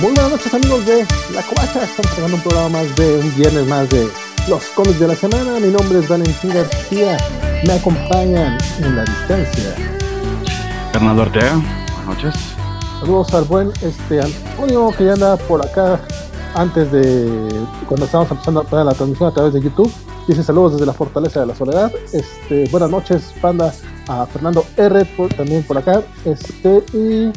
Muy buenas noches amigos de La Covacha, estamos llegando un programa más de un viernes más de los cómics de la semana. Mi nombre es Valentín García, me acompañan en la distancia. Fernando Ortega, buenas noches. Saludos al buen este Antonio que ya anda por acá antes de cuando estábamos empezando a la transmisión a través de YouTube. Dice saludos desde la Fortaleza de la Soledad. Este, buenas noches, panda, a Fernando R también por acá. Este, y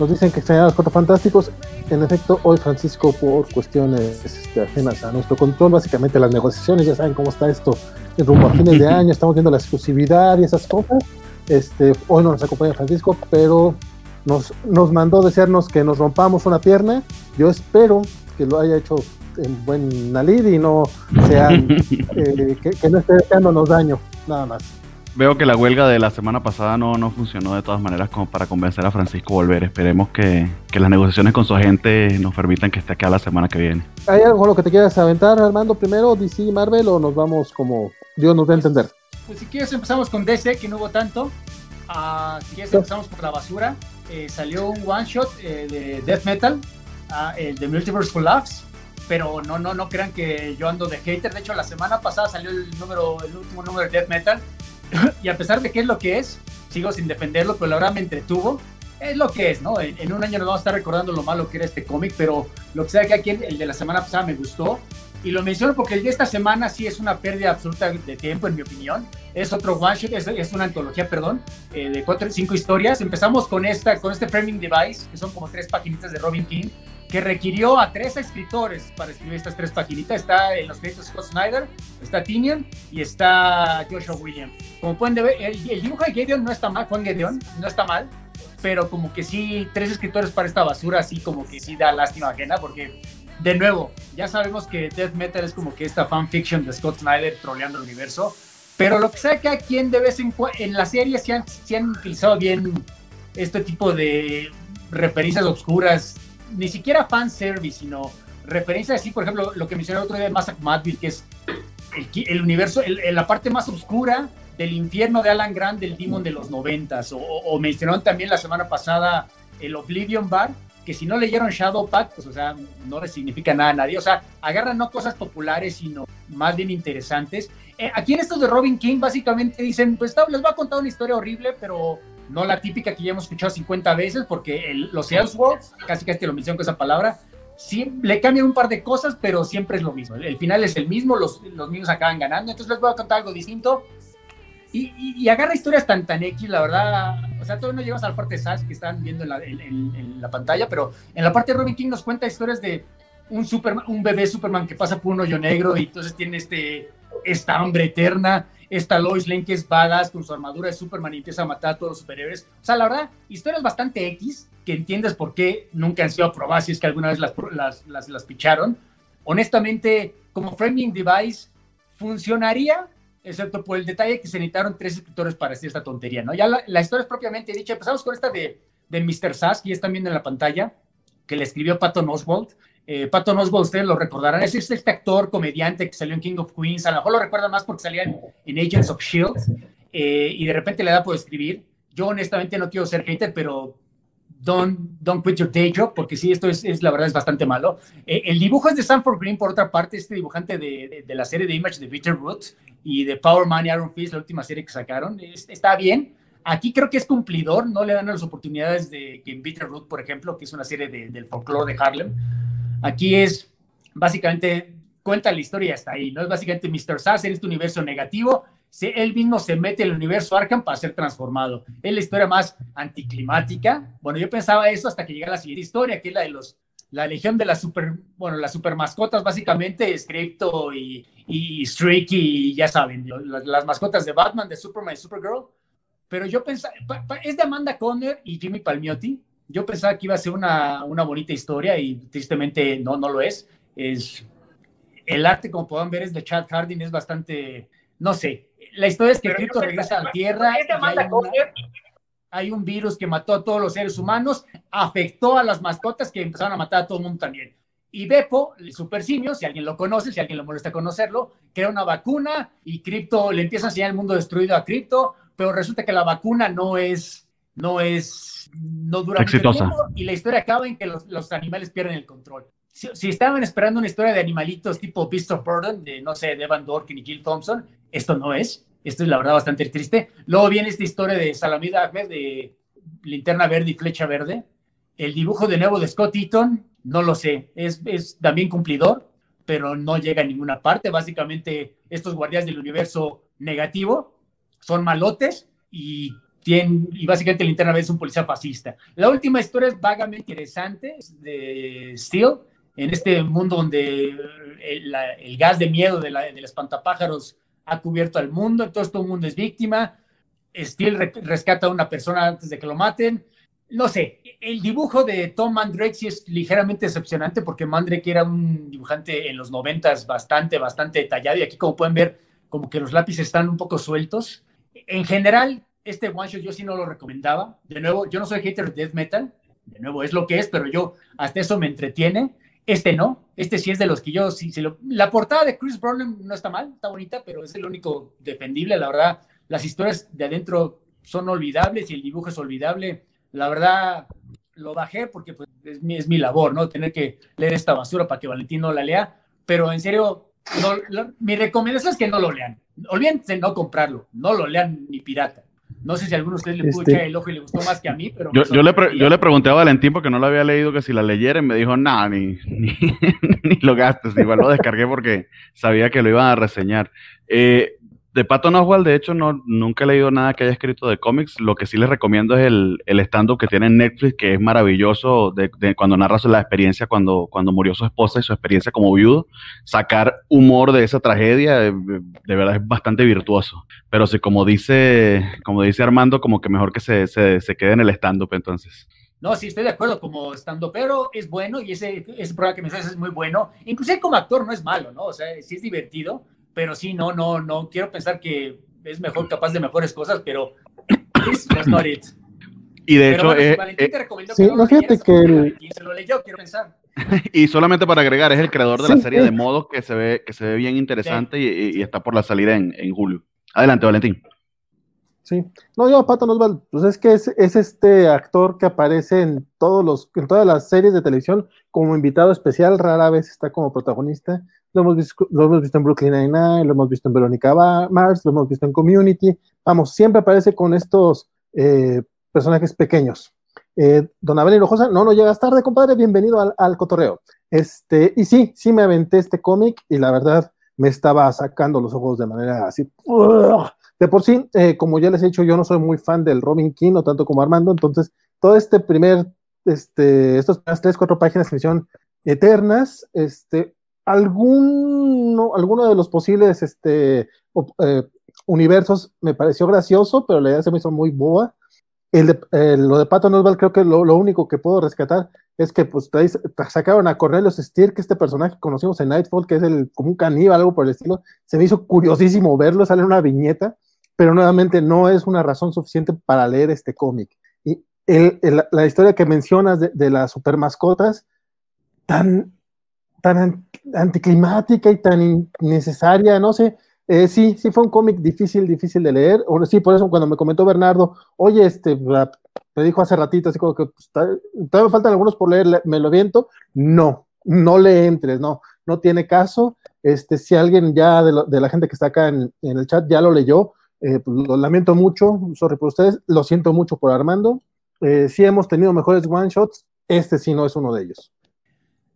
nos dicen que extrañan los cuatro fantásticos. En efecto, hoy Francisco, por cuestiones este, ajenas a nuestro control, básicamente las negociaciones, ya saben cómo está esto en rumbo a fines de año, estamos viendo la exclusividad y esas cosas. Este, hoy no nos acompaña Francisco, pero nos, nos mandó desearnos que nos rompamos una pierna. Yo espero que lo haya hecho en buen nalid y no sea eh, que, no esté dejándonos daño, nada más. Veo que la huelga de la semana pasada no, no funcionó de todas maneras como para convencer a Francisco a volver. Esperemos que, que las negociaciones con su agente nos permitan que esté acá la semana que viene. ¿Hay algo con lo que te quieras aventar, Armando, primero, DC Marvel, o nos vamos como Dios nos dé a entender? Pues si quieres empezamos con DC, que no hubo tanto. Uh, si quieres empezamos por la basura. Eh, salió un one shot eh, de Death Metal, uh, el de Multiverse for Laughs pero no, no, no crean que yo ando de hater. De hecho, la semana pasada salió el número, el último número de Death Metal, y a pesar de que es lo que es, sigo sin defenderlo, pero la verdad me entretuvo. Es lo que es, ¿no? En, un año nos vamos a estar recordando lo malo que era este cómic, pero lo que sea que aquí, el de la semana pasada me gustó. Y lo menciono porque el de esta semana sí es una pérdida absoluta de tiempo, en mi opinión. Es otro one shot, es, es una antología, perdón, eh, de cuatro, cinco historias. Empezamos con, esta, con este framing device, que son como tres páginas de Robin King que requirió a tres escritores para escribir estas tres páginas. Está en los créditos Scott Snyder, está Tinian y está Joshua Williams. Como pueden ver, el, dibujo de Gideon no está mal, Juan Gideon, no está mal, pero como que sí, tres escritores para esta basura, así como que sí da lástima ajena, porque de nuevo, ya sabemos que Death Metal es como que esta fanfiction de Scott Snyder troleando el universo, pero lo que sea que aquí en de vez en cuando, en la serie se han, se han utilizado bien este tipo de referencias obscuras ni siquiera fan service, sino referencia así, por ejemplo, lo que mencioné el otro día de Masak Madville, que es el, universo, la parte más oscura del infierno de Alan Grant del Demon de los noventas, o, mencionaron también la semana pasada el Oblivion Bar, que si no leyeron Shadow Pack, pues o sea, no les significa nada a nadie, o sea, agarran no cosas populares, sino más bien interesantes. Eh, aquí en estos de Robin King, básicamente dicen, pues les voy a contar una historia horrible, pero no la típica que ya hemos escuchado 50 veces, porque el, los Elseworlds, casi casi te lo menciono con esa palabra, sí, le cambian un par de cosas, pero siempre es lo mismo. El, final es el mismo, los, los niños acaban ganando, entonces les voy a contar algo distinto. Y, y, agarra historias tan tan X, la verdad. O sea, todavía no llegas a la parte de Sash que están viendo en la, en, la, pantalla, pero en la parte de Robin King nos cuenta historias de un, Superman, un bebé Superman que pasa por un hoyo negro y entonces tiene este, esta hambre eterna esta Lois Lane que es badass con su armadura de Superman y empieza a matar a todos los superhéroes. O sea, la verdad, historias bastante X, que entiendes por qué nunca han sido aprobadas si es que alguna vez las, las, las, picharon. Honestamente, como framing device, funcionaría, excepto por el detalle que se necesitaron tres escritores para hacer esta tontería, ¿no? Ya la, historia es propiamente dicha. Empezamos con esta de, de Mr. Sass, que ya están viendo en la pantalla, que le escribió Patton Oswald. Eh, Pato Oswalt, ustedes lo recordarán, es este actor comediante que salió en King of Queens, a lo mejor lo recuerdan más porque salía en, Agents of S.H.I.E.L.D. Eh, y de repente le da por escribir. Yo honestamente no quiero ser hater, pero don't, don't quit your day job, porque sí, esto es, es la verdad es bastante malo. Eh, el dibujo es de Sanford Green, por otra parte, este dibujante de, de, la serie de Image de Peter Root y de Power Man y Iron Fist, la última serie que sacaron, está bien. Aquí creo que es cumplidor, no le dan las oportunidades de que en Bitter Root, por ejemplo, que es una serie del folclore de Harlem. Aquí es básicamente cuenta la historia hasta ahí, ¿no? Es básicamente Mr. Sass en este universo negativo, se, él mismo se mete en el universo Arkham para ser transformado. Es la historia más anticlimática. Bueno, yo pensaba eso hasta que llega la siguiente historia, que es la de los la legión de las super, bueno, las super mascotas, básicamente, Scripto y, y y ya saben, las, mascotas de Batman, de Superman y Supergirl. Pero yo pensaba, es de Amanda Conner y Jimmy Palmiotti, yo pensaba que iba a ser una, una bonita historia y tristemente no, no lo es. es. El arte, como pueden ver, es de Chad Harding, es bastante, no sé. La historia es que Crypto regresa a la Tierra. hay, un virus que mató a todos los seres humanos, afectó a las mascotas que empezaron a matar a todo el mundo también. Y Beppo, el super simio, si alguien lo conoce, si alguien lo molesta conocerlo, crea una vacuna y Crypto le empieza a enseñar el mundo destruido a Crypto, pero resulta que la vacuna no es no es, no dura Exitosa. mucho tiempo y la historia acaba en que los, los animales pierden el control. Si, si, estaban esperando una historia de animalitos tipo Beast of Burden, de no sé, de Evan Dorkin y Jill Thompson, esto no es. Esto es la verdad bastante triste. Luego viene esta historia de Salamida Ahmed de Linterna Verde y Flecha Verde. El dibujo de nuevo de Scott Eaton, no lo sé, es, es también cumplidor, pero no llega a ninguna parte. Básicamente, estos guardias del universo negativo son malotes y, y básicamente Linterna Verde es un policía fascista. La última historia es vagamente interesante de Steel, en este mundo donde el, la, el gas de miedo de la, del espantapájaros ha cubierto al mundo, entonces todo el mundo es víctima. Steel re rescata a una persona antes de que lo maten. No sé, el dibujo de Tom Mandrake sí es ligeramente decepcionante porque Mandrake era un dibujante en los noventas bastante, bastante detallado y aquí como pueden ver, como que los lápices están un poco sueltos. En general, este one shot yo sí no lo recomendaba. De nuevo, yo no soy hater de death metal, de nuevo es lo que es, pero yo hasta eso me entretiene. Este no, este sí es de los que yo sí, sí lo, la portada de Chris Brown no está mal, está bonita, pero es el único defendible, la verdad. Las historias de adentro son olvidables y el dibujo es olvidable. La verdad, lo bajé porque pues, es, mi, es mi labor, ¿no? Tener que leer esta basura para que Valentín no la lea. Pero en serio, no, lo, mi recomendación es que no lo lean. Olvídense no comprarlo, no lo lean ni pirata. No sé si a alguno de ustedes le pudo este... echar el ojo y le gustó más que a mí, pero... Yo, yo, le, pre yo le pregunté a Valentín porque no lo había leído que si la leyera y me dijo, nada, ni, ni, ni, lo gastes. Igual lo descargué porque sabía que lo iban a reseñar. Eh, de Patton Oswalt, de hecho, no, nunca he leído nada que haya escrito de cómics. Lo que sí les recomiendo es el, el stand-up que tiene en Netflix, que es maravilloso, de, cuando narra la experiencia cuando, cuando murió su esposa y su experiencia como viudo. Sacar humor de esa tragedia, de, de verdad es bastante virtuoso. Pero sí, como dice, como dice Armando, como que mejor que se, se, se quede en el stand-up entonces. No, sí, estoy de acuerdo, como estando, pero es bueno y ese, ese programa que me haces es muy bueno. Inclusive como actor no es malo, ¿no? O sea, sí es divertido pero sí, no, no, no, quiero pensar que es mejor, capaz de mejores cosas, pero was not it. Y de pero hecho, bueno, eh, Valentín te recomiendo sí, que no fíjate que el... se lo leyó, quiero pensar. y solamente para agregar, es el creador de la serie sí. de modos que se ve, que se ve bien interesante sí. y, y, está por la salida en, en, julio. Adelante, Valentín. Sí, no, yo, Pato Oswald, pues es que es, es, este actor que aparece en todos los, en todas las series de televisión como invitado especial, rara vez está como protagonista. Lo hemos visto, lo hemos visto en Brooklyn Nine-Nine, lo hemos visto en Verónica Mars, lo hemos visto en Community. Vamos, siempre aparece con estos eh, personajes pequeños. Eh, don Abel Hinojosa, no, no llegas tarde, compadre, bienvenido al, al cotorreo. Este, y sí, sí me aventé este cómic y la verdad me estaba sacando los ojos de manera así. De por sí, eh, como ya les he dicho, yo no soy muy fan del Robin King, no tanto como Armando, entonces todo este primer, este, estas tres, cuatro páginas que son eternas, este, alguno, alguno de los posibles este, eh, universos me pareció gracioso, pero la idea se me hizo muy boa. El de, eh, lo de Patton Oswalt creo que lo, lo, único que puedo rescatar es que pues sacaron a Cornelius Steer, que este personaje que conocimos en Nightfall, que es el, como un caníbal, algo por el estilo, se me hizo curiosísimo verlo, sale en una viñeta, pero nuevamente no es una razón suficiente para leer este cómic. Y el, el, la historia que mencionas de, de las super mascotas, tan, tan anticlimática y tan innecesaria, no sé, eh, sí, sí fue un cómic difícil, difícil de leer. O, sí, por eso cuando me comentó Bernardo, oye, este, me dijo hace ratito, así como que pues, todavía me faltan algunos por leer, me lo viento. No, no le entres, no, no tiene caso. Este, si alguien ya de, lo, de la gente que está acá en, el chat ya lo leyó, eh, pues, lo lamento mucho, sorry por ustedes, lo siento mucho por Armando. Eh, sí hemos tenido mejores one shots, este sí no es uno de ellos.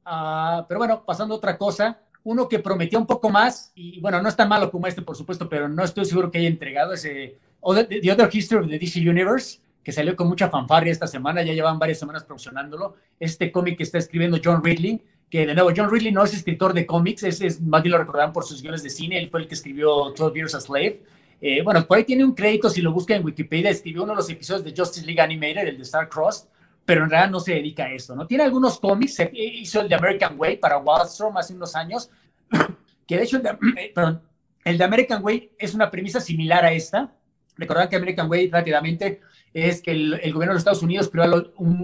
Uh, pero bueno, pasando a otra cosa, uno que prometía un poco más, y bueno, no es tan malo como este, por supuesto, pero no estoy seguro que haya entregado ese The Other History of the DC Universe, que salió con mucha fanfarria esta semana, ya llevan varias semanas promocionándolo. Este cómic que está escribiendo John Ridley, que de nuevo, John Ridley no es escritor de cómics, es, es más bien lo recordarán por sus guiones de cine, él fue el que escribió 12 Years a Slave. Eh, bueno, por ahí tiene un crédito, si lo busca en Wikipedia, escribió uno de los episodios de Justice League Animated, el de Star Cross, pero en realidad no se dedica a esto, ¿no? Tiene algunos cómics, hizo el de American Way para Wildstorm hace unos años, que de hecho, el de, eh, perdón, el de American Way es una premisa similar a esta. Recordad que American Way rápidamente es que el, gobierno de los Estados Unidos creó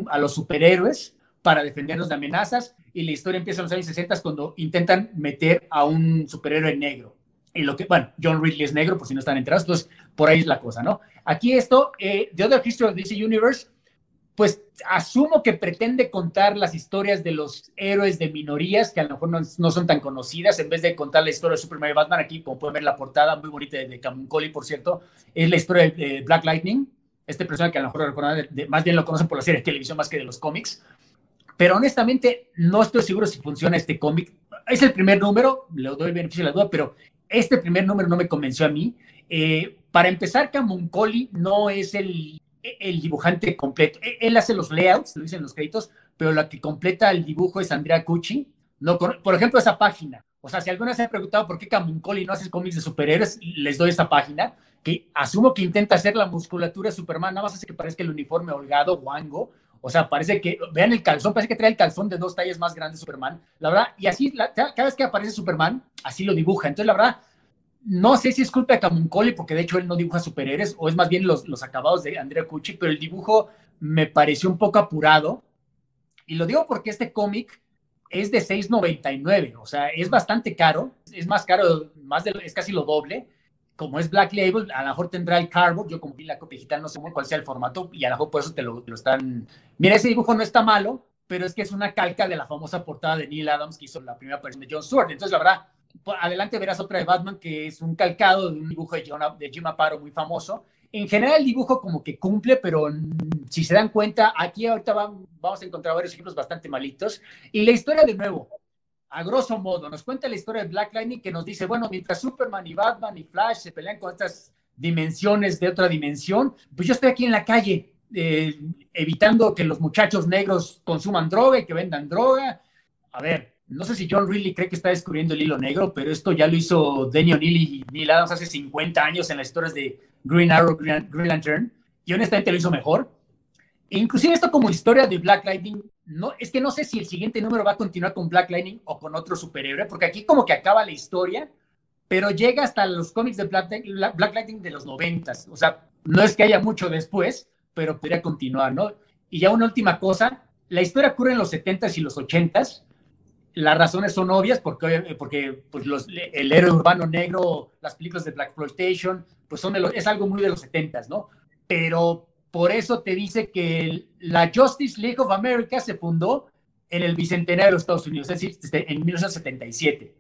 a, los superhéroes para defendernos de amenazas y la historia empieza en los años 60 cuando intentan meter a un superhéroe negro. Y lo que, bueno, John Ridley es negro, por si no están enterados, entonces por ahí es la cosa, ¿no? Aquí esto, eh, The Other History of DC Universe, pues asumo que pretende contar las historias de los héroes de minorías que a lo mejor no, son tan conocidas, en vez de contar la historia de Superman y Batman, aquí como pueden ver la portada muy bonita de, de Camuncoli, por cierto, es la historia de, Black Lightning, este personaje que a lo mejor recuerdan, más bien lo conocen por la serie de televisión más que de los cómics, pero honestamente no estoy seguro si funciona este cómic. Es el primer número, le doy el beneficio de la duda, pero este primer número no me convenció a mí. Eh, para empezar, Camuncoli no es el el dibujante completo. E, él hace los layouts, lo dicen los créditos, pero la que completa el dibujo es Andrea Cucci. No, por ejemplo, esa página. O sea, si alguna se ha preguntado por qué Camuncoli no hace cómics de superhéroes, les doy esta página, que asumo que intenta hacer la musculatura de Superman, nada más hace que parezca el uniforme holgado, guango. O sea, parece que, vean el calzón, parece que trae el calzón de dos tallas más grandes Superman. La verdad, y así, cada vez que aparece Superman, así lo dibuja. Entonces, la verdad, no sé si es culpa de Camuncoli, porque de hecho él no dibuja superhéroes, o es más bien los, los acabados de Andrea Cucci, pero el dibujo me pareció un poco apurado. Y lo digo porque este cómic es de 6.99, o sea, es bastante caro, es más caro, más es casi lo doble. Como es Black Label, a lo mejor tendrá el cardboard, yo como vi la copia digital no sé cuál sea el formato, y a lo mejor por eso te lo, lo están... Mira, ese dibujo no está malo, pero es que es una calca de la famosa portada de Neil Adams que hizo la primera aparición de John Stewart. Entonces, la verdad, adelante verás otra de Batman que es un calcado de un dibujo de, de Jim Aparo muy famoso. En general el dibujo como que cumple, pero si se dan cuenta, aquí ahorita vamos a encontrar varios ejemplos bastante malitos. Y la historia de nuevo, a grosso modo, nos cuenta la historia de Black Lightning que nos dice, bueno, mientras Superman y Batman y Flash se pelean con estas dimensiones de otra dimensión, pues yo estoy aquí en la calle eh, evitando que los muchachos negros consuman droga y que vendan droga. A ver, no sé si John Ridley cree que está descubriendo el hilo negro, pero esto ya lo hizo Danny O'Neill y Neil Adams hace 50 años en las historias de Green Arrow, Green, Lantern, y honestamente lo hizo mejor. E esto como historia de Black Lightning, no, es que no sé si el siguiente número va a continuar con Black Lightning o con otro superhéroe, porque aquí como que acaba la historia, pero llega hasta los cómics de Black, Black Lightning de los noventas. O sea, no es que haya mucho después, pero podría continuar, ¿no? Y ya una última cosa, la historia ocurre en los 70s y los 80s, las razones son obvias porque, porque pues los, el héroe urbano negro, las películas de Black Exploitation, pues son de es algo muy de los 70 ¿no? Pero por eso te dice que la Justice League of America se fundó en el bicentenario de los Estados Unidos, es decir, en 1977.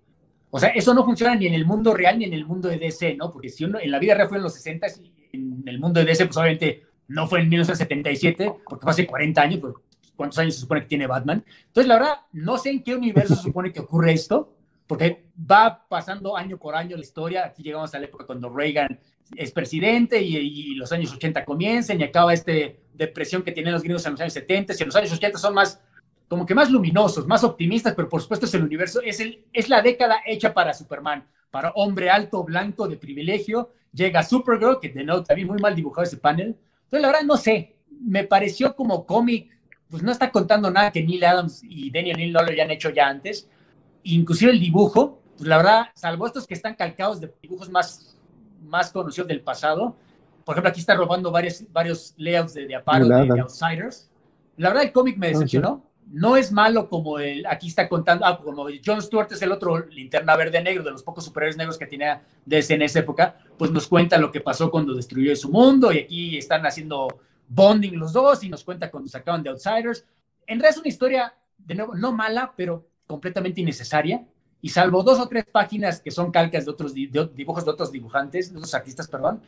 O sea, eso no funciona ni en el mundo real ni en el mundo de DC, ¿no? Porque si uno en la vida real fue en los 60 en el mundo de DC, pues obviamente no fue en 1977, porque fue hace 40 años, pues cuántos años se supone que tiene Batman. Entonces, la verdad, no sé en qué universo se supone que ocurre esto, porque va pasando año por año la historia. Aquí llegamos a la época cuando Reagan es presidente y, los años 80 comienzan y acaba esta depresión que tienen los gringos en los años 70 y en los años 80 son más como que más luminosos, más optimistas, pero por supuesto es el universo, es, el, es la década hecha para Superman, para hombre alto, blanco, de privilegio. Llega Supergirl, que de nuevo también muy mal dibujado ese panel. Entonces, la verdad, no sé, me pareció como cómic pues no está contando nada que Neil Adams y Daniel Neil no lo hayan hecho ya antes. Inclusive el dibujo, pues la verdad, salvo estos que están calcados de dibujos más, más conocidos del pasado, por ejemplo, aquí está robando varios, varios layouts de, de Aparo, de, Outsiders. La verdad, el cómic me decepcionó. No es malo como el, aquí está contando, ah, como John Stewart es el otro linterna verde negro, de los pocos superhéroes negros que tenía desde en esa época, pues nos cuenta lo que pasó cuando destruyó su mundo y aquí están haciendo bonding los dos y nos cuenta cuando se acaban de Outsiders. En realidad es una historia, de nuevo, no mala, pero completamente innecesaria. Y salvo dos o tres páginas que son calcas de otros dibujos de otros dibujantes, de otros artistas, perdón,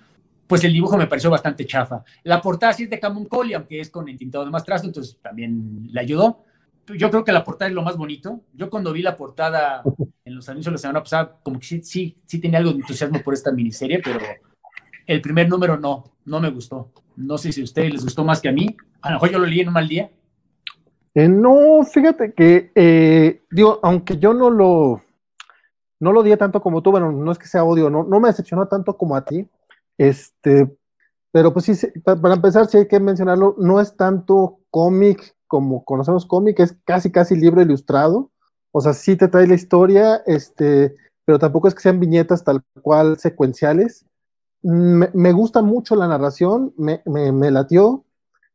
pues el dibujo me pareció bastante chafa. La portada sí es de Camuncoli, aunque es con entintado de más trazo, entonces también le ayudó. Yo creo que la portada es lo más bonito. Yo cuando vi la portada en los anuncios de la semana pasada, como que sí, sí, sí tenía algo de entusiasmo por esta miniserie, pero el primer número no, no me gustó. No sé si a ustedes les gustó más que a mí. A lo mejor yo lo leí en un mal día. Eh, no, fíjate que, eh, digo, aunque yo no lo, no lo tanto como tú, bueno, no es que sea odio, no, no me decepcionó tanto como a ti, este, pero pues sí, para empezar, sí hay que mencionarlo, no es tanto cómic como conocemos cómic, es casi, casi libro ilustrado, o sea, sí te trae la historia, este, pero tampoco es que sean viñetas tal cual secuenciales, me, gusta mucho la narración, me, me, latió,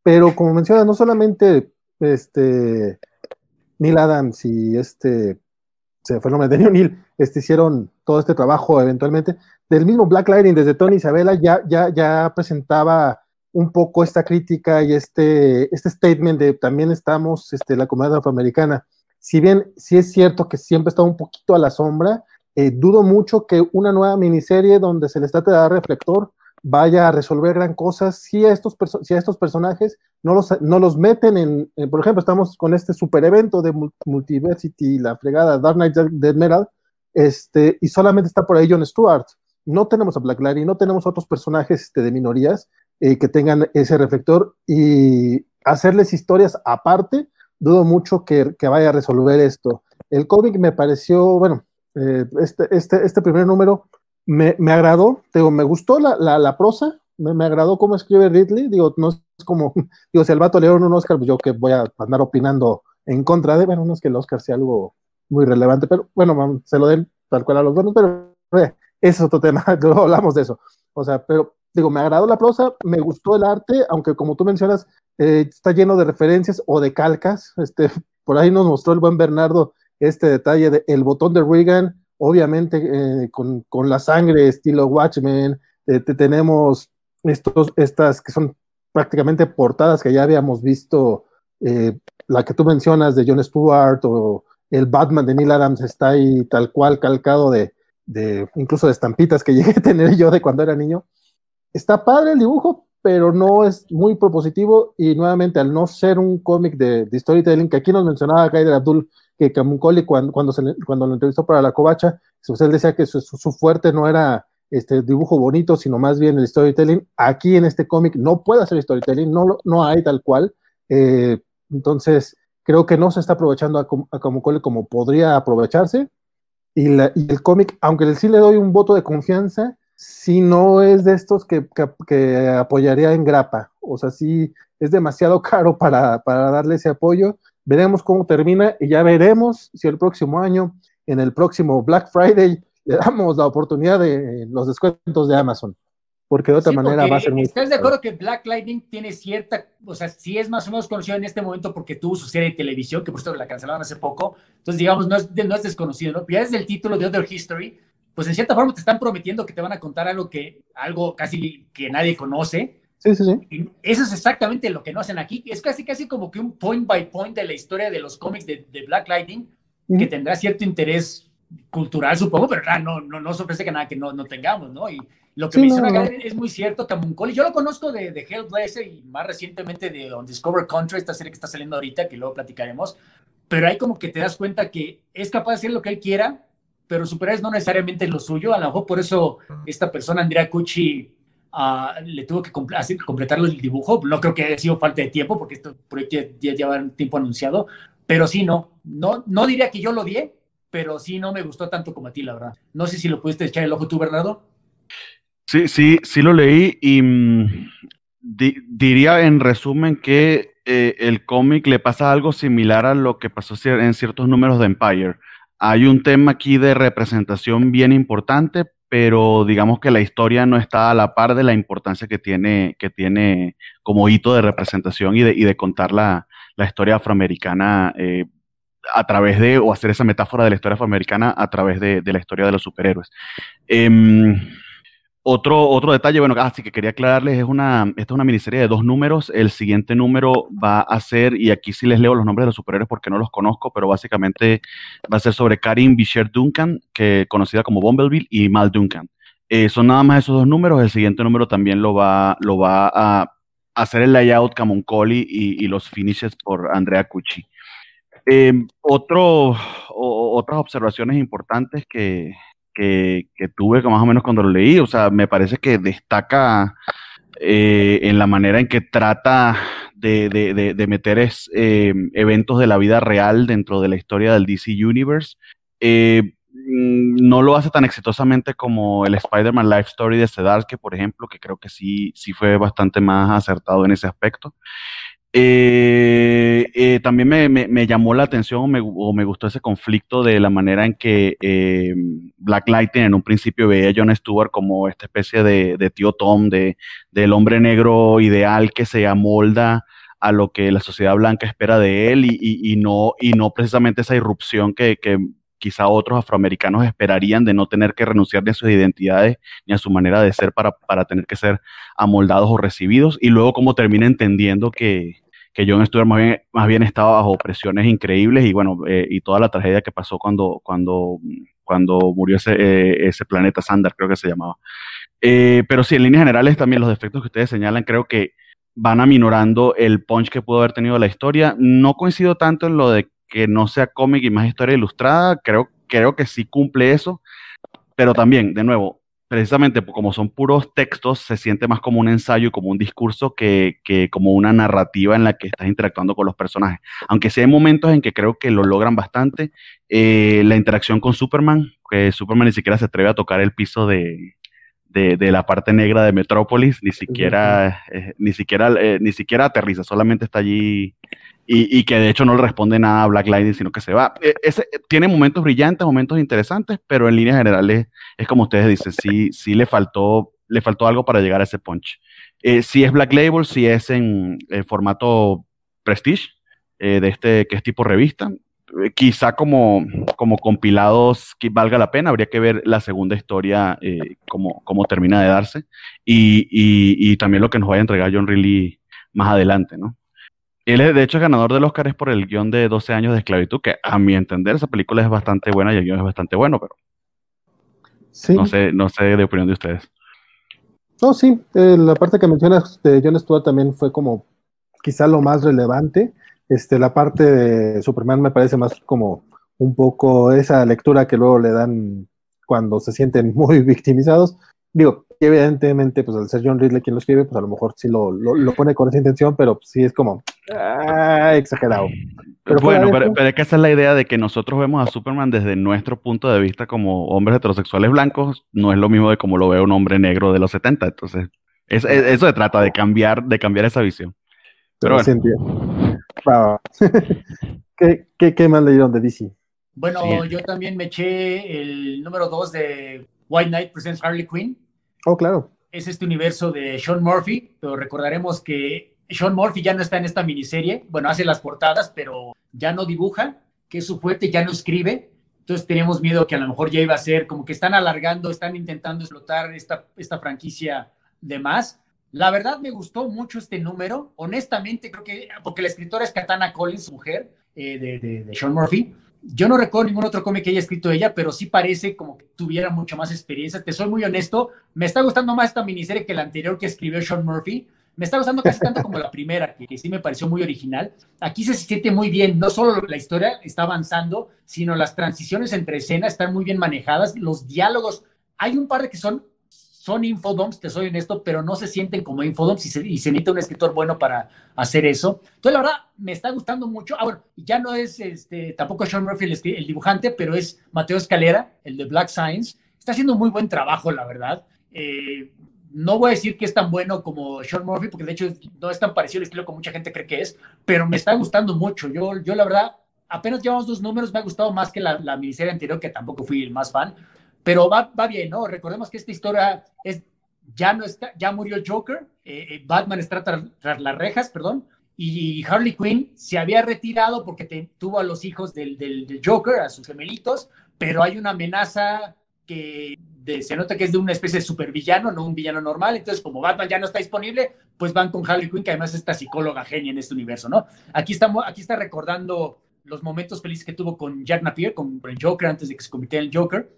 pero como menciona, no solamente este Neil Adams y este se fue el nombre, Denny O'Neill, este, hicieron todo este trabajo eventualmente. Del mismo Black Lightning, desde Tony Isabella, ya, ya, ya presentaba un poco esta crítica y este, este statement de también estamos, este, la comunidad afroamericana. Si bien sí es cierto que siempre está un poquito a la sombra, eh, dudo mucho que una nueva miniserie donde se les trate de dar reflector vaya a resolver gran cosas si a estos, si a estos personajes no los, no los meten en, por ejemplo, estamos con este super evento de Multiversity, la fregada Dark Knight Dead Metal, este, y solamente está por ahí John Stewart. No tenemos a Black Larry, no tenemos otros personajes este, de minorías eh, que tengan ese reflector y hacerles historias aparte, dudo mucho que, que vaya a resolver esto. El cómic me pareció, bueno, eh, este, este, este primer número me, me agradó, digo, me gustó la, la, la prosa, me, me, agradó cómo escribe Ridley, digo, no es como, digo, si el vato le dieron un Oscar, pues yo que voy a andar opinando en contra de, bueno, no es que el Oscar sea algo muy relevante, pero bueno, se lo den tal cual a los buenos, pero eh, ese es otro tema, luego hablamos de eso. O sea, pero digo, me agradó la prosa, me gustó el arte, aunque como tú mencionas, eh, está lleno de referencias o de calcas. Este, por ahí nos mostró el buen Bernardo este detalle del el botón de Reagan, obviamente eh, con, con, la sangre estilo Watchmen, eh, tenemos estos, estas que son prácticamente portadas que ya habíamos visto, eh, la que tú mencionas de John Stewart o el Batman de Neil Adams está ahí tal cual calcado de, de incluso de estampitas que llegué a tener yo de cuando era niño. Está padre el dibujo, pero no es muy propositivo y nuevamente al no ser un cómic de, storytelling, que aquí nos mencionaba Kaider Abdul, que Camuncoli cuando, cuando, se, cuando lo entrevistó para la covacha, pues él decía que su, fuerte no era este dibujo bonito, sino más bien el storytelling. Aquí en este cómic no puede hacer storytelling, no, no hay tal cual. Eh, entonces, creo que no se está aprovechando a, a como podría aprovecharse. Y, el cómic, aunque sí le doy un voto de confianza, si no es de estos que, que, apoyaría en grapa. O sea, sí es demasiado caro para, para, darle ese apoyo. Veremos cómo termina y ya veremos si el próximo año, en el próximo Black Friday, le damos la oportunidad de los descuentos de Amazon. Porque de otra manera va a ser muy. ¿Estás de acuerdo que Black Lightning tiene cierta, o sea, sí es más o menos conocido en este momento porque tuvo su serie de televisión, que por cierto la cancelaron hace poco. Entonces, digamos, no es, no es desconocido, ¿no? Ya desde el título de Other History, pues en cierta forma te están prometiendo que te van a contar algo que, algo casi que nadie conoce. Sí, sí, sí. Eso es exactamente lo que no hacen aquí. Es casi, casi como que un point by point de la historia de los cómics de, de Black Lightning, que tendrá cierto interés cultural, supongo, pero no, no, no se ofrece que nada que no, no tengamos, ¿no? Y lo que sí, menciona no, es muy cierto, Camuncoli, yo lo conozco de, de Hellblazer y más recientemente de On Discover Country, esta serie que está saliendo ahorita, que luego platicaremos, pero ahí como que te das cuenta que es capaz de hacer lo que él quiera, pero superhéroes no necesariamente es lo suyo. A lo mejor por eso esta persona, Andrea Cucci, uh, le tuvo que completar el dibujo. No creo que haya sido falta de tiempo, porque este proyecto ya, ya lleva un tiempo anunciado. Pero sí, no, no, no diría que yo lo odié, pero sí no me gustó tanto como a ti, la verdad. No sé si lo pudiste echar el ojo tú, Bernardo. Sí, sí, sí lo leí y mmm, di diría en resumen que eh, el cómic le pasa algo similar a lo que pasó en ciertos números de Empire hay un tema aquí de representación bien importante, pero digamos que la historia no está a la par de la importancia que tiene, que tiene como hito de representación y de, y de contar la, la, historia afroamericana eh, a través de, o hacer esa metáfora de la historia afroamericana a través de, la historia de los superhéroes. Eh, otro, otro detalle, bueno, así que quería aclararles, es una, esta es una miniserie de dos números. El siguiente número va a ser, y aquí sí les leo los nombres de los superhéroes porque no los conozco, pero básicamente va a ser sobre Karim Bichir Duncan, que conocida como Bumblebee, y Mal Duncan. Eh, son nada más esos dos números. El siguiente número también lo va, lo va a hacer el layout Camoncoli y, y los finishes por Andrea Cucci. Eh, otro, otras observaciones importantes que, que, que, tuve más o menos cuando lo leí. O sea, me parece que destaca eh, en la manera en que trata de, de, de meter es, eh, eventos de la vida real dentro de la historia del DC Universe. Eh, mm, no lo hace tan exitosamente como el Spider-Man Life Story de Sedarsky, por ejemplo, que creo que sí, sí fue bastante más acertado en ese aspecto. Eh, eh, también me, me, llamó la atención o me, gustó ese conflicto de la manera en que eh, Black Lightning en un principio veía a John Stewart como esta especie de, tío Tom, de, del hombre negro ideal que se amolda a lo que la sociedad blanca espera de él y, y, y no, y no precisamente esa irrupción que, que, quizá otros afroamericanos esperarían de no tener que renunciar ni a sus identidades ni a su manera de ser para, para tener que ser amoldados o recibidos, y luego cómo termina entendiendo que, que John Stewart más bien, más bien estaba bajo presiones increíbles y bueno, eh, y toda la tragedia que pasó cuando, cuando, cuando murió ese, eh, ese planeta Sander, creo que se llamaba. Eh, pero sí, en líneas generales también los defectos que ustedes señalan creo que van aminorando el punch que pudo haber tenido la historia. No coincido tanto en lo de que no sea cómic y más historia ilustrada, creo, creo que sí cumple eso, pero también, de nuevo, precisamente como son puros textos, se siente más como un ensayo, como un discurso que, como una narrativa en la que estás interactuando con los personajes. Aunque sí hay momentos en que creo que lo logran bastante. Eh, la interacción con Superman, que Superman ni siquiera se atreve a tocar el piso de, la parte negra de Metrópolis, ni siquiera, eh, ni siquiera, eh, ni siquiera aterriza, solamente está allí y, que de hecho no le responde nada a Black Lightning, sino que se va. E, ese, tiene momentos brillantes, momentos interesantes, pero en líneas generales es como ustedes dicen, sí, sí le faltó, le faltó algo para llegar a ese punch. Eh, si es Black Label, si es en, formato Prestige, eh, de este que es tipo revista, eh, quizá como, como compilados que valga la pena, habría que ver la segunda historia, eh, cómo, cómo, termina de darse, y, y, y, también lo que nos vaya a entregar John Reilly más adelante, ¿no? Él es, de hecho, ganador del Oscar es por el guion de 12 años de esclavitud, que a mi entender esa película es bastante buena y el guion es bastante bueno, pero no sé, no sé de opinión de ustedes. No, sí, eh, la parte que mencionas de John Stewart también fue como quizá lo más relevante. Este, la parte de Superman me parece más como un poco esa lectura que luego le dan cuando se sienten muy victimizados. Digo, evidentemente, pues al ser John Ridley quien lo escribe, pues a lo mejor sí lo, lo, pone con esa intención, pero sí es como ah, exagerado. Pero bueno, pero, es que esa es la idea de que nosotros vemos a Superman desde nuestro punto de vista como hombres heterosexuales blancos, no es lo mismo de como lo ve un hombre negro de los 70, entonces eso se trata de cambiar, de cambiar esa visión. Pero, bueno. ¿Qué, qué, qué más leyeron de DC? Bueno, yo también me eché el número 2 de White Knight Presents Harley Quinn. Oh, claro. Es este universo de Sean Murphy, pero recordaremos que Sean Murphy ya no está en esta miniserie. Bueno, hace las portadas, pero ya no dibuja, que es su fuerte, ya no escribe. Entonces tenemos miedo que a lo mejor ya iba a ser como que están alargando, están intentando explotar esta, esta franquicia de más. La verdad me gustó mucho este número. Honestamente, creo que, porque la escritora es Katana Collins, mujer eh, de, de Sean Murphy. Yo no recuerdo ningún otro cómic que haya escrito ella, pero sí parece como que tuviera mucha más experiencia. Te soy muy honesto, me está gustando más esta miniserie que la anterior que escribió Sean Murphy. Me está gustando casi tanto como la primera, que, sí me pareció muy original. Aquí se siente muy bien, no solo la historia está avanzando, sino las transiciones entre escenas están muy bien manejadas, los diálogos. Hay un par de que son son infodoms, te soy honesto, pero no se sienten como infodoms y se, y se, necesita un escritor bueno para hacer eso. Entonces, la verdad, me está gustando mucho. Ah, bueno, ya no es este, tampoco Sean Murphy el, dibujante, pero es Mateo Escalera, el de Black Science. Está haciendo muy buen trabajo, la verdad. Eh, no voy a decir que es tan bueno como Sean Murphy, porque de hecho no es tan parecido al estilo como mucha gente cree que es, pero me está gustando mucho. Yo, yo la verdad, apenas llevamos dos números, me ha gustado más que la, la miniserie anterior, que tampoco fui el más fan, pero va, bien, ¿no? Recordemos que esta historia es, ya no está, ya murió el Joker, eh, eh, Batman está tras, las rejas, perdón, y Harley Quinn se había retirado porque tuvo a los hijos del, del, Joker, a sus gemelitos, pero hay una amenaza que se nota que es de una especie de supervillano, no un villano normal, entonces como Batman ya no está disponible, pues van con Harley Quinn, que además es esta psicóloga genia en este universo, ¿no? Aquí, estamos, aquí está recordando los momentos felices que tuvo con Jack Napier, con el Joker, antes de que se convirtiera en el Joker,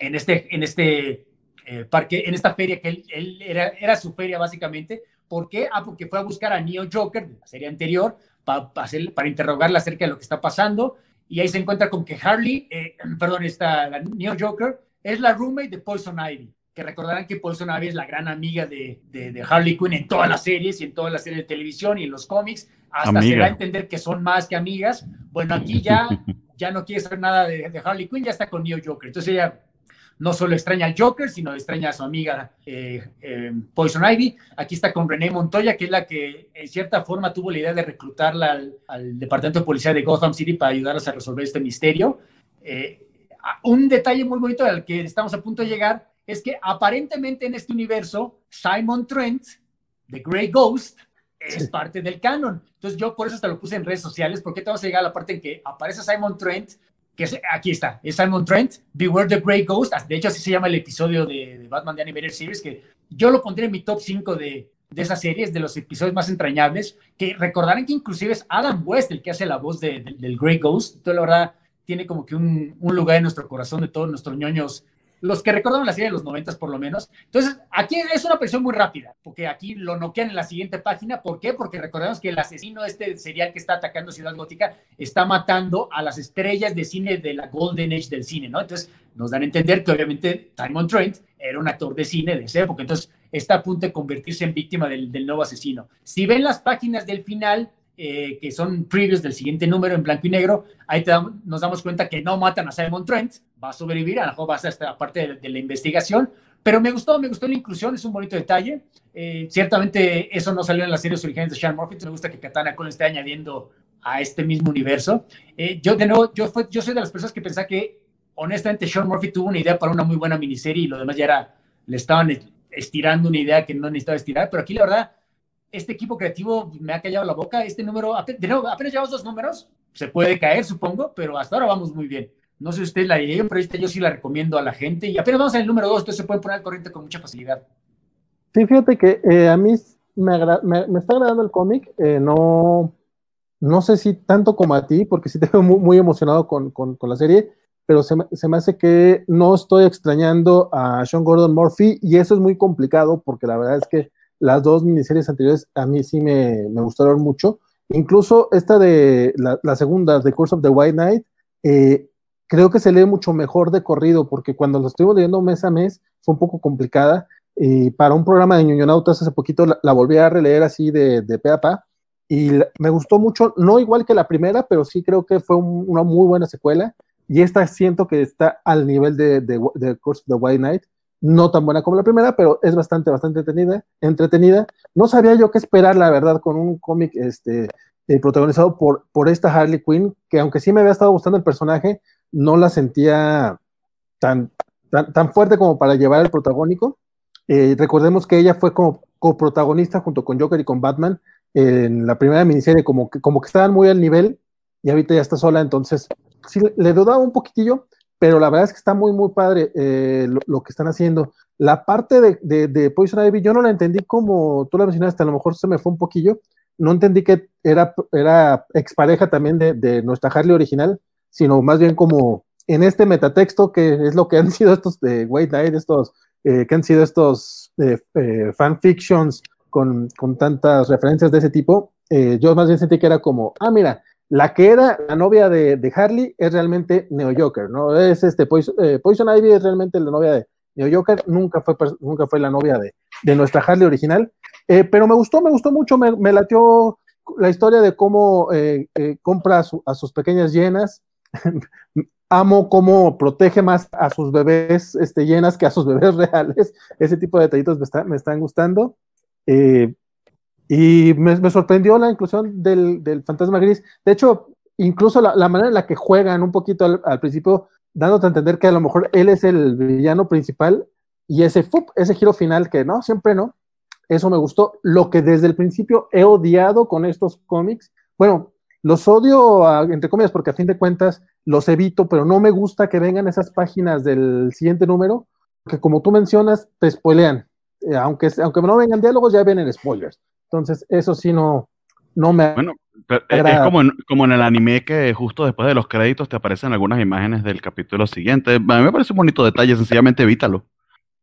en este, en este eh, parque, en esta feria que él, era, era, su feria básicamente. ¿Por qué? Ah, porque fue a buscar a Neo Joker de la serie anterior para, para interrogarla acerca de lo que está pasando. Y ahí se encuentra con que Harley, eh, perdón, está la Neo Joker, es la roommate de Poison Ivy. Que recordarán que Poison Ivy es la gran amiga de, de, Harley Quinn en todas las series y en todas las series de televisión y en los cómics. Hasta se da a entender que son más que amigas. Bueno, aquí ya, ya no quiere saber nada de, de Harley Quinn, ya está con Neo Joker. Entonces ella no solo extraña al Joker, sino extraña a su amiga eh, eh, Poison Ivy. Aquí está con René Montoya, que es la que en cierta forma tuvo la idea de reclutarla al, Departamento de Policía de Gotham City para ayudarlas a resolver este misterio. Eh, un detalle muy bonito al que estamos a punto de llegar es que aparentemente en este universo, Simon Trent, The Grey Ghost, es parte del canon. Entonces yo por eso hasta lo puse en redes sociales, porque te vas a llegar a la parte en que aparece Simon Trent que aquí está, es Simon Trent, Beware the Grey Ghost, de hecho así se llama el episodio de, Batman The Animated Series, que yo lo pondré en mi top 5 de, de esas series, de los episodios más entrañables, que recordarán que inclusive es Adam West el que hace la voz del Grey Ghost, entonces la verdad tiene como que un, un lugar en nuestro corazón de todos nuestros ñoños los que recordaron la serie de los noventas por lo menos. Entonces, aquí es una presión muy rápida, porque aquí lo noquean en la siguiente página. ¿Por qué? Porque recordemos que el asesino este serial que está atacando Ciudad Gótica está matando a las estrellas de cine de la Golden Age del cine, ¿no? Entonces, nos dan a entender que obviamente Simon Trent era un actor de cine de esa época, entonces está a punto de convertirse en víctima del, del nuevo asesino. Si ven las páginas del final, eh, que son previews del siguiente número en blanco y negro, ahí nos damos cuenta que no matan a Simon Trent, va a sobrevivir, a lo mejor va a ser esta parte de, la investigación, pero me gustó, me gustó la inclusión, es un bonito detalle. Eh, ciertamente eso no salió en las series originales de Sean Murphy, me gusta que Katana Cole esté añadiendo a este mismo universo. Eh, yo, de nuevo, yo, fue, yo soy de las personas que pensaba que honestamente Sean Murphy tuvo una idea para una muy buena miniserie y lo demás ya era, le estaban estirando una idea que no necesitaba estirar, pero aquí la verdad este equipo creativo me ha callado la boca. Este número, de nuevo, apenas llevamos dos números, se puede caer, supongo, pero hasta ahora vamos muy bien. No sé usted la leyó, pero esta yo sí la recomiendo a la gente. Y apenas vamos en el número dos, entonces se puede poner al corriente con mucha facilidad. Sí, fíjate que eh, a mí me, me, está agradando el cómic. Eh, no, no sé si tanto como a ti, porque sí te veo muy, muy emocionado con, con, con, la serie, pero se me, se me hace que no estoy extrañando a Sean Gordon Murphy y eso es muy complicado porque la verdad es que las dos miniseries anteriores a mí sí me, gustaron mucho. Incluso esta de la, segunda, The Course of the White Knight, eh, creo que se lee mucho mejor de corrido, porque cuando lo estuvimos leyendo mes a mes fue un poco complicada. Y para un programa de ñoñonautas hace poquito la, volví a releer así de, de pe a pa, y me gustó mucho, no igual que la primera, pero sí creo que fue una muy buena secuela. Y esta siento que está al nivel de, de, de Course of the White Knight no tan buena como la primera, pero es bastante, bastante entretenida. No sabía yo qué esperar, la verdad, con un cómic este, eh, protagonizado por, por esta Harley Quinn, que aunque sí me había estado gustando el personaje, no la sentía tan, tan, fuerte como para llevar el protagónico. Eh, recordemos que ella fue como coprotagonista junto con Joker y con Batman en la primera miniserie, como que, como que estaban muy al nivel y ahorita ya está sola, entonces sí le dudaba un poquitillo, pero la verdad es que está muy, muy padre eh, lo, que están haciendo. La parte de, de, Poison Ivy, yo no la entendí como tú la mencionaste, a lo mejor se me fue un poquillo. No entendí que era, era expareja también de, nuestra Harley original, sino más bien como en este metatexto, que es lo que han sido estos de White Knight, estos, eh, que han sido estos eh, fanfictions con, con, tantas referencias de ese tipo, yo más bien sentí que era como, ah, mira, la que era la novia de, Harley es realmente Neo Joker, ¿no? Es este eh, Poison, Ivy es realmente la novia de Neo Joker, nunca fue, nunca fue la novia de, nuestra Harley original. Eh, pero me gustó, me gustó mucho, me, latió la historia de cómo eh, compra a, sus pequeñas llenas. Amo cómo protege más a sus bebés este, llenas que a sus bebés reales. Ese tipo de detallitos me, me están gustando. Y me, sorprendió la inclusión del, fantasma gris. De hecho, incluso la, manera en la que juegan un poquito al, principio, dándote a entender que a lo mejor él es el villano principal y ese, ese giro final que no, siempre no. Eso me gustó. Lo que desde el principio he odiado con estos cómics, bueno, los odio entre comillas porque a fin de cuentas los evito, pero no me gusta que vengan esas páginas del siguiente número, que como tú mencionas, te spoilean. Eh, aunque, aunque no vengan diálogos, ya vienen spoilers. Entonces, eso sí no, no me... Bueno, es como en, como en el anime que justo después de los créditos te aparecen algunas imágenes del capítulo siguiente. A mí me parece un bonito detalle, sencillamente evítalo.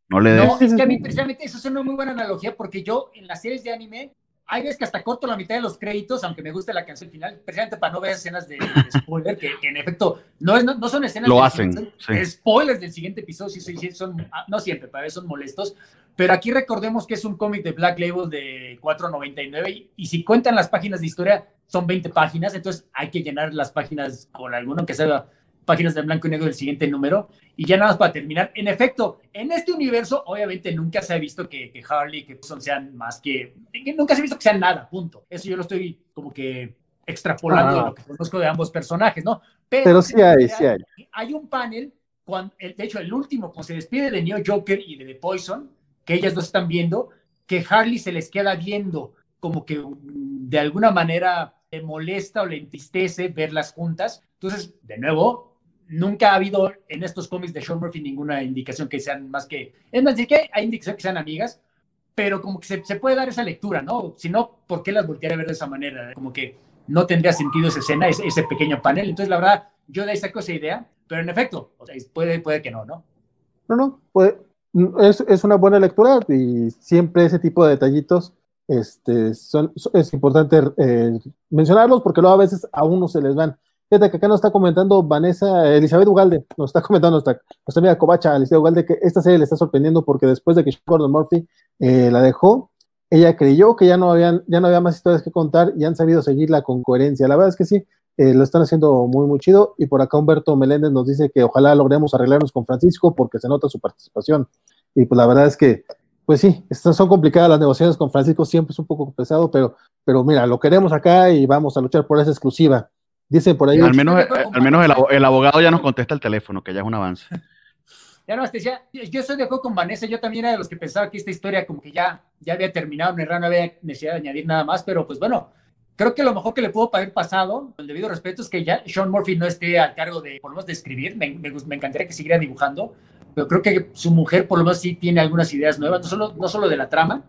No le des... No, es que a mí precisamente eso es una muy buena analogía porque yo en las series de anime hay veces que hasta corto la mitad de los créditos, aunque me guste la canción final, precisamente para no ver escenas de, spoiler, que, en efecto no, es, no, son escenas Lo hacen, spoilers del siguiente episodio, sí, sí, son, ah, no siempre, para veces son molestos, pero aquí recordemos que es un cómic de Black Label de 4.99 y, si cuentan las páginas de historia son 20 páginas, entonces hay que llenar las páginas con alguno que sea páginas de blanco y negro del siguiente número. Y ya nada más para terminar, en efecto, en este universo obviamente nunca se ha visto que, Harley y que Poison sean más que, nunca se ha visto que sean nada, punto. Eso yo lo estoy como que extrapolando de lo que conozco de ambos personajes, ¿no? Pero, sí hay, sí hay. Hay un panel, cuando, de hecho el último, cuando se despide de Neo Joker y de The Poison, que ellas dos están viendo, que Harley se les queda viendo, como que mm, de alguna manera le molesta o le entristece verlas juntas. Entonces, de nuevo, nunca ha habido en estos cómics de Sean Murphy ninguna indicación que sean más que, es más, de que hay indicación que sean amigas, pero como que se, se, puede dar esa lectura, ¿no? Si no, ¿por qué las voltearé a ver de esa manera? Como que no tendría sentido esa escena, ese, ese pequeño panel. Entonces, la verdad, yo de ahí saco esa idea, pero en efecto, o sea, puede, puede que no, ¿no? No, no, puede, es, es, una buena lectura y siempre ese tipo de detallitos este, son, es importante eh, mencionarlos porque luego a veces a uno se les van. Fíjate que acá nos está comentando Vanessa, Elizabeth Ugalde, nos está comentando nuestra, nuestra amiga Covacha, Elizabeth Ugalde, que esta serie le está sorprendiendo porque después de que Gordon Murphy eh, la dejó, ella creyó que ya no, habían, ya no había más historias que contar y han sabido seguirla con coherencia. La verdad es que sí, eh, lo están haciendo muy, muy chido. Y por acá Humberto Meléndez nos dice que ojalá logremos arreglarnos con Francisco porque se nota su participación. Y pues la verdad es que, pues sí, estas son complicadas las negociaciones con Francisco, siempre es un poco pesado, pero, pero mira, lo queremos acá y vamos a luchar por esa exclusiva. Dicen por ahí. Al menos, al menos el, el, abogado ya nos contesta el teléfono, que ya es un avance. Ya no, te decía, yo estoy de acuerdo con Vanessa, yo también era de los que pensaba que esta historia como que ya, ya había terminado, no había necesidad de añadir nada más, pero pues bueno, creo que lo mejor que le puedo haber pasado, con el debido respeto, es que ya Sean Murphy no esté al cargo de, por lo menos, de escribir, me, me, me encantaría que siguiera dibujando, pero creo que su mujer por lo menos sí tiene algunas ideas nuevas, no solo, no solo de la trama,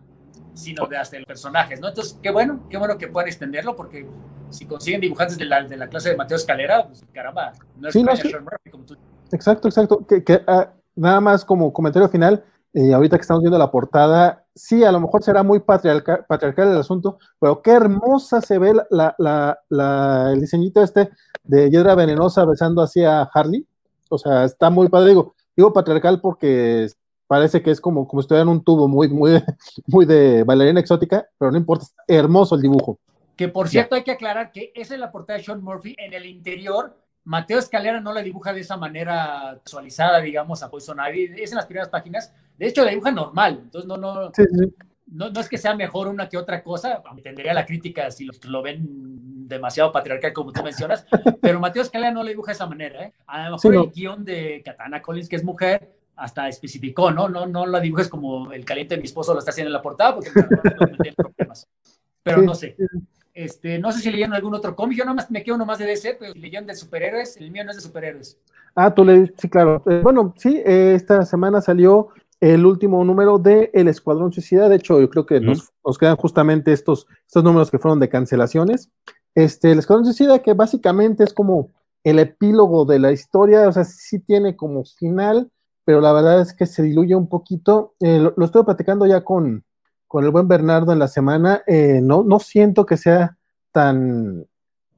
sino de hasta los personajes, ¿no? Entonces, qué bueno, qué bueno que puedan extenderlo, porque si consiguen dibujantes de la, de la clase de Mateo Escalera, pues caramba, no es sí, no, sí. Sean Murphy como tú. Exacto, exacto. Que, que uh, nada más como comentario final, eh, ahorita que estamos viendo la portada, sí, a lo mejor será muy patriarcal, patriarcal el asunto, pero qué hermosa se ve la, la, la, el diseñito este de Hiedra Venenosa besando hacia Harley. O sea, está muy padre. Digo, digo patriarcal porque parece que es como, como estuviera en un tubo muy, muy, muy de bailarina exótica, pero no importa, está hermoso el dibujo. Que por cierto, yeah. hay que aclarar que esa es la portada de Sean Murphy. En el interior Mateo Escalera no la dibuja de esa manera visualizada, digamos, a Poison Ivy. Es en las primeras páginas. De hecho, la dibuja normal. Entonces, no, no, sí, sí. no, no es que sea mejor una que otra cosa. Entendería la crítica si lo, lo ven demasiado patriarcal, como tú mencionas. Pero Mateo Escalera no la dibuja de esa manera. ¿eh? A lo mejor sí, no. el guion de Katana Collins, que es mujer, hasta especificó, ¿no? No, no la dibujes como el caliente de mi esposo lo está haciendo en la portada, porque tiene problemas. Pero no sé. Este, no sé si leyeron algún otro cómic, yo nomás me quedo nomás de DC, pero si leyeron de superhéroes, el mío no es de superhéroes. Ah, tú lees, sí, claro. Eh, bueno, sí, eh, esta semana salió el último número de El Escuadrón Suicida. De hecho, yo creo que nos, quedan justamente estos, estos números que fueron de cancelaciones. Este, El Escuadrón Suicida, que básicamente es como el epílogo de la historia, o sea, sí tiene como final, pero la verdad es que se diluye un poquito. Eh, lo, lo, estoy platicando ya con, con el buen Bernardo en la semana, eh, no, no siento que sea tan,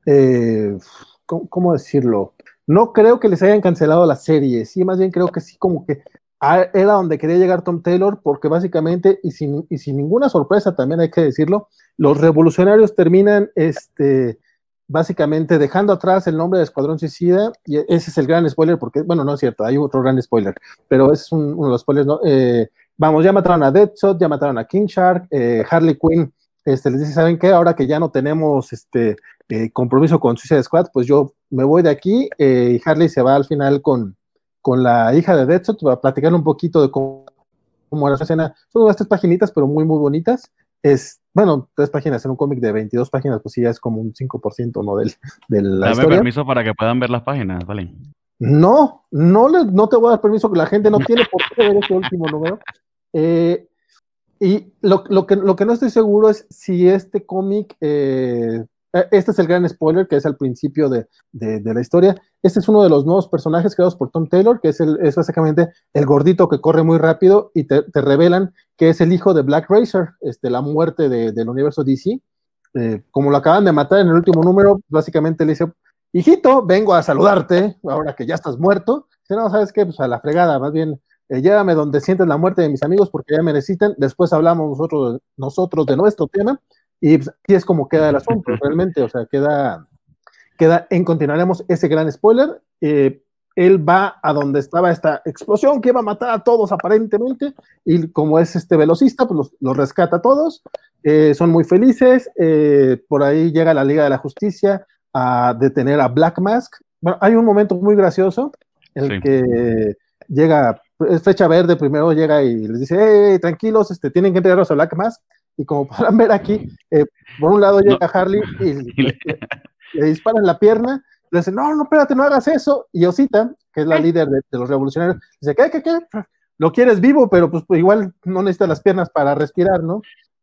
eh, ¿cómo, ¿cómo, decirlo? No creo que les hayan cancelado la serie, sí, más bien creo que sí, como que era donde quería llegar Tom Taylor, porque básicamente, y sin, y sin ninguna sorpresa también hay que decirlo, los revolucionarios terminan, este, básicamente dejando atrás el nombre de Escuadrón Suicida, y ese es el gran spoiler, porque, bueno, no es cierto, hay otro gran spoiler, pero es un, uno de los spoilers. Eh, vamos, ya mataron a Deadshot, ya mataron a King Shark, eh, Harley Quinn, este, les dice, ¿saben qué? Ahora que ya no tenemos este eh, compromiso con Suicide Squad, pues yo me voy de aquí y Harley se va al final con, con la hija de Deadshot para platicar un poquito de cómo, cómo era esa escena. Son unas tres paginitas, pero muy, muy bonitas. Es, bueno, tres páginas en un cómic de 22 páginas, pues sí, ya es como un 5%, ¿no? Del, de la Dame historia. permiso para que puedan ver las páginas, vale. No, no, le, no te voy a dar permiso, que la gente no tiene por qué ver este último número. Eh, y lo, lo, que, lo que no estoy seguro es si este cómic, eh, este es el gran spoiler que es al principio de, de, de, la historia. Este es uno de los nuevos personajes creados por Tom Taylor, que es, el, es básicamente el gordito que corre muy rápido y te, te, revelan que es el hijo de Black Racer, este, la muerte de, del universo DC. Eh, como lo acaban de matar en el último número, básicamente le dice, hijito, vengo a saludarte, ahora que ya estás muerto. Si no, ¿sabes qué? Pues a la fregada, más bien eh, llévame donde sientes la muerte de mis amigos porque ya me necesitan, después hablamos nosotros, nosotros de nuestro tema y pues, aquí es como queda el asunto realmente, o sea, queda, queda en continuaremos ese gran spoiler, eh, él va a donde estaba esta explosión que iba a matar a todos aparentemente y como es este velocista, pues los, los rescata a todos, eh, son muy felices, eh, por ahí llega la Liga de la Justicia a detener a Black Mask, bueno, hay un momento muy gracioso en el sí. que llega es fecha verde, primero llega y les dice, hey, tranquilos, este, tienen que entregarlos a Black Mask, y como podrán ver aquí, eh, por un lado llega no. Harley y le, le, disparan la pierna, le dicen, no, no, espérate, no hagas eso. Y Osita, que es la líder de, los revolucionarios, dice, ¿qué, qué, qué? Lo quieres vivo, pero pues, pues igual no necesitas las piernas para respirar, ¿no?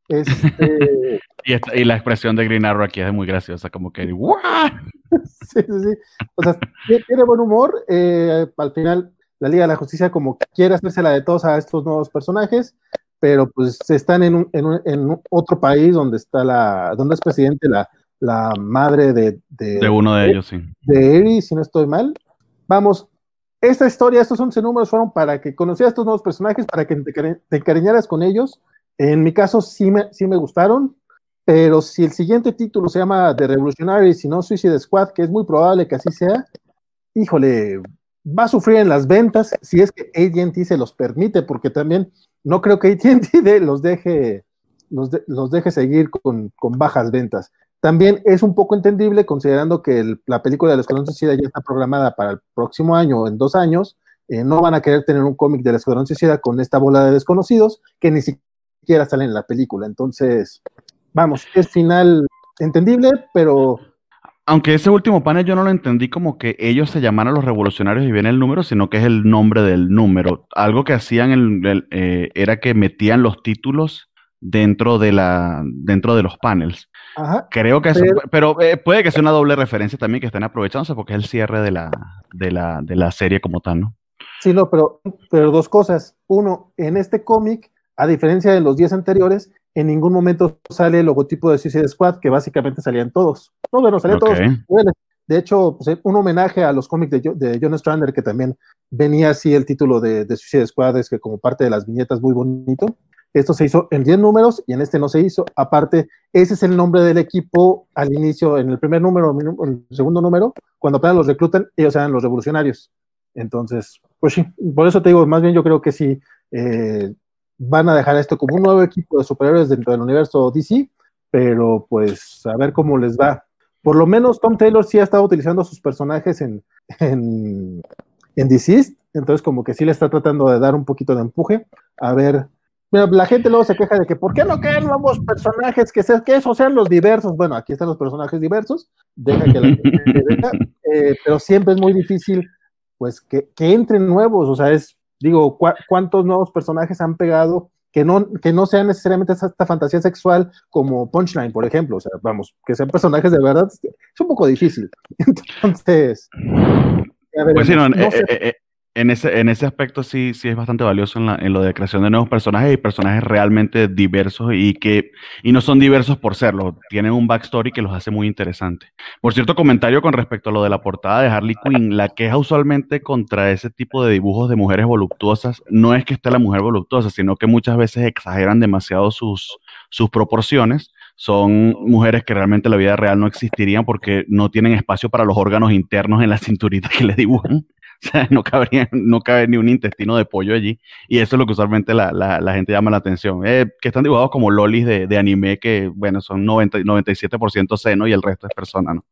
Este... y, la expresión de Green Arrow aquí es muy graciosa, como que sí, sí, sí. O sea, tiene buen humor. Eh, al final, la Liga de la Justicia como quiere hacerse la de todos a estos nuevos personajes, pero pues están en, un, en, un, en otro país donde está la, donde es presidente la, la madre de, de, uno de, ellos, sí. De Eri, si no estoy mal. Vamos, esta historia, estos 11 números fueron para que conocieras estos nuevos personajes, para que te, te encariñaras con ellos. En mi caso sí me, sí me gustaron, pero si el siguiente título se llama The Revolutionary, si no Suicide Squad, que es muy probable que así sea, híjole, va a sufrir en las ventas si es que ATT se los permite, porque también no creo que ATT los deje, los, los deje seguir con, con bajas ventas. También es un poco entendible considerando que la película de la Escuadrón Suicida ya está programada para el próximo año o en dos años. Eh, no van a querer tener un cómic de la Escuadrón Suicida con esta bola de desconocidos que ni siquiera sale en la película. Entonces, vamos, es final entendible, pero... Aunque ese último panel yo no lo entendí como que ellos se llamaran los revolucionarios y viene el número, sino que es el nombre del número. Algo que hacían eh, era que metían los títulos dentro de, la, dentro de los panels. Creo que eso, pero, eh, puede que sea una doble referencia también que estén aprovechándose porque es el cierre de la, de la, de la serie como tal, ¿no? Sí, no, pero, pero dos cosas. Uno, en este cómic, a diferencia de los 10 anteriores, en ningún momento sale el logotipo de Suicide Squad, que básicamente salían todos. No, bueno, salían todos. de hecho, pues, un homenaje a los cómics de, de, John Strander, que también venía así el título de, de Suicide Squad, es que como parte de las viñetas muy bonito. Esto se hizo en 10 números y en este no se hizo. Aparte, ese es el nombre del equipo al inicio, en el primer número, en el segundo número, cuando apenas los reclutan, ellos eran los revolucionarios. Entonces, pues sí, por eso te digo, más bien yo creo que sí eh, van a dejar esto como un nuevo equipo de superhéroes dentro del universo DC, pero pues a ver cómo les va. Por lo menos Tom Taylor sí ha estado utilizando sus personajes en, en, en entonces como que sí le está tratando de dar un poquito de empuje, a ver la gente luego se queja de que ¿por qué no quedan nuevos personajes que, que esos sean los diversos? Bueno, aquí están los personajes diversos, deja que la gente eh, pero siempre es muy difícil pues que, entren nuevos, o sea, es, digo, ¿cuántos nuevos personajes han pegado que no, que no sean necesariamente esta fantasía sexual como Punchline, por ejemplo, o sea, vamos, que sean personajes de verdad, es un poco difícil. Entonces, pues sí, no, eh, eh, en ese, en ese aspecto sí, sí es bastante valioso en, lo de creación de nuevos personajes y personajes realmente diversos y que y no son diversos por serlo, tienen un backstory que los hace muy interesantes. Por cierto, comentario con respecto a lo de la portada de Harley Quinn, la queja usualmente contra ese tipo de dibujos de mujeres voluptuosas no es que esté la mujer voluptuosa, sino que muchas veces exageran demasiado sus, sus proporciones son mujeres que realmente en la vida real no existirían porque no tienen espacio para los órganos internos en la cinturita que le dibujan. O sea, no, cabría, no cabe ni un intestino de pollo allí. Y eso es lo que usualmente la, la, gente llama la atención. Eh, que están dibujados como lolis de, de, anime que, bueno, son 90, 97% seno y el resto es persona, ¿no?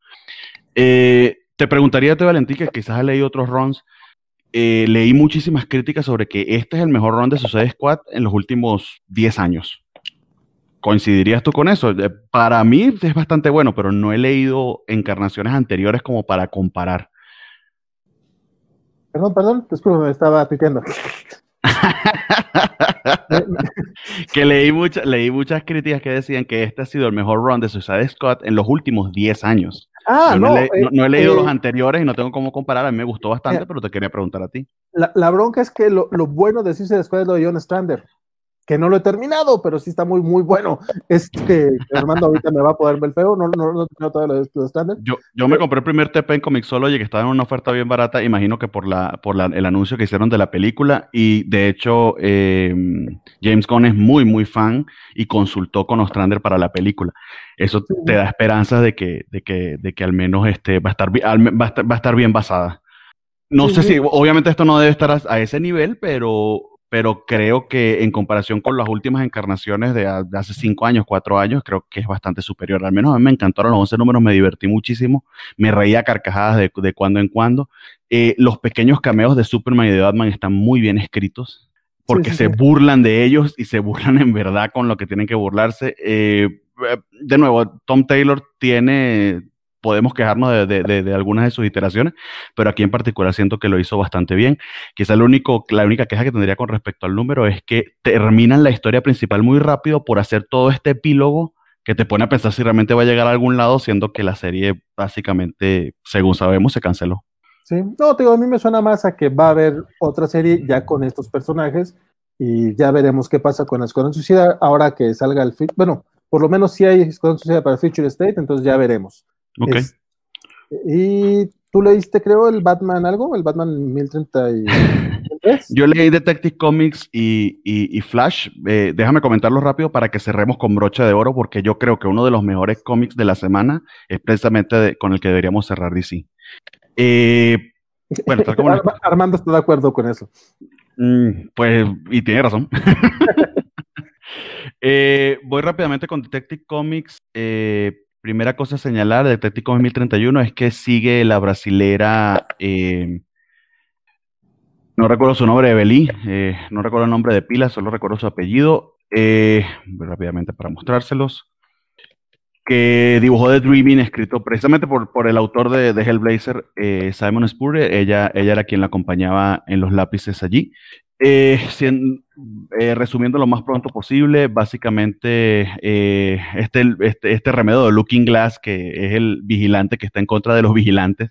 Eh, te preguntaría, te Valentín, que quizás has leído otros runs. Eh, leí muchísimas críticas sobre que este es el mejor run de Suicide Squad en los últimos 10 años. ¿Coincidirías tú con eso? Para mí es bastante bueno, pero no he leído encarnaciones anteriores como para comparar. Perdón, perdón, disculpe, me estaba pidiendo. que leí, leí muchas críticas que decían que este ha sido el mejor run de Suicide Scott en los últimos 10 años. Ah, no, eh, no, he, leído los eh, anteriores y no tengo cómo comparar. A mí me gustó bastante, eh, pero te quería preguntar a ti. La, bronca es que lo, lo, bueno de Suicide Squad es lo de John Strander que no lo he terminado, pero sí está muy, muy bueno. Este, Armando ahorita me va a poder ver feo, no, no, no, no todo lo estándar. Yo, yo me compré el primer TP en Comixology que estaba en una oferta bien barata, imagino que por la, por la, el anuncio que hicieron de la película, y de hecho em, James Gunn es muy, muy fan y consultó con Ostrander para la película. Eso te da esperanzas de que, de que, de que al menos este, va, a estar, va, a estar, bien basada. No sé si, obviamente esto no debe estar a ese nivel, pero pero creo que en comparación con las últimas encarnaciones de, hace cinco años, cuatro años, creo que es bastante superior. Al menos a mí me encantaron los 11 números, me divertí muchísimo, me reía carcajadas de, de cuando en cuando. Eh, los pequeños cameos de Superman y de Batman están muy bien escritos, porque se burlan de ellos y se burlan en verdad con lo que tienen que burlarse. Eh, de nuevo, Tom Taylor tiene podemos quejarnos de, algunas de sus iteraciones, pero aquí en particular siento que lo hizo bastante bien. Quizá lo único, la única queja que tendría con respecto al número es que terminan la historia principal muy rápido por hacer todo este epílogo que te pone a pensar si realmente va a llegar a algún lado, siendo que la serie básicamente, según sabemos, se canceló. Sí, no, te digo, a mí me suena más a que va a haber otra serie ya con estos personajes y ya veremos qué pasa con la Escuadrón Suicida ahora que salga el... Bueno, por lo menos si hay Escuadrón Suicida para Future State, entonces ya veremos. Ok. y tú leíste, creo, el Batman algo, el Batman 1033. Yo leí Detective Comics y, Flash. Eh, déjame comentarlo rápido para que cerremos con broche de oro, porque yo creo que uno de los mejores cómics de la semana es precisamente con el que deberíamos cerrar DC. Eh, bueno, Armando está de acuerdo con eso. Mm, pues, y tiene razón. Eh, voy rápidamente con Detective Comics. Eh, primera cosa a señalar, Detective Comics 1031 es que sigue la brasilera, eh, no recuerdo su nombre de Belí, no recuerdo el nombre de pila, solo recuerdo su apellido. voy rápidamente para mostrárselos que dibujó The Dreaming, escrito precisamente por, por el autor de, de Hellblazer, Simon Spurrier. Ella, ella era quien la acompañaba en los lápices allí. Eh, eh, resumiendo lo más pronto posible, básicamente eh, este, este, este, remedio de Looking Glass, que es el vigilante que está en contra de los vigilantes,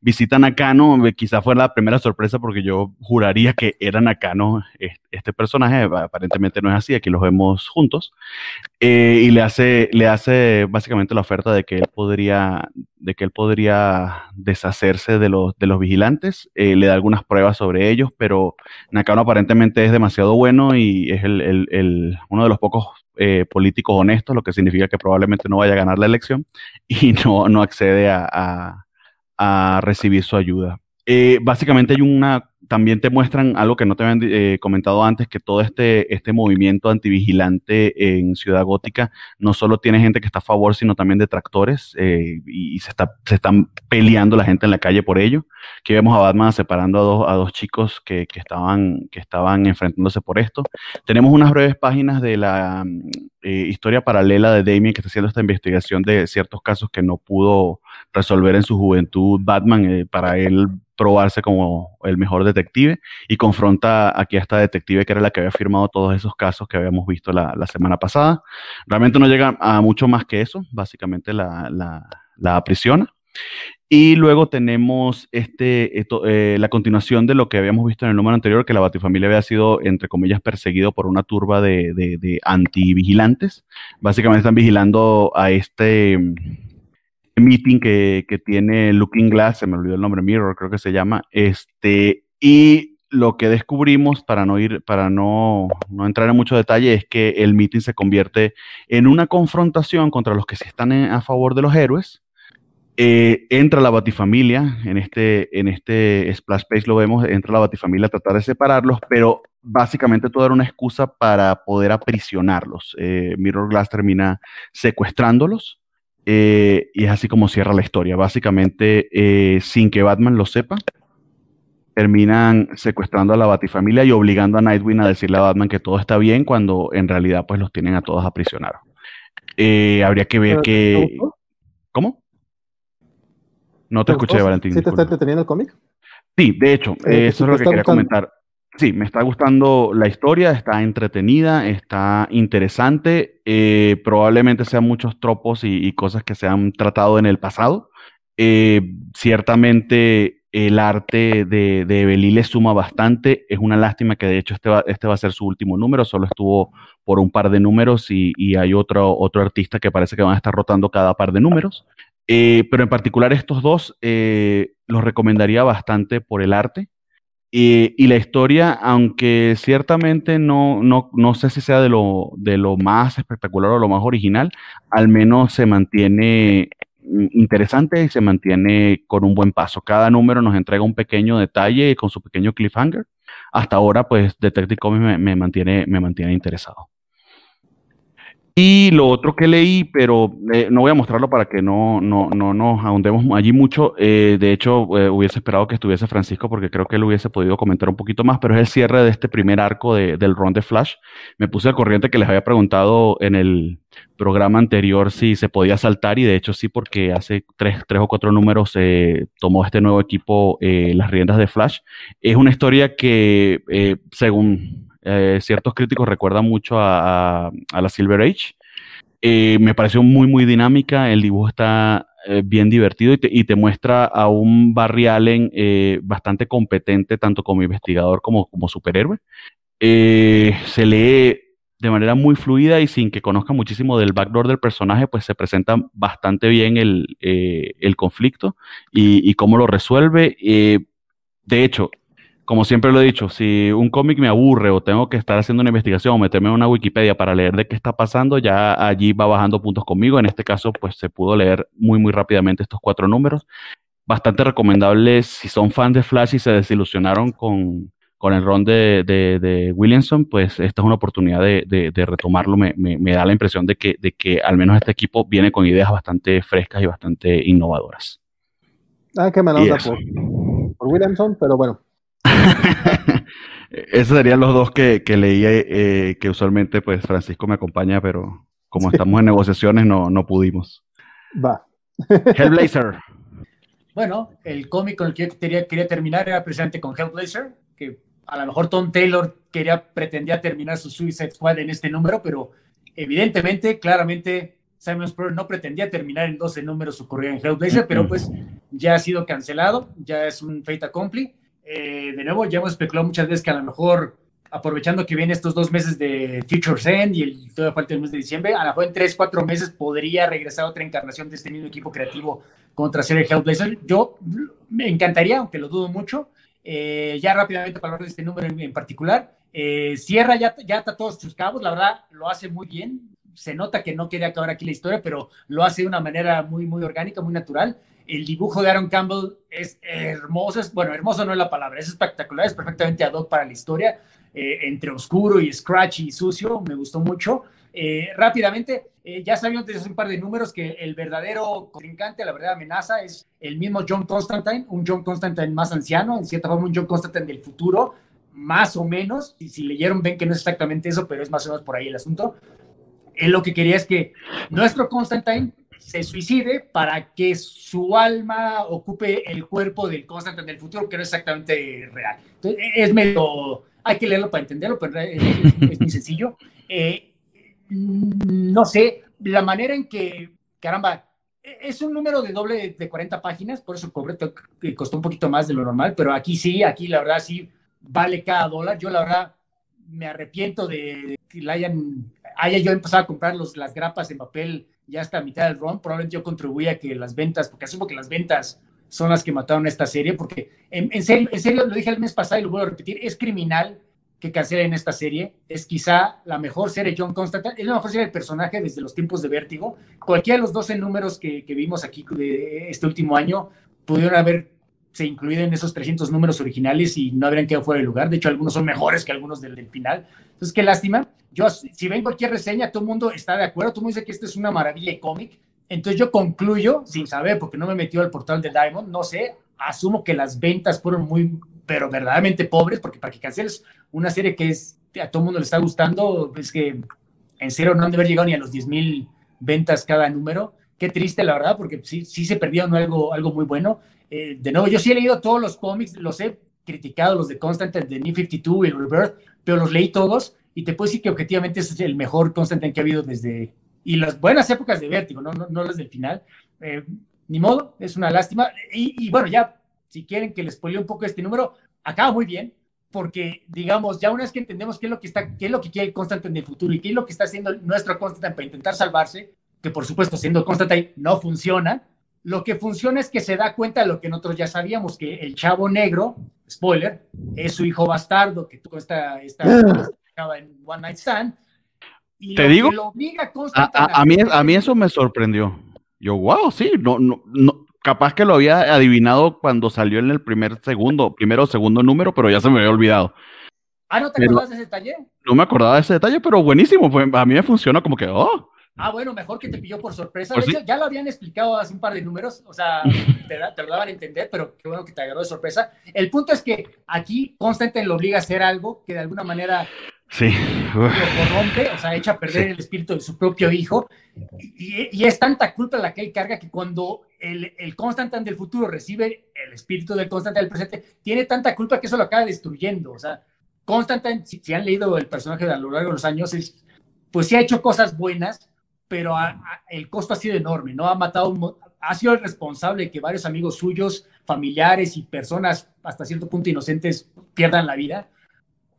visitan a Nakano, quizá fue la primera sorpresa porque yo juraría que era Nakano este personaje, aparentemente no es así, aquí los vemos juntos, y le hace, le hace básicamente la oferta de que él podría, de que él podría deshacerse de los, de los vigilantes, le da algunas pruebas sobre ellos, pero Nakano aparentemente es demasiado bueno y es el, uno de los pocos eh, políticos honestos, lo que significa que probablemente no vaya a ganar la elección y no, no accede a, recibir su ayuda. Eh, básicamente hay una también te muestran algo que no te habían eh, comentado antes, que todo este, este movimiento antivigilante en Ciudad Gótica no solo tiene gente que está a favor, sino también detractores, eh, y, se, está, se están peleando la gente en la calle por ello. Aquí vemos a Batman separando a dos, a dos chicos que, que, estaban, que estaban enfrentándose por esto. Tenemos unas breves páginas de la eh, historia paralela de Damien, que está haciendo esta investigación de ciertos casos que no pudo resolver en su juventud Batman, para él probarse como el mejor detective y confronta aquí a esta detective que era la que había firmado todos esos casos que habíamos visto la, semana pasada. Realmente no llega a mucho más que eso, básicamente la, la, aprisiona. Y luego tenemos este, eh, la continuación de lo que habíamos visto en el número anterior, que la Batifamilia había sido, entre comillas, perseguido por una turba de, de, de antivigilantes. Básicamente están vigilando a este meeting que, que, tiene Looking Glass, se me olvidó el nombre, Mirror creo que se llama, este, y lo que descubrimos, para no ir, para no, no entrar en mucho detalle, es que el meeting se convierte en una confrontación contra los que sí están a favor de los héroes. Eh, entra la Batifamilia, en este, en este Splash Page lo vemos, entra la Batifamilia a tratar de separarlos, pero básicamente todo era una excusa para poder aprisionarlos. Eh, Mirror Glass termina secuestrándolos eh, y es así como cierra la historia. Básicamente, eh, sin que Batman lo sepa, terminan secuestrando a la Batifamilia y obligando a Nightwing a decirle a Batman que todo está bien cuando en realidad pues los tienen a todos aprisionados. Eh, habría que ver que... ¿Cómo? No te, escuché, Valentín. ¿Sí te está entreteniendo el cómic? Sí, de hecho, eso es lo que quería comentar. Sí, me está gustando la historia, está entretenida, está interesante. Eh, probablemente sean muchos tropos y, cosas que se han tratado en el pasado. Eh, ciertamente el arte de, de Belí le suma bastante. Es una lástima que de hecho este va, este va a ser su último número, solo estuvo por un par de números y, hay otro, otro artista que parece que van a estar rotando cada par de números. Eh, pero en particular estos dos los recomendaría bastante por el arte. Y, la historia, aunque ciertamente no, no, no, sé si sea de lo, de lo más espectacular o lo más original, al menos se mantiene interesante y se mantiene con un buen paso. Cada número nos entrega un pequeño detalle con su pequeño cliffhanger. Hasta ahora, pues Detective Comics me, mantiene, me mantiene interesado. Y lo otro que leí, pero eh, no voy a mostrarlo para que no, no, no nos ahondemos allí mucho. Eh, de hecho, eh, hubiese esperado que estuviese Francisco porque creo que él hubiese podido comentar un poquito más, pero es el cierre de este primer arco del run de Flash. Me puse al corriente que les había preguntado en el programa anterior si se podía saltar y de hecho sí porque hace tres, tres o cuatro números tomó este nuevo equipo las riendas de Flash. Es una historia que, según eh, ciertos críticos recuerdan mucho a, la Silver Age. Eh, me pareció muy, muy dinámica. El dibujo está eh, bien divertido y te, muestra a un Barry Allen bastante competente, tanto como investigador como como superhéroe. se lee de manera muy fluida y sin que conozca muchísimo del backdoor del personaje, pues se presenta bastante bien el, conflicto y, y, cómo lo resuelve. de hecho, como siempre lo he dicho, si un cómic me aburre o tengo que estar haciendo una investigación o meterme en una Wikipedia para leer de qué está pasando, ya allí va bajando puntos conmigo. En este caso, pues se pudo leer muy, muy rápidamente estos cuatro números. Bastante recomendable si son fans de Flash y se desilusionaron con, el ron de, Williamson, pues esta es una oportunidad de, retomarlo. Me, da la impresión de que, de que al menos este equipo viene con ideas bastante frescas y bastante innovadoras. Ah, que me la por, por Williamson, pero bueno, Esos serían los dos que, que leí, eh, que usualmente pues Francisco me acompaña, pero como estamos en negociaciones no, no pudimos. Va. Hellblazer. Bueno, el cómic con el que yo quería, quería terminar era precisamente con Hellblazer, que a lo mejor Tom Taylor quería, pretendía terminar su Suicide Squad en este número, pero evidentemente, claramente, Simon Spurrier no pretendía terminar en 12 números su corrida en Hellblazer, pero pues ya ha sido cancelado, ya es un fait accompli. Eh, de nuevo, ya hemos especulado muchas veces que a lo mejor, aprovechando que vienen estos dos meses de Futures End y el, todavía falta el mes de diciembre, a lo mejor en tres, cuatro meses podría regresar otra encarnación de este mismo equipo creativo contra serie Hellblazer. Yo me encantaría, aunque lo dudo mucho. Eh, ya rápidamente para hablar de este número en, particular, eh, Sierra ya, ya está todos sus cabos, la verdad lo hace muy bien. Se nota que no quiere acabar aquí la historia, pero lo hace de una manera muy, muy orgánica, muy natural. El dibujo de Aaron Campbell es hermoso, es, bueno, hermoso no es la palabra, es espectacular, es perfectamente ad hoc para la historia, eh, entre oscuro y scratchy y sucio, me gustó mucho. Eh, rápidamente, eh, ya sabíamos desde un par de números que el verdadero contrincante, la verdadera amenaza es el mismo John Constantine, un John Constantine más anciano, en cierta forma un John Constantine del futuro, más o menos, y si leyeron ven que no es exactamente eso, pero es más o menos por ahí el asunto. Él lo que quería es que nuestro Constantine se suicide para que su alma ocupe el cuerpo del Constantine del futuro, que no es exactamente real. Entonces, es medio, hay que leerlo para entenderlo, pero es, muy sencillo. Eh, no sé, la manera en que, caramba, es un número de doble de 40 páginas, por eso cobré, costó un poquito más de lo normal, pero aquí sí, aquí la verdad sí vale cada dólar. Yo la verdad me arrepiento de que la hayan, haya yo empezado a comprar los, las grapas en papel ya hasta mitad del run, probablemente yo contribuía a que las ventas, porque asumo que las ventas son las que mataron esta serie, porque en, serio, en serio, lo dije el mes pasado y lo vuelvo a repetir, es criminal que cancelen esta serie. Es quizá la mejor serie John Constantine, es la mejor serie de personaje desde los tiempos de Vértigo. Cualquiera de los 12 números que, que vimos aquí de este último año pudieron haber se incluido en esos 300 números originales y no habrían quedado fuera de lugar. De hecho, algunos son mejores que algunos del, del final. Entonces, qué lástima. Yo, si ven cualquier reseña, todo el mundo está de acuerdo, todo el mundo dice que este es una maravilla de cómic. Entonces yo concluyo, sin saber, porque no me metió al portal de Diamond, no sé, asumo que las ventas fueron muy, pero verdaderamente pobres, porque para que canceles una serie que es, a todo el mundo le está gustando, es que en serio no han de haber llegado ni a los 10 mil ventas cada número. Qué triste, la verdad, porque sí, sí se perdieron algo, algo muy bueno. Eh, de nuevo, yo sí he leído todos los cómics, los he criticado, los de Constantine, de New 52 y el Rebirth, pero los leí todos y te puedo decir que objetivamente es el mejor Constantine que ha habido desde, y las buenas épocas de Vértigo, no, no, no las del final. Eh, ni modo, es una lástima. Y, bueno, ya, si quieren que les spoile un poco este número, acaba muy bien, porque digamos, ya una vez que entendemos qué es lo que está, qué es lo que quiere el Constantine en el futuro y qué es lo que está haciendo nuestro Constantine para intentar salvarse, que por supuesto siendo Constantine no funciona, lo que funciona es que se da cuenta de lo que nosotros ya sabíamos, que el chavo negro, spoiler, es su hijo bastardo, que tuvo esta, esta ah en One Night Stand. Y Te digo, a, mí, a mí eso me sorprendió. Yo, wow, sí, no, no, no, capaz que lo había adivinado cuando salió en el primer segundo, primero o segundo número, pero ya se me había olvidado. Ah, ¿no te acordabas de ese detalle? No me acordaba de ese detalle, pero buenísimo. Pues, a mí me funcionó como que, oh. Ah, bueno, mejor que te pilló por sorpresa. Pues de hecho, ya lo habían explicado hace un par de números, o sea, te, te, lo daban a entender, pero qué bueno que te agarró de sorpresa. El punto es que aquí Constantine lo obliga a hacer algo que de alguna manera sí. lo corrompe, o sea, echa a perder sí. el espíritu de su propio hijo. Y, y, es tanta culpa la que él carga que cuando el, el Constantine del futuro recibe el espíritu del Constantine del presente, tiene tanta culpa que eso lo acaba destruyendo. O sea, Constantine, si, si han leído el personaje a lo largo de los años, es, pues sí ha hecho cosas buenas, pero el costo ha sido enorme, ¿no? Ha matado, ha sido el responsable que varios amigos suyos, familiares y personas hasta cierto punto inocentes pierdan la vida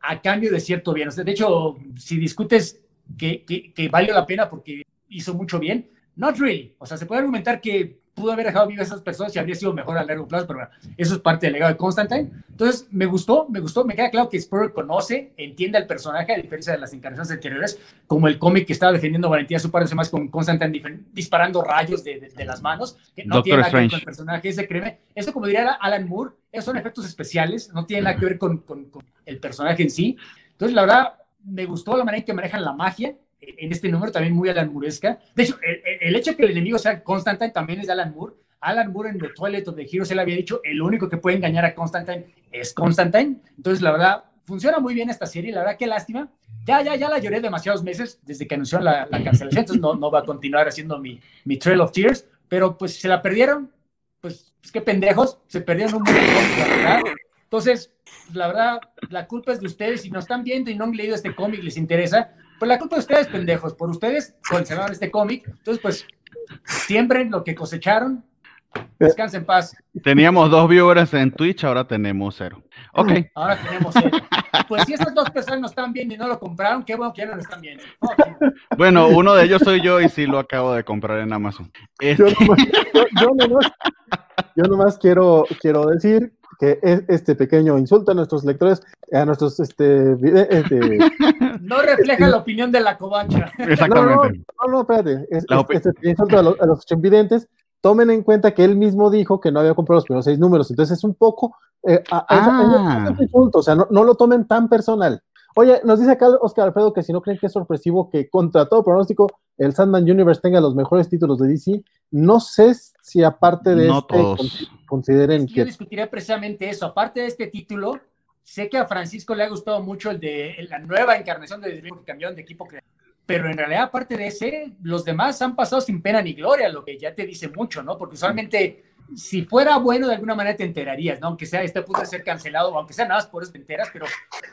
a cambio de cierto bien. O sea, de hecho, si discutes que, que, que valió la pena porque hizo mucho bien, not really. O sea, se puede argumentar que pudo haber dejado vivas a esas personas y habría sido mejor a largo plazo, pero bueno, eso es parte del legado de Constantine. Entonces, me gustó, me gustó, me queda claro que Spur conoce, entiende al personaje, a diferencia de las encarnaciones anteriores, como el cómic que estaba defendiendo Valentía su par de semanas con Constantine disparando rayos de, de, de, las manos, que no Doctor tiene nada que ver con el personaje, ese créeme. Eso, como diría Alan Moore, esos son efectos especiales, no tiene nada que ver con, con, con el personaje en sí. Entonces, la verdad, me gustó la manera en que manejan la magia, en este número también muy Alan Mooresca. De hecho, el, el, hecho que el enemigo sea Constantine también es de Alan Moore. Alan Moore en The Twilight of the Heroes, él había dicho, el único que puede engañar a Constantine es Constantine. Entonces, la verdad, funciona muy bien esta serie. La verdad, qué lástima. Ya, ya, ya la lloré demasiados meses desde que anunció la, la cancelación. Entonces, no, no va a continuar haciendo mi, mi Trail of Tears. Pero, pues, se la perdieron. Pues, pues qué pendejos. Se perdieron un montón, la verdad. Entonces, la verdad, la culpa es de ustedes. Si nos están viendo y no han leído este cómic, les interesa, pues la culpa de ustedes, pendejos. Por ustedes conservaron este cómic. Entonces, pues, siembren lo que cosecharon. Descansen en paz. Teníamos dos viewers en Twitch, ahora tenemos cero. Ok. Ahora tenemos cero. Pues si estas dos personas nos están viendo y no lo compraron, qué bueno que ya no lo están viendo. Okay. Bueno, uno de ellos soy yo y sí lo acabo de comprar en Amazon. Este... Yo, nomás, yo, yo, nomás, yo nomás quiero, quiero decir que este pequeño insulto a nuestros lectores, a nuestros este, este no refleja este, la opinión de la covacha. Exactamente. No, no, no, espérate. Es, este insulto a los, a los videntes, tomen en cuenta que él mismo dijo que no había comprado los primeros seis números, entonces es un poco eh, a, ah. es, es, es insulto, o sea, no, no, lo tomen tan personal. Oye, nos dice acá Oscar Alfredo que si no creen que es sorpresivo que contra todo pronóstico el Sandman Universe tenga los mejores títulos de DC, no sé si aparte de no este todos. consideren es que, que... Yo discutiría precisamente eso, aparte de este título, sé que a Francisco le ha gustado mucho el de la nueva encarnación de Dream de equipo pero en realidad, aparte de ese, los demás han pasado sin pena ni gloria, lo que ya te dice mucho, ¿no? Porque usualmente, si fuera bueno, de alguna manera te enterarías, ¿no? Aunque sea este punto de ser cancelado, aunque sea nada más por eso te enteras, pero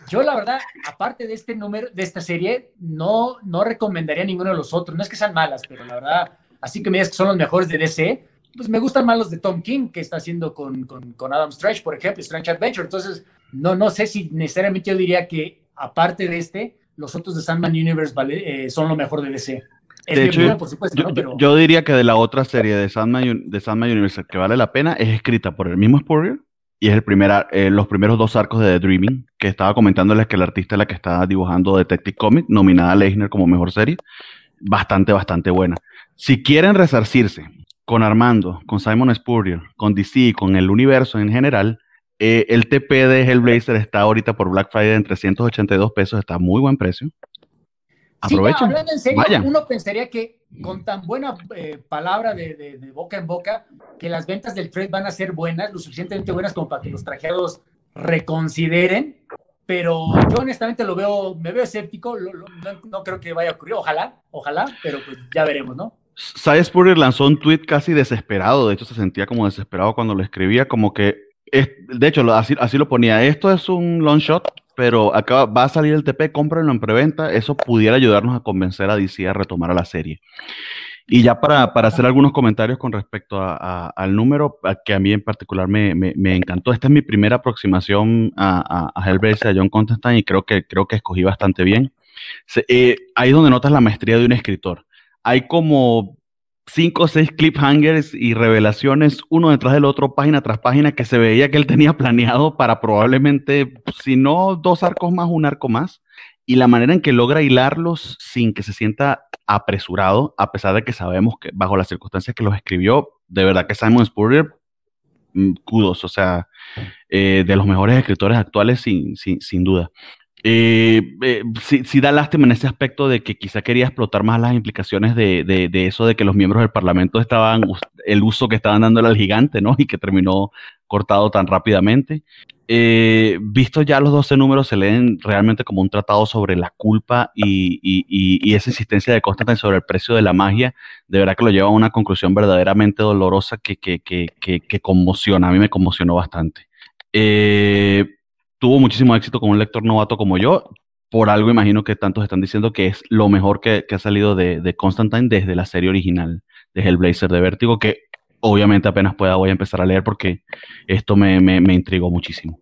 yo la verdad, aparte de este número, de esta serie, no, no recomendaría ninguno de los otros. No es que sean malas, pero la verdad, así que me digas que son los mejores de DC, pues me gustan más los de Tom King, que está haciendo con, con, con Adam Strange, por ejemplo, Strange Adventure. Entonces, no, no sé si necesariamente yo diría que, aparte de este, los otros de Sandman Universe vale, eh, son lo mejor de DC. Es de hecho, opinión, por supuesto, yo, ¿no? Pero... yo, diría que de la otra serie de Sandman, de Sandman Universe que vale la pena es escrita por el mismo Spurrier y es el primer, eh, los primeros dos arcos de The Dreaming, que estaba comentándoles que el artista es la que está dibujando Detective Comics, nominada a Leisner como mejor serie, bastante, bastante buena. Si quieren resarcirse con Armando, con Simon Spurrier, con DC, con el universo en general, eh, el TP de Hellblazer está ahorita por Black Friday en 382 pesos, está a muy buen precio. Aprovechen. Sí, hablando en serio, Vayan. uno pensaría que con tan buena eh, palabra de, de, de, boca en boca, que las ventas del trade van a ser buenas, lo suficientemente buenas como para que los trajeados reconsideren, pero yo honestamente lo veo, me veo escéptico, lo, lo, no, no, creo que vaya a ocurrir, ojalá, ojalá, pero pues ya veremos, ¿no? Spurrier lanzó un tweet casi desesperado, de hecho se sentía como desesperado cuando lo escribía, como que, de hecho así, lo ponía, esto es un long shot, pero acá va a salir el TP, cómprenlo en preventa, eso pudiera ayudarnos a convencer a DC a retomar a la serie. Y ya para, hacer algunos comentarios con respecto al número, que a mí en particular me, encantó. Esta es mi primera aproximación a, a Hellblazer, a John Constantine, y creo que, creo escogí bastante bien. Se, eh, ahí es donde notas la maestría de un escritor. Hay como cinco o seis cliffhangers y revelaciones, uno detrás del otro, página tras página, que se veía que él tenía planeado para probablemente, si no dos arcos más, un arco más. Y la manera en que logra hilarlos sin que se sienta apresurado, a pesar de que sabemos que bajo las circunstancias que los escribió, de verdad que Simon Spurrier, kudos, o sea, eh, de los mejores escritores actuales sin, sin, sin duda. Eh, eh, sí, da lástima en ese aspecto de que quizá quería explotar más las implicaciones de, eso de que los miembros del Parlamento estaban, el uso que estaban dándole al gigante, ¿no? Y que terminó cortado tan rápidamente. Eh, visto ya los 12 números, se leen realmente como un tratado sobre la culpa y, esa existencia de Constantine sobre el precio de la magia. De verdad que lo lleva a una conclusión verdaderamente dolorosa que, que conmociona. A mí me conmocionó bastante. Eh, tuvo muchísimo éxito con un lector novato como yo. Por algo imagino que tantos están diciendo que es lo mejor que, ha salido de, Constantine desde la serie original de Hellblazer de Vértigo, que obviamente apenas pueda voy a empezar a leer porque esto me, me intrigó muchísimo.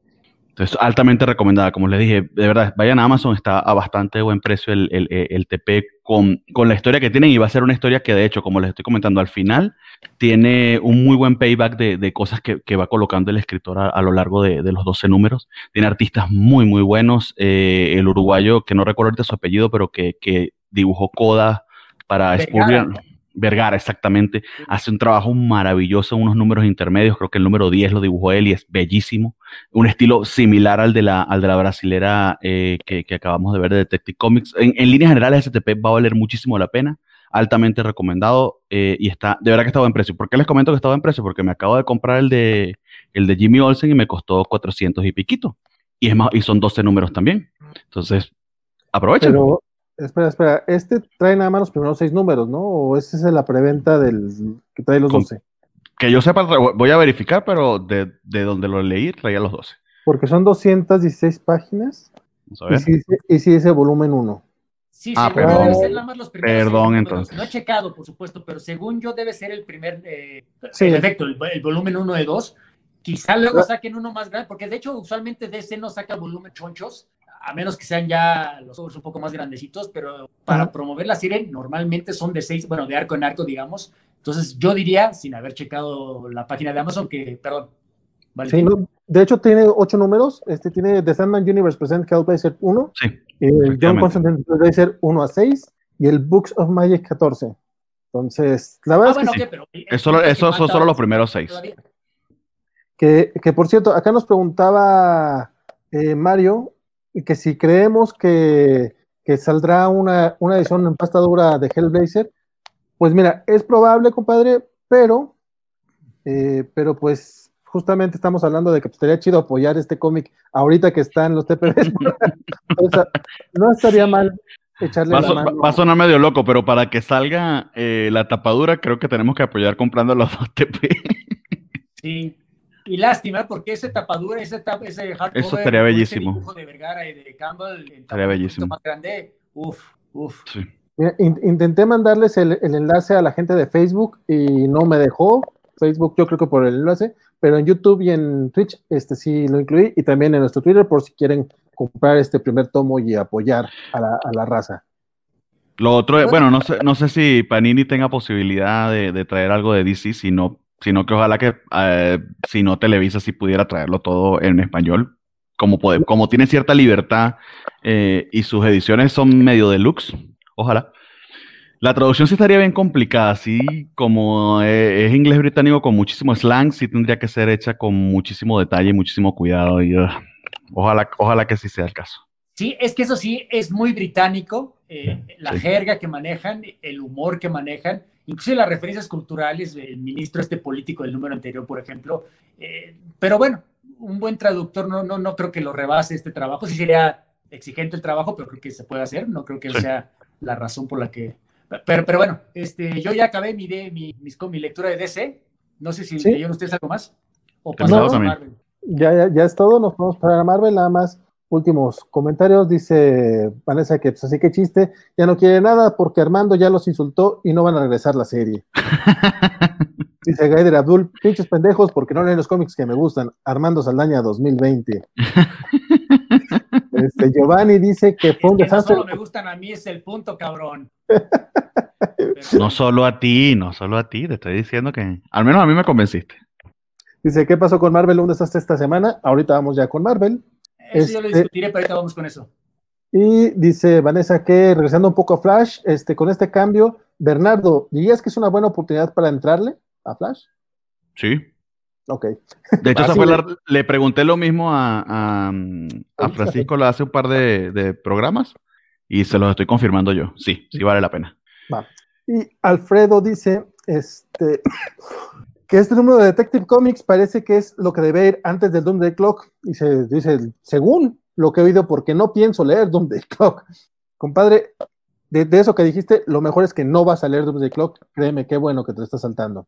Entonces, altamente recomendada. Como les dije, de verdad, vayan a Amazon, está a bastante buen precio el, el, el, TP con, con, la historia que tienen y va a ser una historia que, de hecho, como les estoy comentando, al final tiene un muy buen payback de, de cosas que, que, va colocando el escritor a, lo largo de, de, los 12 números. Tiene artistas muy, muy buenos. Eh, el uruguayo, que no recuerdo ahorita su apellido, pero que, que dibujó Coda para Spurrier. Vergara, exactamente. Hace un trabajo maravilloso en unos números intermedios. Creo que el número 10 lo dibujó él y es bellísimo. Un estilo similar al de la, al de la brasilera eh, que, acabamos de ver de Detective Comics. En, líneas generales, STP va a valer muchísimo la pena. Altamente recomendado eh, y está, de verdad que estaba en precio. ¿Por qué les comento que estaba en precio? Porque me acabo de comprar el de, el de Jimmy Olsen y me costó 400 y piquito. Y, es más, y son 12 números también. Entonces, aprovechen. Espera, espera, este trae nada más los primeros seis números, ¿no? ¿O ese es la preventa del que trae los 12? Que yo sepa, voy a verificar, pero de, donde lo leí traía los 12. Porque son 216 páginas. Vamos a ver. Y si, dice volumen 1. Sí, ah, perdón. debe ser nada más los primeros. Perdón, entonces. No he checado, por supuesto, pero según yo debe ser el primer, eh, sí. el efecto, el, volumen 1 de 2. Quizá luego saquen uno más grande, porque de hecho usualmente DC no saca volumen chonchos, a menos que sean ya los ojos un poco más grandecitos, pero para promover la serie normalmente son de seis, bueno, de arco en arco, digamos. Entonces yo diría, sin haber checado la página de Amazon, que, perdón. Sí, de hecho tiene ocho números, este tiene The Sandman Universe Present Hellblazer 1, sí, el John Constantine Hellblazer 1 a 6 y el Books of Magic 14. Entonces, la verdad ah, es que pero esos son solo los primeros seis. Que, que, por cierto, acá nos preguntaba eh, Mario que si creemos que, saldrá una, edición en pasta dura de Hellblazer, pues mira, es probable, compadre, pero, eh, pero pues justamente estamos hablando de que pues, estaría chido apoyar este cómic ahorita que están los TPBs. no estaría mal echarle va, la mano. Va a sonar medio loco, pero para que salga eh, la tapadura, creo que tenemos que apoyar comprando los dos TP. Sí, y lástima, porque esa tapadura, ese, ese hardcover, Eso estaría bellísimo. de Vergara y de Campbell, estaría bellísimo. más grande, uf, uf. Sí. intenté mandarles el, el, enlace a la gente de Facebook y no me dejó. Facebook, yo creo que por el enlace, pero en YouTube y en Twitch este sí lo incluí y también en nuestro Twitter por si quieren comprar este primer tomo y apoyar a la, a la raza. Lo otro, bueno, no sé, no sé si Panini tenga posibilidad de, de traer algo de DC, si no sino que ojalá que eh, si no Televisa sí pudiera traerlo todo en español, como, como tiene cierta libertad eh, y sus ediciones son medio deluxe, ojalá. La traducción sí estaría bien complicada, así como eh, es inglés británico con muchísimo slang, sí tendría que ser hecha con muchísimo detalle y muchísimo cuidado. Ojalá, ojalá que sí sea el caso. Sí, es que eso sí es muy británico, la jerga que manejan, el humor que manejan incluso las referencias culturales del ministro este político del número anterior, por ejemplo. Eh, pero bueno, un buen traductor no, no, no creo que lo rebase este trabajo. Sí sería exigente el trabajo, pero creo que se puede hacer. No creo que sea la razón por la que... Pero, pero bueno, este, yo ya acabé mi, mi, mi, lectura de DC. No sé si ¿Sí? leyeron ustedes algo más. O pasamos a Marvel. Ya, ya, ya es todo, nos podemos parar a Marvel, nada más últimos comentarios. Dice Vanessa que pues así que chiste, ya no quiere nada porque Armando ya los insultó y no van a regresar la serie. dice Gaider Abdul, pinches pendejos porque no leen los cómics que me gustan. Armando Saldaña 2020. este, Giovanni dice que fue un desastre. No solo me gustan a mí, es el punto, cabrón. no solo a ti, no solo a ti, te estoy diciendo que al menos a mí me convenciste. Dice, ¿qué pasó con Marvel? Un desastre esta semana. Ahorita vamos ya con Marvel. Eso yo lo este, discutiré, pero ahorita vamos con eso. Y dice Vanessa que, regresando un poco a Flash, este, con este cambio, Bernardo, ¿dirías que es una buena oportunidad para entrarle a Flash? Sí, Ok. De hecho, Así esa fue de- la- le pregunté lo mismo a, a, a Francisco hace un par de, de programas y se los estoy confirmando yo. Sí, sí vale la pena. Y Alfredo dice este, que este número de Detective Comics parece que es lo que debe ir antes del Doomsday Clock. Y se dice, según lo que he oído, porque no pienso leer Doomsday Clock. Compadre, de, eso que dijiste, lo mejor es que no vas a leer Doomsday Clock. Créeme, qué bueno que te está saltando.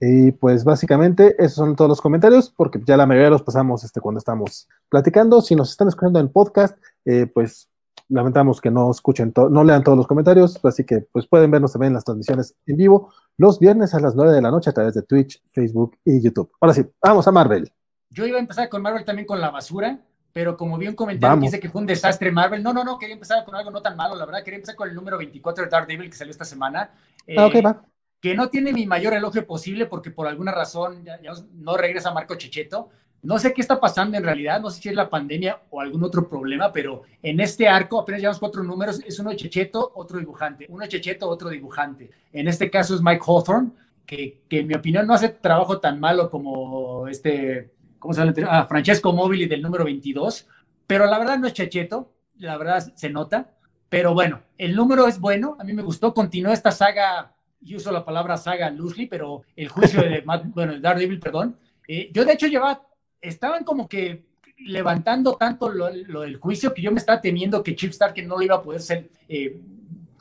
Y pues básicamente esos son todos los comentarios, porque ya la mayoría los pasamos este, cuando estamos platicando. Si nos están escuchando en podcast, eh, pues lamentamos que no escuchen, to- no lean todos los comentarios, así que pues pueden vernos también en las transmisiones en vivo los viernes a las 9 de la noche a través de Twitch, Facebook y YouTube. Ahora sí, vamos a Marvel. Yo iba a empezar con Marvel también con la basura, pero como vi un comentario Vamos. que dice que fue un desastre Marvel, no, no, no, quería empezar con algo no tan malo, la verdad, quería empezar con el número 24 de Daredevil que salió esta semana. Ah, Eh, ok, va. que no tiene mi mayor elogio posible porque por alguna razón ya- ya no regresa Marco Checheto. No sé qué está pasando en realidad, no sé si es la pandemia o algún otro problema, pero en este arco apenas llevamos cuatro números, es uno Checheto, otro dibujante, uno Checheto, otro dibujante. En este caso es Mike Hawthorne, que, que en mi opinión no hace trabajo tan malo como este, ¿cómo se llama? Ah, Francesco Mobili del número 22, pero la verdad no es Checheto, la verdad se nota, pero bueno, el número es bueno, a mí me gustó, continuó esta saga yo uso la palabra saga loosely, pero el juicio de, Matt- bueno, de Daredevil, perdón. Eh, yo de hecho llevaba, estaban como que levantando tanto lo, lo del juicio que yo me estaba temiendo que Chip Stark no lo iba a poder ser, eh,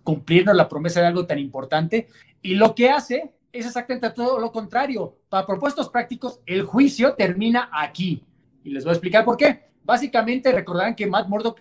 cumplirnos la promesa de algo tan importante. Y lo que hace es exactamente todo lo contrario. Para propuestos prácticos, el juicio termina aquí. Y les voy a explicar por qué. Básicamente recordarán que Matt Murdock,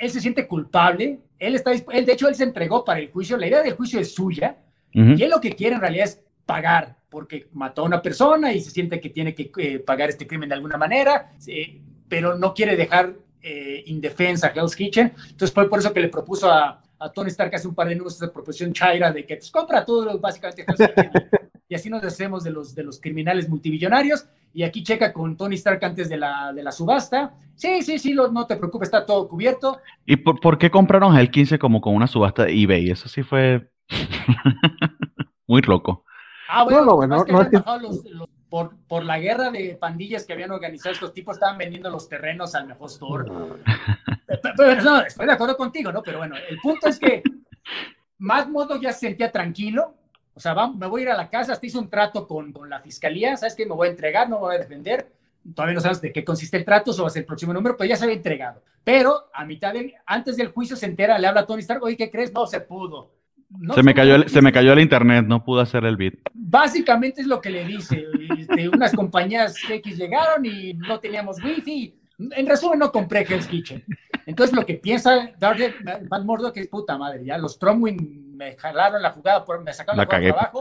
él se siente culpable. Él está, él, de hecho, él se entregó para el juicio. La idea del juicio es suya. Y él lo que quiere en realidad es pagar, porque mató a una persona y se siente que tiene que eh, pagar este crimen de alguna manera, eh, pero no quiere dejar eh, indefensa a Hell's Kitchen. Entonces fue por eso que le propuso a, a Tony Stark hace un par de números esa proposición Chaira de que pues, compra todo básicamente Hell's Kitchen y así nos deshacemos de los, de los criminales multimillonarios. Y aquí checa con Tony Stark antes de la, de la subasta. Sí, sí, sí, lo- no te preocupes, está todo cubierto. ¿Y por, por qué compraron el 15 como con una subasta eBay? Eso sí fue muy loco. Ah, bueno, No, no, que bueno, que no que- bajado los- los- por, por la guerra de pandillas que habían organizado estos tipos, estaban vendiendo los terrenos al mejor store. Pe- pe- Pero no, estoy de acuerdo contigo, ¿no? Pero bueno, el punto es que Matt Murdock ya se sentía tranquilo. O sea, va- me voy a ir a la casa, hasta hice un trato con, con la fiscalía, ¿sabes qué? Me voy a entregar, no me voy a defender. Todavía no sabes de qué consiste el trato, eso va a ser el próximo número, pero ya se había entregado. Pero a mitad del, antes del juicio se entera, le habla a Tony Stark, oye, ¿qué crees? No se pudo. No se, me cayó el, se me cayó el internet, no pude hacer el beat. Básicamente es lo que le dice. Este, unas compañías X llegaron y no teníamos wifi. En resumen, no compré Hell's Kitchen. Entonces, lo que piensa Dark Matt Murdock es puta madre. Ya los Tromwin me jalaron la jugada, por, me sacaron La la jugada.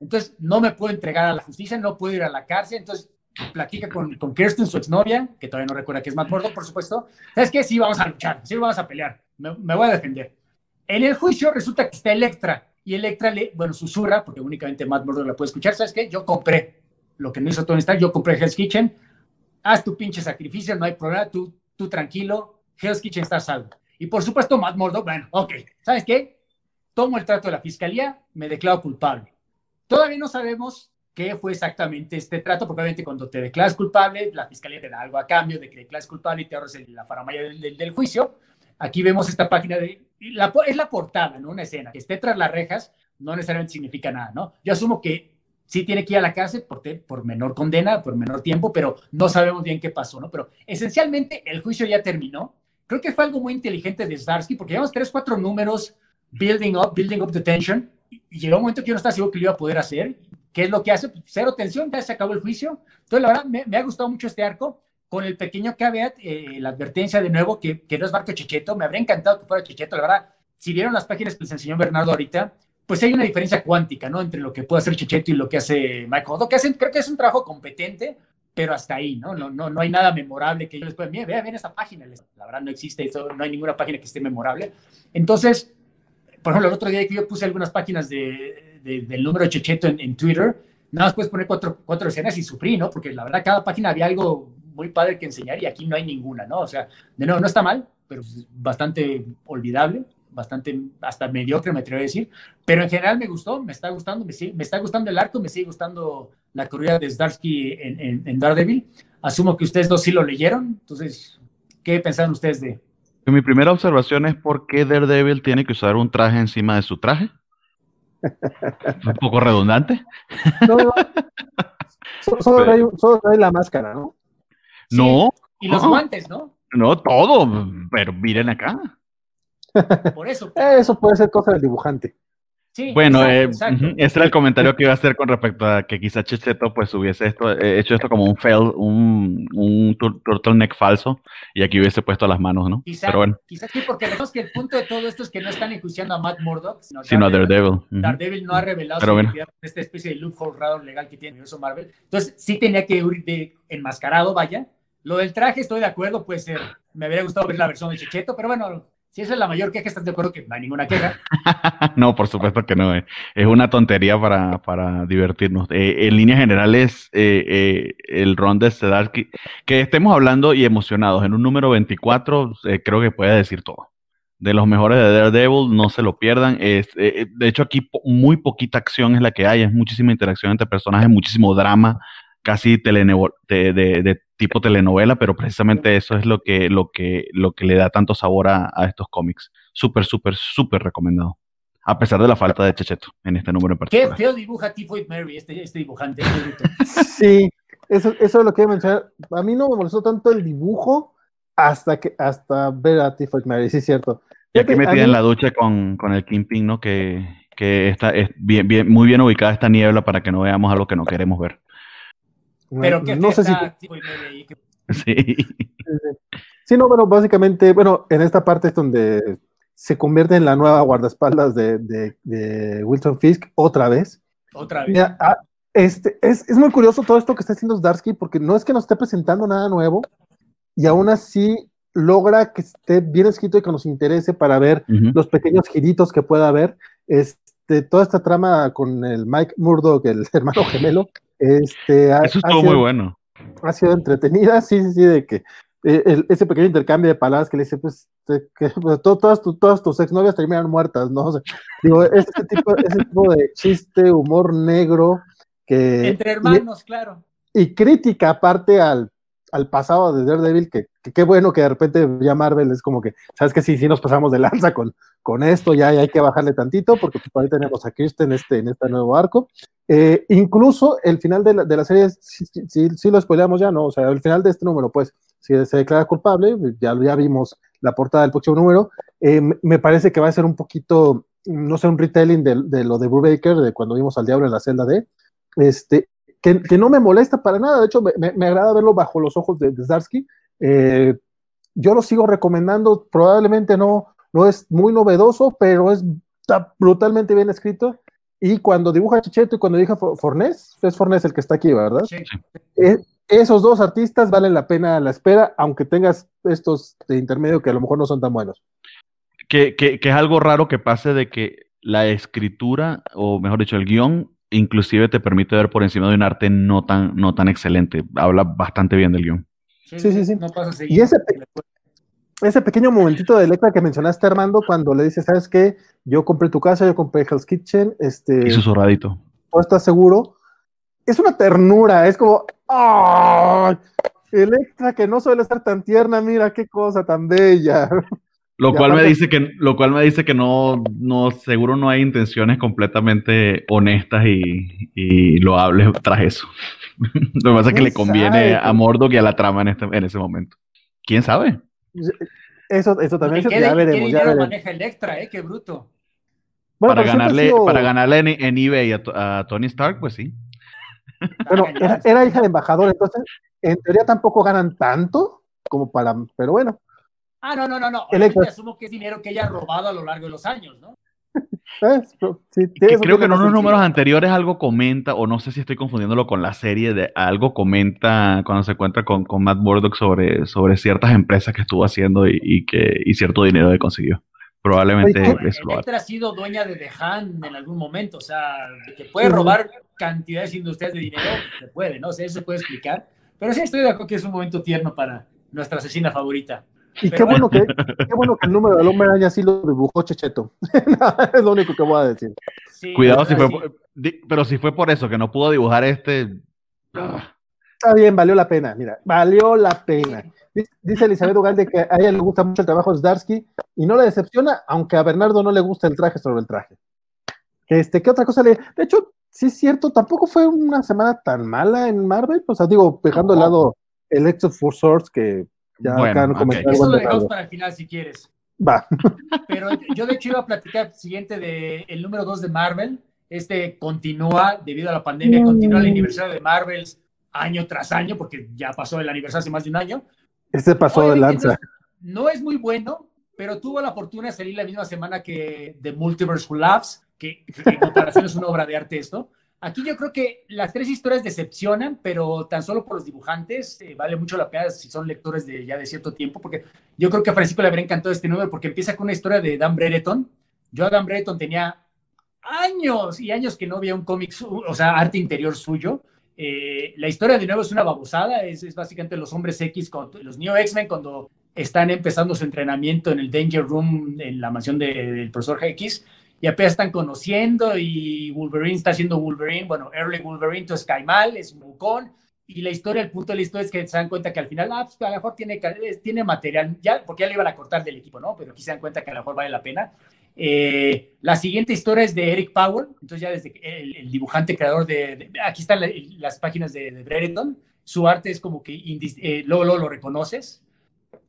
Entonces, no me puedo entregar a la justicia, no puedo ir a la cárcel. Entonces, platica con, con Kirsten, su exnovia, que todavía no recuerda que es Matt Murdock, por supuesto. ¿Sabes qué? Sí, vamos a luchar, sí, vamos a pelear. Me, me voy a defender. En el juicio resulta que está Electra y Electra le, bueno, susurra, porque únicamente Matt Murdock la puede escuchar, ¿sabes qué? Yo compré lo que no hizo Tony Stark, yo compré Hell's Kitchen, haz tu pinche sacrificio, no hay problema, tú, tú tranquilo, Hell's Kitchen está salvo. Y por supuesto Matt Murdock, bueno, ok, ¿sabes qué? Tomo el trato de la fiscalía, me declaro culpable. Todavía no sabemos qué fue exactamente este trato, porque obviamente cuando te declaras culpable, la fiscalía te da algo a cambio de que declares culpable y te ahorras el- la faramaya del, del- del juicio. Aquí vemos esta página de... es la portada, ¿no? Una escena. Que esté tras las rejas no necesariamente significa nada, ¿no? Yo asumo que sí tiene que ir a la cárcel por, menor condena, por menor tiempo, pero no sabemos bien qué pasó, ¿no? Pero esencialmente el juicio ya terminó. Creo que fue algo muy inteligente de Starsky, porque llevamos tres, cuatro números building up, building up the tension, y llegó un momento que yo no estaba seguro que lo iba a poder hacer. ¿Qué es lo que hace? Pues, Cero tensión, ya se acabó el juicio. Entonces, la verdad, me ha gustado mucho este arco, con el pequeño caveat, eh, la advertencia de nuevo, que, que no es Marco Checheto. Me habría encantado que fuera Checheto, la verdad. Si vieron las páginas que les enseñó Bernardo ahorita, pues hay una diferencia cuántica, ¿no? Entre lo que puede hacer Checheto y lo que hace Mike Hodo, que hacen, creo que es un trabajo competente, pero hasta ahí, ¿no? No, no, no hay nada memorable que yo les pueda, mira, vean, vean esta página, la verdad no existe eso, no hay ninguna página que esté memorable. Entonces, por ejemplo, el otro día que yo puse algunas páginas de, de- del número Checheto en, en Twitter, nada más puedes poner cuatro, cuatro escenas y sufrí, ¿no? Porque la verdad cada página había algo muy padre que enseñar y aquí no hay ninguna, ¿no? O sea, de nuevo, no está mal, pero es bastante olvidable. bastante, hasta mediocre, me atrevo a decir. Pero en general me gustó, me está gustando, me, me está gustando el arco, me sigue gustando la corrida de Zdarsky en, en, Daredevil. Asumo que ustedes dos sí lo leyeron, entonces, ¿qué pensaron ustedes de? Mi primera observación es por qué Daredevil tiene que usar un traje encima de su traje. un poco redundante. No, solo, trae, la máscara, ¿no? No. Y los guantes, ¿no? No, todo, pero miren acá. Por eso. Eso puede ser cosa del dibujante bueno, eh, ese era el comentario que iba a hacer con respecto a que quizá Checheto pues hubiese esto, eh, hecho esto como un fail, un, un turtleneck falso y aquí hubiese puesto las manos, ¿no? Quizá, Pero bueno. Quizás sí, porque vemos que el punto de todo esto es que no están enjuiciando a Matt Murdock, sino, a Daredevil. Daredevil no ha revelado Pero su esta especie de loophole raro legal que tiene el universo Marvel. Entonces sí tenía que ir de enmascarado, vaya. Lo del traje estoy de acuerdo, puede ser. Me habría gustado ver la versión de Checheto, pero bueno, si esa es la mayor queja, ¿estás de acuerdo que no hay ninguna queja? no, por supuesto que no. Eh. Es una tontería para, para divertirnos. Eh, en líneas generales, eh, el ron de Sedarsky, que estemos hablando y emocionados en un número 24, creo que puede decir todo. De los mejores de Daredevil, no se lo pierdan. Es, de hecho, aquí muy poquita acción es la que hay, es muchísima interacción entre personajes, muchísimo drama, casi de, de, tipo telenovela, pero precisamente eso es lo que, lo que, lo que le da tanto sabor a, estos cómics. Súper, súper, súper recomendado. A pesar de la falta de Checheto en este número en particular. Qué feo dibuja Tifoid Mary, este, este dibujante. sí, eso, eso es lo que iba a mencionar. A mí no me molestó tanto el dibujo hasta que hasta ver a Tifoid Mary, sí es cierto. Y aquí metida en la ducha con, con el Kingpin, ¿no? Que, que está es bien, bien, muy bien ubicada esta niebla para que no veamos algo que no queremos ver. Pero que no sé si... Sí. Sí, no, bueno, básicamente, bueno, en esta parte es donde se convierte en la nueva guardaespaldas de, de, Wilson Fisk otra vez. Otra vez. Ah, este, es, es, muy curioso todo esto que está haciendo Zdarsky, porque no es que nos esté presentando nada nuevo, y aún así logra que esté bien escrito y que nos interese para ver los pequeños giritos que pueda haber. Este, toda esta trama con el Mike Murdoch, el hermano gemelo, este, Eso estuvo muy bueno. Ha sido entretenida, sí, sí, sí, de que eh, ese pequeño intercambio de palabras que le dice, pues, que, pues, todas, tu, todas tus exnovias terminan muertas, ¿no? digo, ese tipo, ese tipo de chiste, humor negro, que... Entre hermanos, claro. Y crítica aparte al, al pasado de Daredevil, que qué bueno que de repente ya Marvel es como que, sabes que sí, sí nos pasamos de lanza con, con esto, ya hay que bajarle tantito, porque pues, por ahí tenemos a Kirsten este, en este nuevo arco. Eh, incluso el final de la, de la serie, si, lo spoileamos ya, ¿no? O sea, el final de este número, pues, si se declara culpable, ya, ya vimos la portada del próximo número, eh, me parece que va a ser un poquito, no sé, un retelling de, de lo de Brubaker, de cuando vimos al diablo en la celda de, este, que, que, no me molesta para nada, de hecho me, me, agrada verlo bajo los ojos de, de Zarsky. Eh, yo lo sigo recomendando, probablemente no, no es muy novedoso, pero es está brutalmente bien escrito. Y cuando dibuja Chicheto y cuando dibuja Fornés, es Fornés el que está aquí, ¿verdad? Sí. Eh, esos dos artistas valen la pena la espera, aunque tengas estos de intermedio que a lo mejor no son tan buenos. Que, que, que es algo raro que pase de que la escritura, o mejor dicho, el guion, inclusive te permite ver por encima de un arte no tan, no tan excelente. Habla bastante bien del guion. Sí, sí, sí. y ese, ese pequeño momentito de letra que mencionaste, Armando, cuando le dices, ¿sabes qué? Yo compré tu casa, yo compré Hell's Kitchen. Este, y susurradito. ¿Tú estás seguro? Es una ternura, es como, ¡ay! Electra que no suele estar tan tierna, mira qué cosa tan bella. Lo cual me dice que, lo cual me dice que no, no, seguro no hay intenciones completamente honestas y, y loables tras eso. lo que pasa es que le conviene a Mordok y a la trama en, este, en ese momento. ¿Quién sabe? Eso, eso también se ya veremos. ¿qué maneja Electra, eh? Qué bruto. para, ganarle, para ganarle en, eBay a, Tony Stark, pues sí. Bueno, era, hija de embajador, entonces en teoría tampoco ganan tanto como para, pero bueno. Ah, no, no, no, no. Electra. asumo que es dinero que ella ha robado a lo largo de los años, ¿no? creo que en unos números anteriores algo comenta, o no sé si estoy confundiéndolo con la serie, de algo comenta cuando se encuentra con, con Matt Murdock sobre, sobre ciertas empresas que estuvo haciendo y, que, y cierto dinero que consiguió. Probablemente Electra ha sido dueña de The Hand en algún momento, o sea, que puede robar cantidades industriales de dinero, se puede, ¿no? O sea, eso se puede explicar. Pero sí estoy de acuerdo que es un momento tierno para nuestra asesina favorita. Y qué bueno, que, qué bueno que el número del hombre araña sí lo dibujó Checheto. es lo único que voy a decir. Cuidado si fue, pero si fue por eso que no pudo dibujar este. Está bien, valió la pena, mira, valió la pena. Dice Elizabeth Ugalde que a ella le gusta mucho el trabajo de Zdarsky y no le decepciona, aunque a Bernardo no le gusta el traje sobre el traje. Este, ¿Qué otra cosa le.? De hecho, sí es cierto, tampoco fue una semana tan mala en Marvel. O sea, digo, dejando de lado el Exo for Swords, que ya acá no okay. Eso lo dejamos para el final si quieres. Va. Pero yo, de hecho, iba a platicar siguiente de el número 2 de Marvel. Este continúa, debido a la pandemia, continúa el mm. aniversario de Marvel año tras año, porque ya pasó el aniversario hace más de un año. Este pasó de lanza. No es, muy bueno, pero tuvo la fortuna de salir la misma semana que The Multiverse Who Laughs, que en comparación es una obra de arte esto. Aquí yo creo que las tres historias decepcionan, pero tan solo por los dibujantes eh, vale mucho la pena si son lectores de ya de cierto tiempo, porque yo creo que a Francisco le habría encantado este número porque empieza con una historia de Dan Brereton. Yo a Dan Brereton tenía años y años que no había un cómic, o sea, arte interior suyo. Eh, la historia de nuevo es una babosada, es, básicamente los hombres X, los New X-Men cuando están empezando su entrenamiento en el Danger Room en la mansión del profesor X y apenas están conociendo y Wolverine está haciendo Wolverine, bueno, Early Wolverine, entonces cae mal, es un y la historia, el punto de la historia es que se dan cuenta que al final, ah, pues a lo mejor tiene, tiene material, ya, porque ya le iban a cortar del equipo, ¿no? Pero aquí se dan cuenta que a lo mejor vale la pena. Eh, la siguiente historia es de Eric Powell, entonces ya desde el, dibujante creador de, aquí están las páginas de, de Brereton, su arte es como que eh, luego, luego, lo reconoces.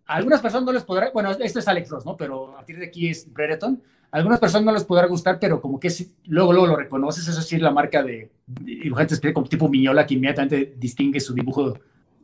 A algunas personas no les podrá, bueno, esto es Alex Ross, ¿no? Pero a partir de aquí es Brereton algunas personas no les podrá gustar, pero como que luego, luego lo reconoces, eso sí es la marca de, dibujantes como tipo Miñola que inmediatamente distingue su dibujo,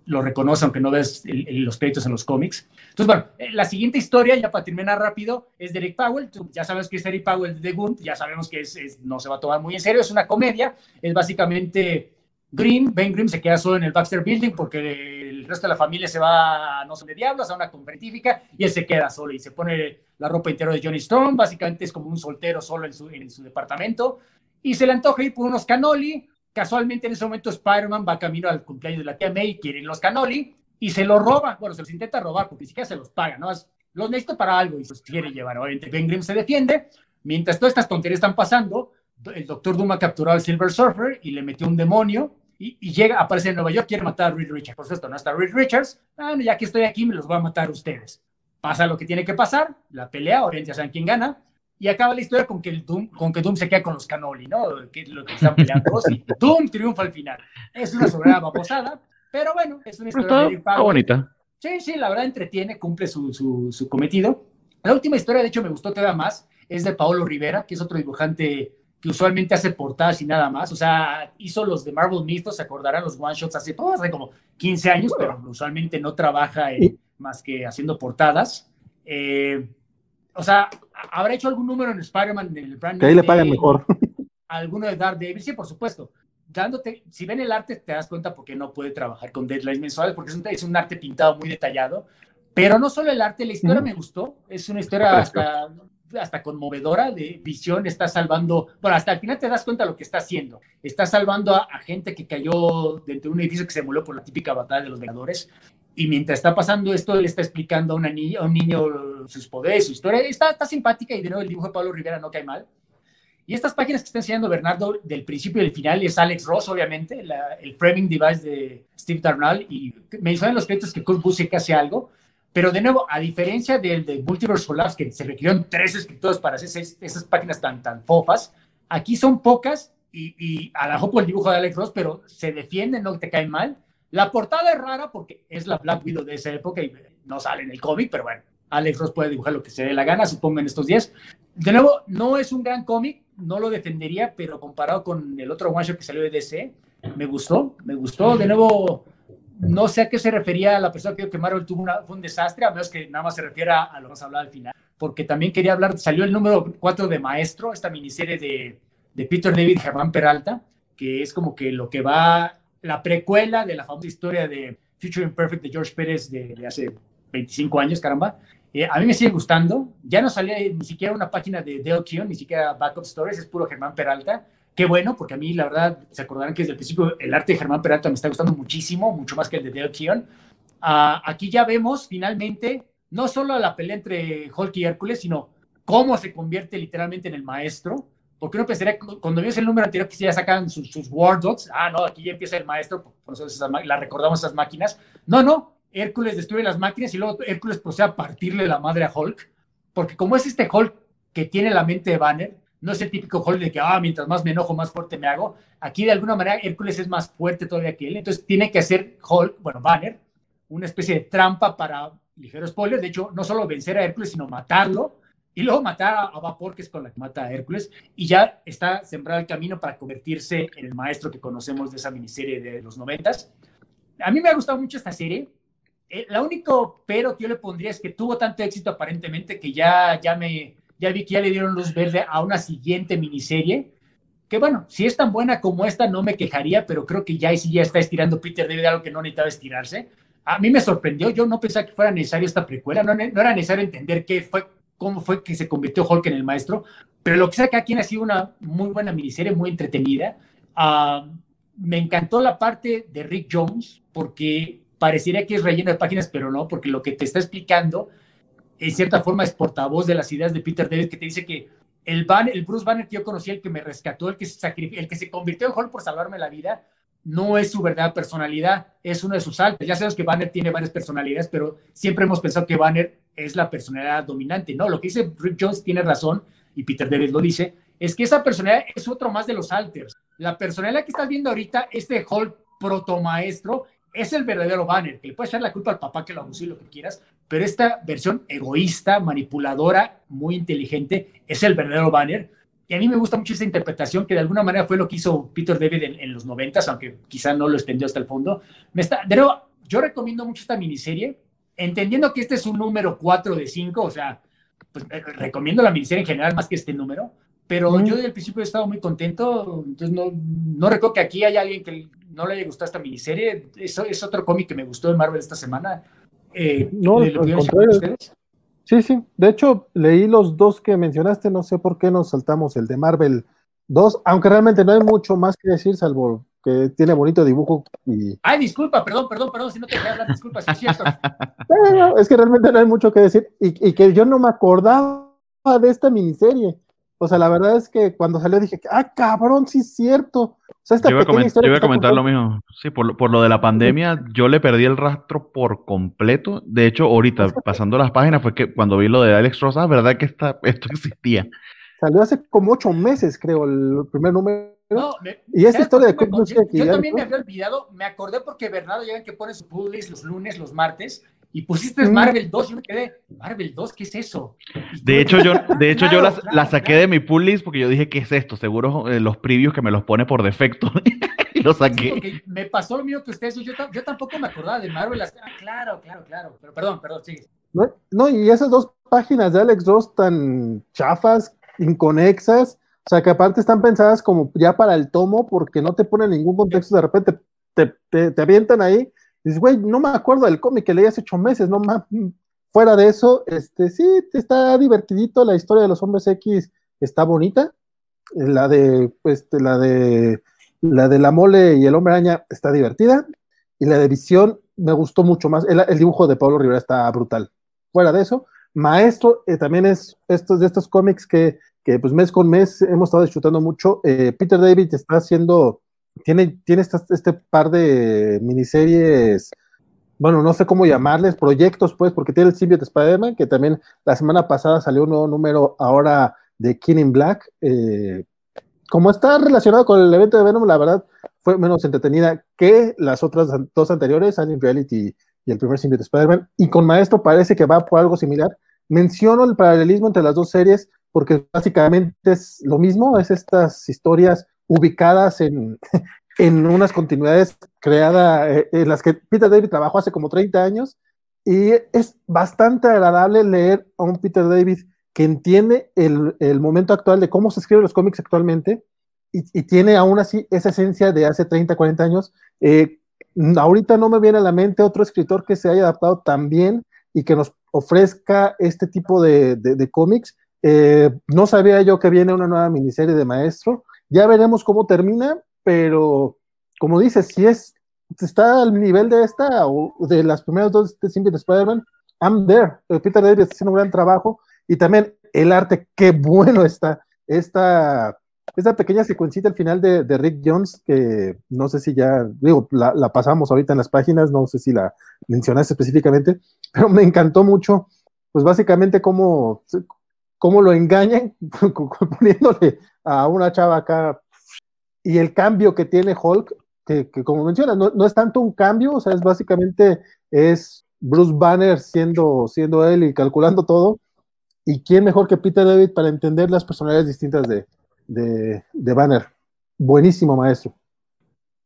lo reconoce aunque no ves los créditos en los cómics. Entonces, bueno, eh, la siguiente historia, ya para terminar rápido, es de Eric Powell. ya sabes que es Eric Powell de Gunt, ya sabemos que es, no se va a tomar muy en serio, es una comedia, es básicamente Green, Ben Green se queda solo en el Baxter Building porque el resto de la familia se va, no sé de diablos, a una conferentífica y él se queda solo y se pone la ropa interior de Johnny Storm, básicamente es como un soltero solo en su, en su departamento y se le antoja ir por unos canoli. Casualmente en ese momento Spider-Man va camino al cumpleaños de la tía May, quieren los canoli y se los roba. Bueno, se los intenta robar porque ni siquiera se los paga, ¿no? Los necesito para algo y los quiere llevar. Obviamente Ben Grimm se defiende. Mientras todas estas tonterías están pasando, el doctor Doom ha capturado al Silver Surfer y le metió un demonio y, llega, aparece en Nueva York, quiere matar a Reed Richards. Por supuesto, no está Reed Richards. Ah, ya que estoy aquí, me los voy a matar ustedes. Pasa lo que tiene que pasar, la pelea, obviamente ya saben quién gana, y acaba la historia con que, el Doom, con que Doom se queda con los Canoli, ¿no? Que es lo que están peleando. y Doom triunfa al final. Es una sobrada baposada, pero bueno, es una historia está, bonita. Sí, sí, la verdad entretiene, cumple su, su, su cometido. La última historia, de hecho, me gustó todavía más, es de Paolo Rivera, que es otro dibujante que usualmente hace portadas y nada más. O sea, hizo los de Marvel Mythos, se acordarán los one shots hace, todo, hace como 15 años, pero usualmente no trabaja más que haciendo portadas. Eh, o sea, ¿habrá hecho algún número en Spider-Man en el brand? Que ahí le pagan mejor. Alguno de Dark David, sí, por supuesto. Dándote, si ven el arte, te das cuenta por qué no puede trabajar con deadlines mensuales, porque es un, es un arte pintado muy detallado. Pero no solo el arte, la historia me gustó. Es una historia hasta hasta conmovedora de visión, está salvando, bueno, hasta el final te das cuenta de lo que está haciendo. Está salvando a, gente que cayó dentro de un edificio que se murió por la típica batalla de los Vengadores. Y mientras está pasando esto, él está explicando a, una niña, a un niño sus poderes, su historia. Está, está simpática y de nuevo el dibujo de Pablo Rivera no cae mal. Y estas páginas que está enseñando Bernardo del principio y del final es Alex Ross, obviamente, el framing device de Steve Darnall. Y mencionan los créditos que Kurt Busiek hace algo pero de nuevo, a diferencia del de Multiverse Labs, que se requirieron tres escritores para hacer esas, páginas tan, tan fofas, aquí son pocas y, y a la mejor por el dibujo de Alex Ross, pero se defienden, no te caen mal. La portada es rara porque es la Black Widow de esa época y no sale en el cómic, pero bueno, Alex Ross puede dibujar lo que se dé la gana, supongo, en estos días. De nuevo, no es un gran cómic, no lo defendería, pero comparado con el otro one shot que salió de DC, me gustó, me gustó. De nuevo, no sé a qué se refería la persona que dijo que Marvel tuvo un desastre, a menos que nada más se refiera a lo que vamos a hablar al final, porque también quería hablar, salió el número 4 de Maestro, esta miniserie de, de Peter David Germán Peralta, que es como que lo que va, la precuela de la famosa historia de Future Imperfect de George Pérez de, hace 25 años, caramba. Eh, a mí me sigue gustando, ya no salía ni siquiera una página de Dale Keown, ni siquiera Backup Stories, es puro Germán Peralta, Qué bueno, porque a mí, la verdad, se acordarán que desde el principio el arte de Germán Peralta me está gustando muchísimo, mucho más que el de Dale Keown. Ah, aquí ya vemos, finalmente, no solo la pelea entre Hulk y Hércules, sino cómo se convierte literalmente en el maestro. Porque uno pensaría, cuando vio el número anterior, que ya sacan sus, sus War Dogs, ah, no, aquí ya empieza el maestro, por eso la recordamos esas máquinas. No, no, Hércules destruye las máquinas y luego Hércules procede a partirle la madre a Hulk, porque como es este Hulk que tiene la mente de Banner, no es el típico Hulk de que, ah, mientras más me enojo, más fuerte me hago. Aquí de alguna manera Hércules es más fuerte todavía que él, entonces tiene que hacer Hulk, bueno, Banner, una especie de trampa para, ligero spoiler, de hecho, no solo vencer a Hércules, sino matarlo, y luego matar a, Vapor, que es con la que mata a Hércules, y ya está sembrado el camino para convertirse en el maestro que conocemos de esa miniserie de los noventas. A mí me ha gustado mucho esta serie, eh, la único pero que yo le pondría es que tuvo tanto éxito aparentemente que ya, ya, me, ya vi que ya le dieron luz verde a una siguiente miniserie. Que bueno, si es tan buena como esta, no me quejaría, pero creo que ya sí ya está estirando Peter David algo que no necesitaba estirarse. A mí me sorprendió, yo no pensaba que fuera necesario esta precuela, no, no era necesario entender qué fue, cómo fue que se convirtió Hulk en el maestro, pero lo que sea que aquí ha sido una muy buena miniserie, muy entretenida. Ah, me encantó la parte de Rick Jones, porque parecería que es relleno de páginas, pero no, porque lo que te está explicando, en cierta forma, es portavoz de las ideas de Peter David, que te dice que el, el Bruce Banner que yo conocí, el que me rescató, el que, se el que se convirtió en Hulk por salvarme la vida, no es su verdadera personalidad, es uno de sus altos. Ya sabemos que Banner tiene varias personalidades, pero siempre hemos pensado que Banner es la personalidad dominante. No, lo que dice Rick Jones tiene razón, y Peter David lo dice, es que esa personalidad es otro más de los alters. La personalidad que estás viendo ahorita, este Hulk protomaestro, es el verdadero Banner, que le puedes echar la culpa al papá que lo abusó y lo que quieras, pero esta versión egoísta, manipuladora, muy inteligente, es el verdadero Banner. Y a mí me gusta mucho esa interpretación, que de alguna manera fue lo que hizo Peter David en, los noventas, aunque quizá no lo extendió hasta el fondo. Me está, nuevo, yo recomiendo mucho esta miniserie, entendiendo que este es un número 4 de 5, o sea, pues, eh, recomiendo la miniserie en general más que este número, pero yo desde el principio he estado muy contento, entonces no, no recuerdo que aquí haya alguien que no le haya gustado esta miniserie. Eso es otro cómic que me gustó de Marvel esta semana. Eh, no, Sí, sí. De hecho, leí los dos que mencionaste. No sé por qué nos saltamos el de Marvel 2, aunque realmente no hay mucho más que decir, salvo que tiene bonito dibujo. Y... Ay, disculpa, perdón, perdón, perdón, si no te quedas disculpa, es cierto. es que realmente no hay mucho que decir y, y que yo no me acordaba de esta miniserie. O sea, la verdad es que cuando salió dije, ah, cabrón, sí es cierto. O sea, esta yo, iba a comentar lo mismo. Sí, por, por, lo de la pandemia, yo le perdí el rastro por completo. De hecho, ahorita, pasando las páginas, fue que cuando vi lo de Alex Ross, ah, ¿verdad que esta, esto existía? Salió hace como ocho meses, creo, el primer número. No, y esta historia de Yo, también me había olvidado, me acordé porque Bernardo llega que pone su puzzles los lunes, los martes, y pusiste. Marvel 2 y yo me quedé, Marvel 2, ¿qué es eso? De hecho, yo, de hecho, yo la saqué de mi pull list porque yo dije, ¿qué es esto? Seguro eh, los previews que me los pone por defecto. y lo saqué. me pasó lo mismo que ustedes, yo, yo, tampoco me acordaba de Marvel. Ah, claro, claro, claro. Pero perdón, perdón, sigue. No, y esas dos páginas de Alex Ross tan chafas, inconexas, o sea, que aparte están pensadas como ya para el tomo porque no te ponen ningún contexto, de repente te, te, te avientan ahí Dices, güey, no me acuerdo del cómic que leí hace ocho meses, no más. Fuera de eso, este, sí, está divertidito, la historia de los hombres X está bonita. La de, pues, la de, la de la mole y el hombre araña está divertida. Y la de visión me gustó mucho más. El, dibujo de Pablo Rivera está brutal. Fuera de eso, Maestro eh, también es estos, de estos cómics que, que, pues mes con mes hemos estado disfrutando mucho. Eh, Peter David está haciendo tiene, tiene este par de miniseries, bueno, no sé cómo llamarles, proyectos, pues, porque tiene el Symbiote Spider-Man, que también la semana pasada salió un nuevo número ahora de King in Black. Eh, como está relacionado con el evento de Venom, la verdad fue menos entretenida que las otras dos anteriores, Alien Reality y el primer Symbiote Spider-Man. Y con Maestro parece que va por algo similar. Menciono el paralelismo entre las dos series porque básicamente es lo mismo, es estas historias ubicadas en, en unas continuidades creadas, eh, en las que Peter David trabajó hace como 30 años, y es bastante agradable leer a un Peter David que entiende el, el momento actual de cómo se escriben los cómics actualmente y, y, tiene aún así esa esencia de hace 30, 40 años. Eh, ahorita no me viene a la mente otro escritor que se haya adaptado tan bien y que nos ofrezca este tipo de, de, de cómics. Eh, no sabía yo que viene una nueva miniserie de Maestro. Ya veremos cómo termina, pero como dices, si es está al nivel de esta o de las primeras dos de Simple Spider-Man, I'm there. Peter David está haciendo un gran trabajo y también el arte, qué bueno está. Esta, esta pequeña secuencita al final de, de, Rick Jones, que no sé si ya, digo, la, la, pasamos ahorita en las páginas, no sé si la mencionaste específicamente, pero me encantó mucho, pues básicamente cómo, cómo lo engañan poniéndole a una chava acá y el cambio que tiene Hulk, que, como mencionas, no, no, es tanto un cambio, o sea, es básicamente, es Bruce Banner siendo, siendo él y calculando todo, y quién mejor que Peter David para entender las personalidades distintas de, de, de Banner. Buenísimo, maestro.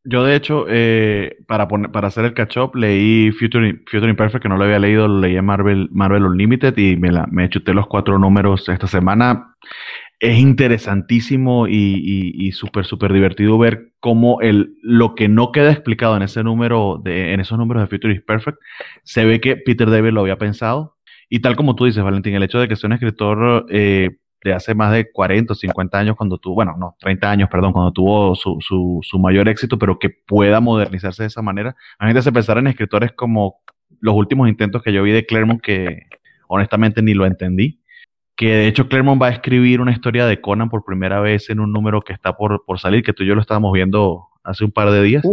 Yo, de hecho, eh, para, poner, para hacer el catch-up, leí Future, Future Imperfect, que no lo había leído, lo leí Marvel, Marvel Unlimited y me, la, me chuté los cuatro números esta semana. Es interesantísimo y, y, y súper, súper divertido ver cómo el, lo que no queda explicado en ese número, de, en esos números de Future Imperfect, se ve que Peter David lo había pensado. Y tal como tú dices, Valentín, el hecho de que sea un escritor eh, de hace más de 40 o 50 años cuando tuvo, bueno, no, 30 años, perdón, cuando tuvo su, su, su, mayor éxito, pero que pueda modernizarse de esa manera. A mí me hace pensar en escritores como los últimos intentos que yo vi de Claremont que honestamente ni lo entendí. Que de hecho Claremont va a escribir una historia de Conan por primera vez en un número que está por, por salir, que tú y yo lo estábamos viendo hace un par de días.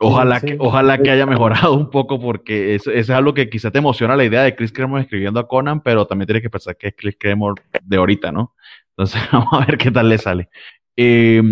Ojalá, que, ojalá que haya mejorado un poco porque eso, eso, es algo que quizá te emociona la idea de Chris Claremont escribiendo a Conan, pero también tienes que pensar que es Chris Claremont de ahorita, ¿no? Entonces vamos a ver qué tal le sale. Eh,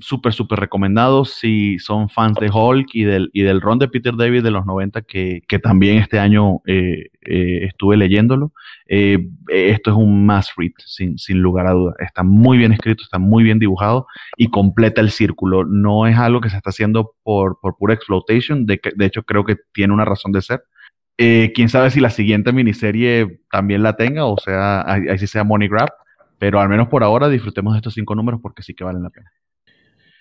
súper, súper recomendado si son fans de Hulk y del, y del ron de Peter David de los 90, que, que también este año eh, eh, estuve leyéndolo. Eh, esto es un must read, sin, sin lugar a dudas. Está muy bien escrito, está muy bien dibujado y completa el círculo. No es algo que se está haciendo por, por pura exploitation, de, de hecho creo que tiene una razón de ser. Quién sabe si la siguiente miniserie también la tenga, o sea, ahí sí sea Money Grab, pero al menos por ahora disfrutemos de estos cinco números porque sí que valen la pena.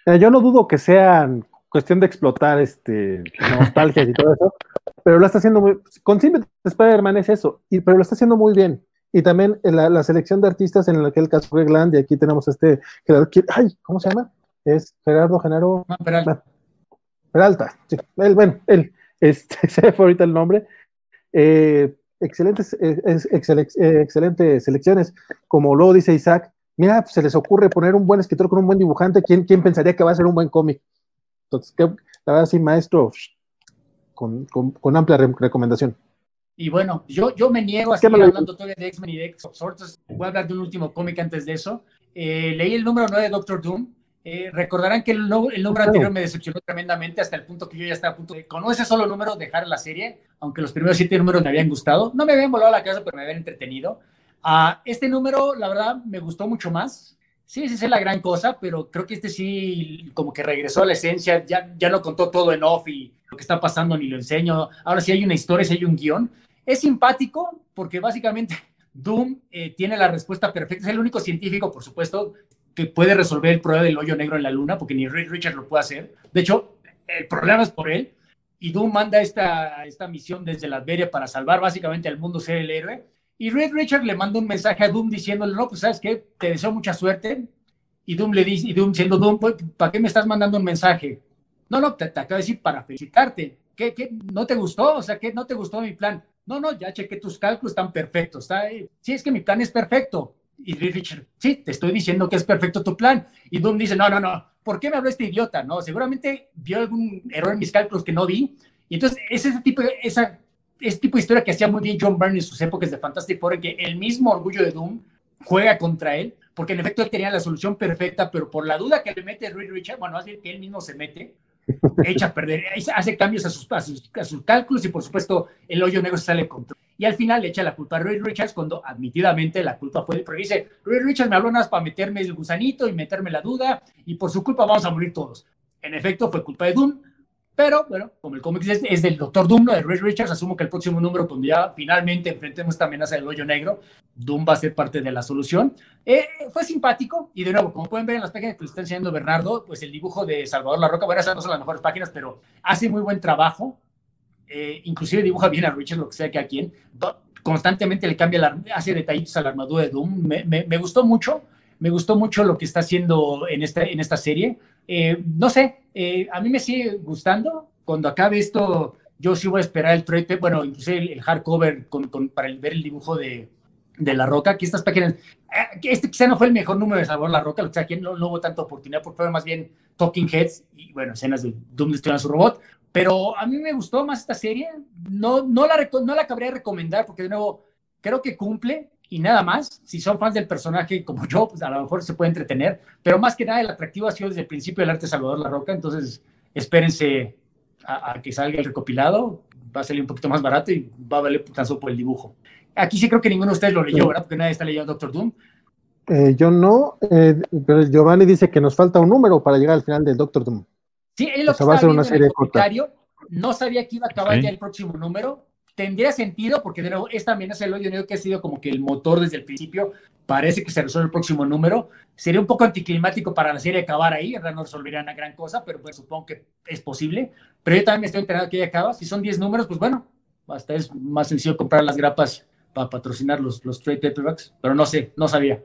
Eh, yo no dudo que sean cuestión de explotar este nostalgias y todo eso, pero lo está haciendo muy con Simple Spider-Man es eso, y, pero lo está haciendo muy bien. Y también la, la selección de artistas en aquel caso fue Gland, y aquí tenemos este Gerardo, ay, ¿cómo se llama? Es Gerardo Genaro No, Peralta. Peralta, sí, él, bueno, él, este, se fue ahorita el nombre. Eh, excelentes, excelentes, excelentes selecciones. Como luego dice Isaac, mira, pues se les ocurre poner un buen escritor con un buen dibujante. ¿Quién, quién pensaría que va a ser un buen cómic? Entonces, que, la verdad, sí, maestro, con, con, con amplia re recomendación. Y bueno, yo, yo me niego a seguir hablando todavía de X-Men y de X-Sorts. Voy a hablar de un último cómic antes de eso. Eh, leí el número 9 de Doctor Doom. Eh, recordarán que el, no, el número anterior me decepcionó tremendamente hasta el punto que yo ya estaba a punto de, con ese solo número, dejar la serie, aunque los primeros siete números me habían gustado. No me habían volado la cabeza, pero me habían entretenido. Uh, este número, la verdad, me gustó mucho más. Sí, sí, es la gran cosa, pero creo que este sí, como que regresó a la esencia, ya, ya no contó todo en off y lo que está pasando ni lo enseño. Ahora sí hay una historia, sí hay un guion. Es simpático porque básicamente Doom eh, tiene la respuesta perfecta. Es el único científico, por supuesto, que puede resolver el problema del hoyo negro en la luna, porque ni Reed Richards lo puede hacer. De hecho, el problema es por él. Y Doom manda esta, esta misión desde la Adveria para salvar básicamente al mundo, ser el héroe. Y Reed Richards le manda un mensaje a Doom diciéndole, no, pues sabes qué, te deseo mucha suerte. Y Doom le dice, y Doom siendo Doom, pues, ¿para qué me estás mandando un mensaje? No, no, te, te acabo de decir para felicitarte. ¿Qué, ¿Qué, no te gustó? O sea, ¿qué no te gustó mi plan? No, no, ya chequé tus cálculos, están perfectos. Está, sí, es que mi plan es perfecto. Y Richard, sí, te estoy diciendo que es perfecto tu plan. Y Doom dice, no, no, no, ¿por qué me habló este idiota? No, seguramente vio algún error en mis cálculos que no vi. Y entonces, es ese tipo, esa, ese tipo de historia que hacía muy bien John Byrne en sus épocas de Fantastic Four, en que el mismo orgullo de Doom juega contra él, porque en efecto él tenía la solución perfecta, pero por la duda que le mete Reed Richard, bueno, bien que él mismo se mete, echa a perder, hace cambios a sus, a a sus cálculos y por supuesto el hoyo negro sale contra y al final le echa la culpa a Reed Richards cuando admitidamente la culpa fue de, pero dice, Reed Richards me habló nada para meterme el gusanito y meterme la duda y por su culpa vamos a morir todos. En efecto, fue culpa de Doom, pero bueno, como el cómic es, es, del Doctor Doom, no de Reed Richards, asumo que el próximo número, cuando ya finalmente enfrentemos esta amenaza del hoyo negro, Doom va a ser parte de la solución. Eh, fue simpático y de nuevo, como pueden ver en las páginas que les está enseñando Bernardo, pues el dibujo de Salvador La Roca, bueno, esas no son las mejores páginas, pero hace muy buen trabajo. Eh, inclusive dibuja bien a Richard, lo que sea que a quien, constantemente le cambia, la, hace detallitos a la armadura de Doom, me, me, me, gustó mucho, me gustó mucho lo que está haciendo en esta, en esta serie, eh, no sé, eh, a mí me sigue gustando, cuando acabe esto yo sí voy a esperar el trade, bueno, incluso el, hardcover con, para ver el dibujo de, de La Roca, que estas páginas, eh, este quizá no fue el mejor número de Salvador La Roca, o sea, aquí no, no hubo tanta oportunidad, porque fue más bien Talking Heads y, bueno, escenas de Doom destruyendo su robot, pero a mí me gustó más esta serie, no, no, la, no la cabría recomendar, porque de nuevo, creo que cumple, y nada más. Si son fans del personaje como yo, pues a lo mejor se puede entretener, pero más que nada el atractivo ha sido desde el principio del arte Salvador La Roca, entonces espérense a, que salga el recopilado, va a salir un poquito más barato y va a valer tan solo por el dibujo. Aquí sí creo que ninguno de ustedes lo leyó, ¿verdad? Porque nadie está leyendo Doctor Doom. Eh, yo no, eh, pero Giovanni dice que nos falta un número para llegar al final del Doctor Doom. Sí, él lo que va a ser una serie corta. No sabía que iba a acabar ya el próximo número, tendría sentido, porque de nuevo, esta también es el hoyo que ha sido como que el motor desde el principio. Parece que se resuelve el próximo número. Sería un poco anticlimático para la serie acabar ahí, en realidad no resolvería una gran cosa, pero pues supongo que es posible. Pero yo también me estoy enterando que ya acaba. Si son 10 números, pues bueno, hasta es más sencillo comprar las grapas para patrocinar los, los trade paperbacks, pero no sé, no sabía.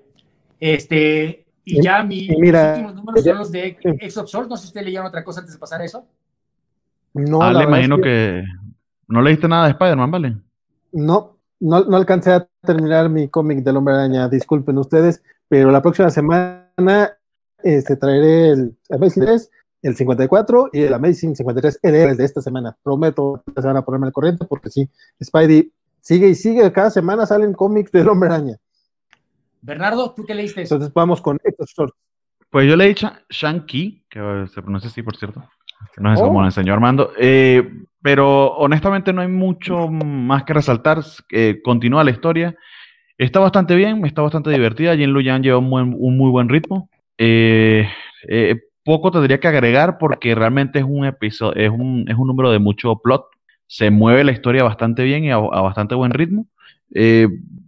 Este, y ya mi, mira, mis últimos números son los de Swords. No sé si usted leyeron otra cosa antes de pasar a eso. No, ah, le imagino que ¿No leíste nada de Spider-Man, vale? No, no, no, alcancé a terminar mi cómic del Hombre Araña, disculpen ustedes, pero la próxima semana este, traeré el Amazing 3, el 54 y el Amazing 53 el de esta semana. Prometo que se van a ponerme al corriente porque sí, Spidey sigue y sigue, cada semana salen cómics del Hombre Araña. Bernardo, ¿tú qué leíste? Entonces vamos con estos shorts. Pues yo leí Shang-Chi, que se pronuncia así, por cierto. No sé cómo lo enseñó Armando. Eh, pero honestamente no hay mucho más que resaltar. Eh, continúa la historia. Está bastante bien, está bastante divertida. Jin Luyan lleva un, muy buen ritmo. Eh, poco tendría que agregar porque realmente es un episodio, es un, es un número de mucho plot. Se mueve la historia bastante bien y a, bastante buen ritmo.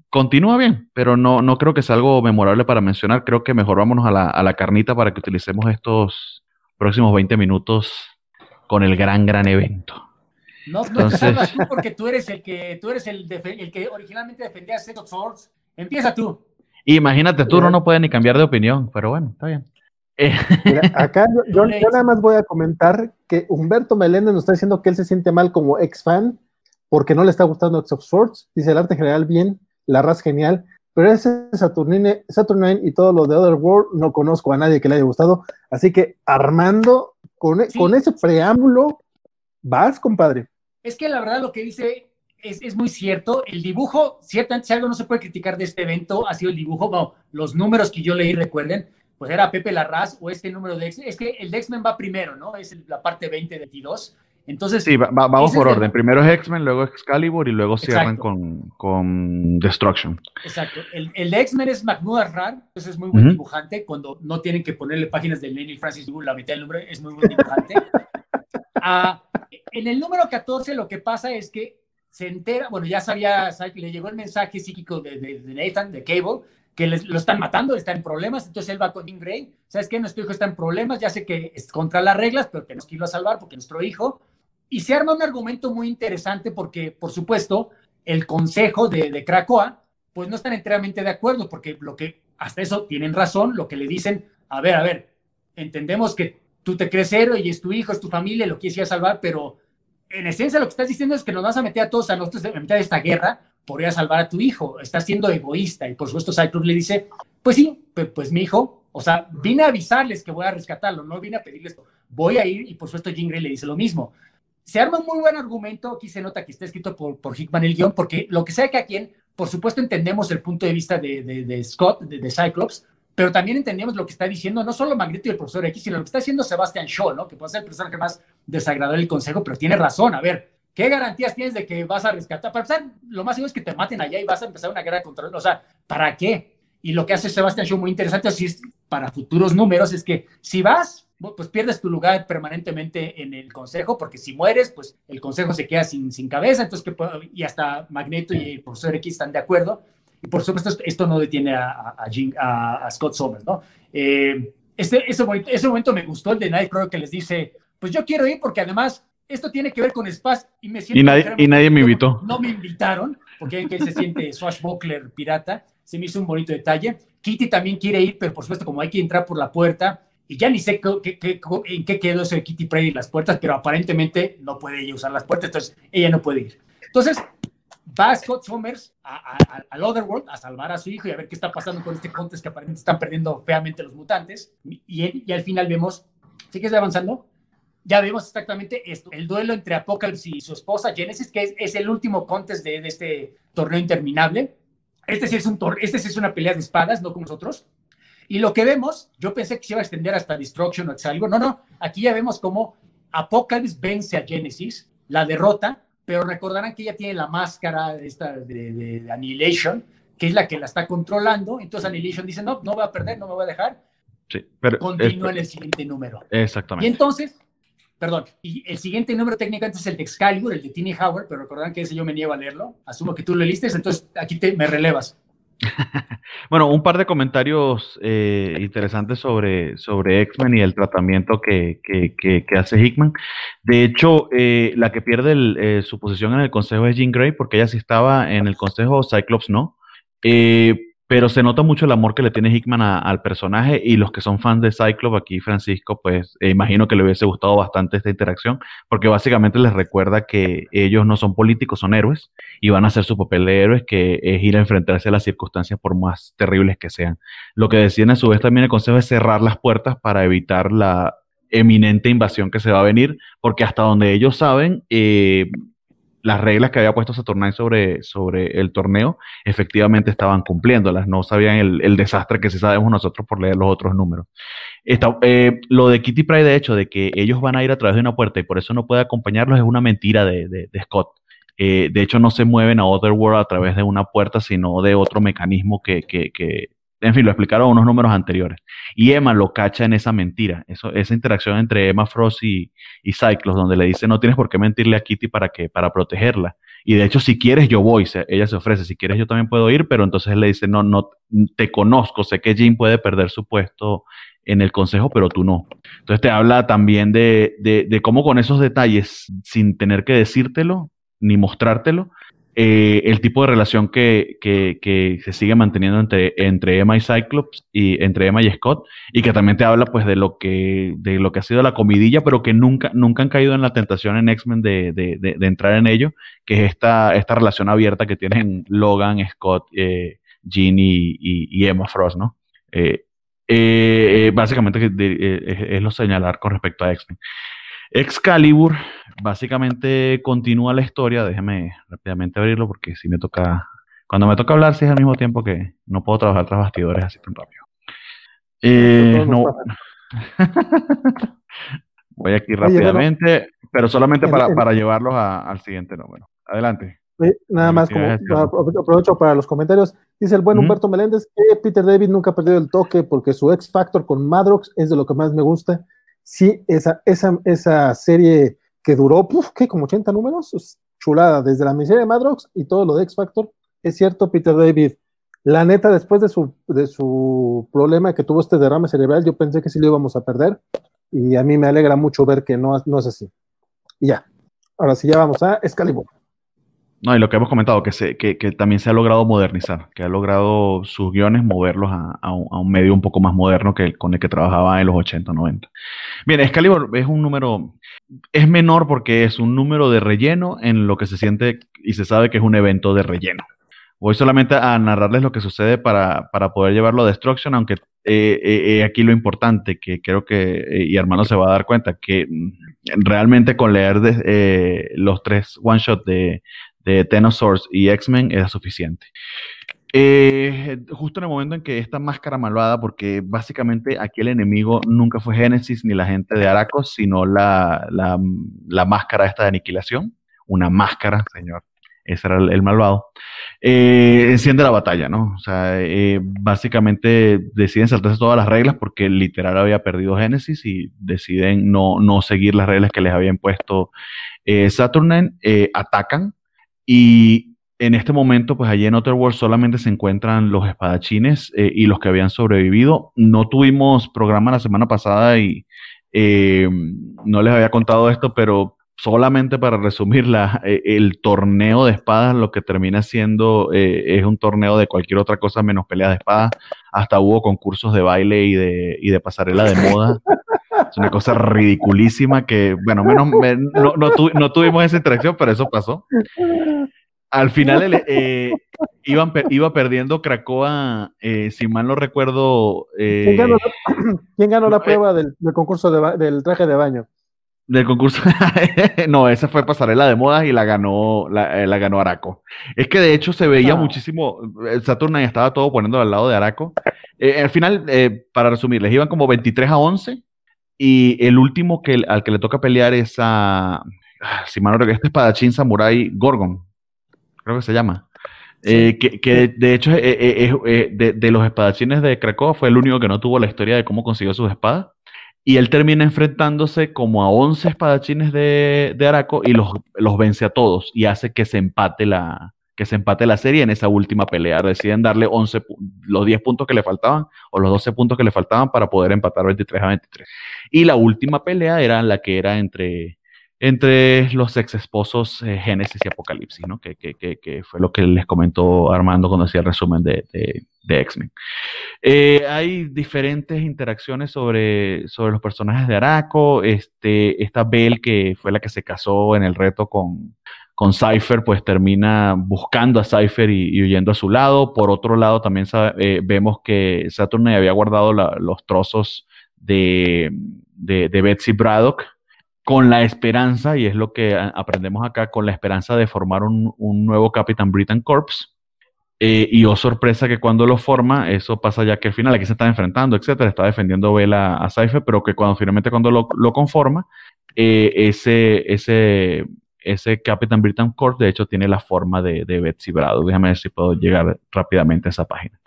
continúa bien, pero no, no creo que sea algo memorable para mencionar. Creo que mejor vámonos a la, a la carnita para que utilicemos estos, próximos 20 minutos con el gran, gran evento. No, no Entonces... tú porque tú eres el que, tú eres el, el que originalmente defendía Set of Swords. Empieza tú. Imagínate, tú no, no puedes ni cambiar de opinión, pero bueno, está bien. acá yo, nada más voy a comentar que Humberto Meléndez nos está diciendo que él se siente mal como ex fan porque no le está gustando X of Swords. Dice el arte general bien, la raza genial, pero ese Saturnine, Saturnine y todo lo de Otherworld no conozco a nadie que le haya gustado. Así que Armando, con, con ese preámbulo, vas, compadre. Es que la verdad lo que dice es, es, muy cierto. El dibujo, ciertamente, si algo no se puede criticar de este evento, ha sido el dibujo. Bueno, los números que yo leí, recuerden, pues era Pepe Larraz o este número de X. Es que el X-Men va primero, ¿no? Es la parte 20 de 22. Entonces, sí, vamos por orden. Primero es X-Men, luego Excalibur y luego cierran con, con, Destruction. Exacto. El, el de X-Men es Mahmoud Arrar, entonces es muy buen dibujante. Cuando no tienen que ponerle páginas de Lenny Francis la mitad del número, es muy buen dibujante. Ah, en el número 14 lo que pasa es que se entera, bueno, ya sabía, le llegó el mensaje psíquico de, de, Nathan, de Cable, que les, lo están matando, está en problemas, entonces él va con Jean Grey, ¿sabes qué? Nuestro hijo está en problemas, ya sé que es contra las reglas, pero tenemos que irlo a salvar porque nuestro hijo y se arma un argumento muy interesante porque, por supuesto, el consejo de, de Cracoa, pues no están enteramente de acuerdo, porque lo que, hasta eso tienen razón, lo que le dicen, a ver, a ver, entendemos que tú te crees héroe y es tu hijo, es tu familia, lo a salvar, pero en esencia lo que estás diciendo es que nos vas a meter a todos a nosotros en mitad de esta guerra por ir a salvar a tu hijo, estás siendo egoísta. Y por supuesto Cyclops le dice, pues sí, pues, mi hijo, o sea, vine a avisarles que voy a rescatarlo, no vine a pedirles, voy a ir y por supuesto Jean le dice lo mismo se arma un muy buen argumento, aquí se nota que está escrito por, Hickman el guion, porque lo que sea que a quien, por supuesto entendemos el punto de vista de, de, Scott, de, Cyclops, pero también entendemos lo que está diciendo no solo Magneto y el profesor X, sino lo que está diciendo Sebastian Shaw, ¿no? Que puede ser el personaje más desagradable del consejo, pero tiene razón. A ver, ¿qué garantías tienes de que vas a rescatar? Para empezar, lo más seguro es que te maten allá y vas a empezar una guerra contra... O sea, ¿para qué? Y lo que hace Sebastian Shaw muy interesante, así es para futuros números, es que si vas, pues pierdes tu lugar permanentemente en el consejo, porque si mueres, pues el consejo se queda sin, sin cabeza, entonces que, y hasta Magneto y el profesor X están de acuerdo, y por supuesto esto no detiene a, a, a, Scott Somers, ¿no? Eh, este, ese, ese, momento me gustó, el de Nightcrawler que les dice, pues yo quiero ir porque además esto tiene que ver con Spaz y me siento... Y nadie, y nadie me invitó. No me invitaron, porque que se siente swashbuckler pirata, se me hizo un bonito detalle. Kitty también quiere ir, pero por supuesto como hay que entrar por la puerta, y ya ni sé en qué quedó eso de Kitty Pryde y las puertas, pero aparentemente no puede ella usar las puertas, entonces ella no puede ir. Entonces, va Scott Summers al Otherworld a salvar a su hijo y a ver qué está pasando con este contest que aparentemente están perdiendo feamente los mutantes. Y, y al final vemos, ¿sí que está avanzando? Ya vemos exactamente esto, el duelo entre Apocalypse y su esposa Genesis, que es, el último contest de, este torneo interminable. Este sí, es un este sí es una pelea de espadas, no como nosotros. Y lo que vemos, yo pensé que se iba a extender hasta Destruction o algo. No, no, aquí ya vemos cómo Apocalypse vence a Genesis, la derrota, pero recordarán que ella tiene la máscara de, esta, de, Annihilation, que es la que la está controlando. Entonces Annihilation dice, no, no va a perder, no me va a dejar. Sí, pero Continúa en el siguiente número. Exactamente. Y entonces, perdón, y el siguiente número técnicamente es el de Excalibur, el de Tiny Howard, pero recordarán que ese yo me niego a leerlo. Asumo que tú lo leíste, entonces aquí te, me relevas. bueno, un par de comentarios eh, interesantes sobre, sobre X-Men y el tratamiento que, hace Hickman. De hecho, eh, la que pierde eh, su posición en el consejo es Jean Grey, porque ella sí estaba en el consejo, Cyclops no. Pero se nota mucho el amor que le tiene Hickman al personaje y los que son fans de Cyclops, aquí Francisco, pues eh, imagino que le hubiese gustado bastante esta interacción, porque básicamente les recuerda que ellos no son políticos, son héroes y van a hacer su papel de héroes, que es ir a enfrentarse a las circunstancias por más terribles que sean. Lo que deciden a su vez también el Consejo es cerrar las puertas para evitar la eminente invasión que se va a venir, porque hasta donde ellos saben, eh, las reglas que había puesto Saturnine sobre, sobre el torneo efectivamente estaban cumpliéndolas, no sabían el, desastre que sí sabemos nosotros por leer los otros números. Eh, lo de Kitty Pride, de hecho, de que ellos van a ir a través de una puerta y por eso no puede acompañarlos, es una mentira de, Scott. Eh, de hecho, no se mueven a Otherworld a través de una puerta, sino de otro mecanismo que, que, que en fin, lo explicaron unos números anteriores. Y Emma lo cacha en esa mentira, esa interacción entre Emma Frost y, y donde le dice, no tienes por qué mentirle a Kitty para, que, para protegerla. Y de hecho, si quieres, yo voy, ella se ofrece, si quieres, yo también puedo ir, pero entonces le dice, no, no, te conozco, sé que Jean puede perder su puesto en el consejo, pero tú no. Entonces te habla también de, de cómo con esos detalles, sin tener que decírtelo ni mostrártelo, eh, el tipo de relación que, se sigue manteniendo entre, entre Emma y Cyclops y entre Emma y Scott y que también te habla pues de lo que de lo que ha sido la comidilla pero que nunca nunca han caído en la tentación en X-Men de, entrar en ello que es esta, esta relación abierta que tienen Logan, Scott, eh, Jean y, Emma Frost, ¿no? Eh, básicamente es lo señalar con respecto a X-Men. Excalibur básicamente continúa la historia. Déjeme rápidamente abrirlo porque si me toca. Cuando me toca hablar, si es al mismo tiempo que no puedo trabajar tras bastidores así tan rápido. Eh, no. Voy aquí rápidamente, pero solamente para, para llevarlos al siguiente número. Adelante. nada más, como aprovecho para los comentarios. Dice el buen Humberto Meléndez que Peter David nunca ha perdido el toque porque su X Factor con Madrox es de lo que más me gusta sí, esa, esa, esa serie que duró, ¿qué? Como 80 números, chulada, desde la miseria de Madrox y todo lo de X Factor. Es cierto, Peter David. La neta, después de su, de su problema que tuvo este derrame cerebral, yo pensé que sí lo íbamos a perder. Y a mí me alegra mucho ver que no, no es así. Y ya. Ahora sí, ya vamos a Excalibur. No, y lo que hemos comentado, que, se, que, que, también se ha logrado modernizar, que ha logrado sus guiones moverlos a, a, un, medio un poco más moderno que el, con el que trabajaba en los 80, 90. Bien, Excalibur es un número, es menor porque es un número de relleno en lo que se siente y se sabe que es un evento de relleno. Voy solamente a narrarles lo que sucede para, para poder llevarlo a Destruction, aunque eh, eh, eh, aquí lo importante, que creo que, y hermano se va a dar cuenta, que mm, realmente con leer los tres one-shot de, de Tenosaurs y X-Men era suficiente. Eh, justo en el momento en que esta máscara malvada, porque básicamente aquí el enemigo nunca fue Genesis ni la gente de Aracos, sino la, la, máscara esta de aniquilación, una máscara, señor, ese era el, malvado, eh, enciende la batalla, ¿no? O sea, eh, básicamente deciden saltarse todas las reglas porque literal había perdido Genesis y deciden no, no seguir las reglas que les habían puesto Saturn, atacan y en este momento, pues allí en Otherworld solamente se encuentran los espadachines eh, y los que habían sobrevivido. No tuvimos programa la semana pasada y eh, no les había contado esto, pero solamente para resumir, eh, el torneo de espadas lo que termina siendo es un torneo de cualquier otra cosa menos pelea de espadas. Hasta hubo concursos de baile y de, y de pasarela de moda. Es una cosa ridiculísima que, bueno, menos no, no, tuvimos esa interacción, pero eso pasó. Al final eh, iban, iba perdiendo Cracoa, si mal no recuerdo. ¿Quién ganó la, prueba del, concurso del traje de baño? Del concurso. no, esa fue pasarela de modas y la ganó, la, eh, ganó Araco. Es que de hecho se veía ah. muchísimo. Eh, Saturn estaba todo poniendo al lado de Araco. Eh, al final, para resumir, les iban como 23 a 11. Y el último que, al que le toca pelear es a. Ah, si mal no recuerdo, este espadachín samurai Gorgon. Creo que se llama. que, de hecho, de, de, los espadachines de Krakow fue el único que no tuvo la historia de cómo consiguió sus espadas. Y él termina enfrentándose como a 11 espadachines de, de Araco y los, los, vence a todos y hace que se empate la, que se empate la serie en esa última pelea. Deciden darle 11, los 10 puntos que le faltaban o los 12 puntos que le faltaban para poder empatar 23 a 23. Y la última pelea era la que era entre, entre los ex esposos eh, Génesis y Apocalipsis, ¿no? Que, que, que, fue lo que les comentó Armando cuando hacía el resumen de, de, X-Men. Eh, hay diferentes interacciones sobre, sobre los personajes de Araco. Este, esta Belle, que fue la que se casó en el reto con, con Cypher, pues termina buscando a Cypher y, huyendo a su lado. Por otro lado, también eh, vemos que Saturn había guardado los trozos de, de, Betsy Braddock con la esperanza, y es lo que aprendemos acá, con la esperanza de formar un, nuevo Capitán Britain Corps. Eh, y oh sorpresa que cuando lo forma, eso pasa ya que al final aquí se está enfrentando, etcétera, está defendiendo Vela a Cypher, pero que cuando finalmente cuando lo, conforma, eh, ese, ese, ese Capitán Britain Corps de hecho tiene la forma de, de Betsy Brado. Déjame ver si puedo llegar rápidamente a esa página.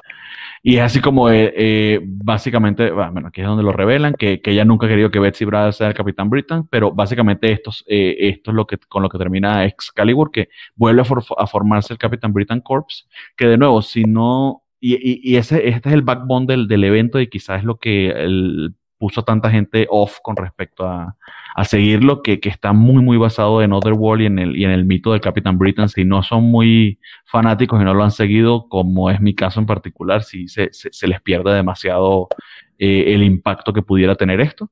Y es así como, eh, eh, básicamente, bueno, aquí es donde lo revelan, que, que, ella nunca ha querido que Betsy Braddock sea el Capitán Britain, pero básicamente esto, eh, esto es lo que, con lo que termina Excalibur, que vuelve a, formarse el Capitán Britain Corps, que de nuevo, si no, y, y, ese, este es el backbone del, del evento y quizás es lo que el, puso a tanta gente off con respecto a, a seguirlo, que, que, está muy, muy basado en Otherworld y en el, y en el mito del Capitán Britain. Si no son muy fanáticos y no lo han seguido, como es mi caso en particular, si se, se, les pierde demasiado eh, el impacto que pudiera tener esto.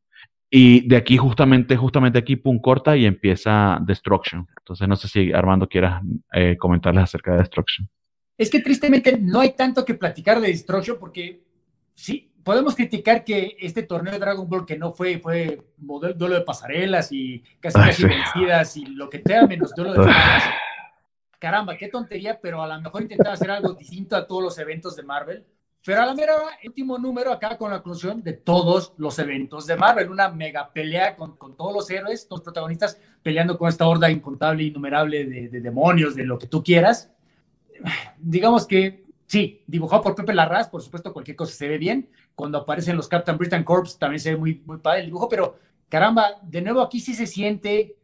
Y de aquí, justamente, justamente aquí, pum, corta y empieza Destruction. Entonces, no sé si Armando quieras eh, comentarles acerca de Destruction. Es que tristemente no hay tanto que platicar de Destruction porque sí, podemos criticar que este torneo de Dragon Ball que no fue, fue modelo, duelo de pasarelas y casi casi vencidas y lo que sea menos duelo de pasarelas. Caramba, qué tontería, pero a lo mejor intentaba hacer algo distinto a todos los eventos de Marvel. Pero a la mera el último número acá con la conclusión de todos los eventos de Marvel, una mega pelea con, con todos los héroes, los protagonistas peleando con esta horda incontable, innumerable de, de demonios, de lo que tú quieras. Digamos que Sí, dibujado por Pepe Larraz, por supuesto, cualquier cosa se ve bien. Cuando aparecen los Captain Britain Corps también se ve muy, muy padre el dibujo, pero caramba, de nuevo aquí sí se siente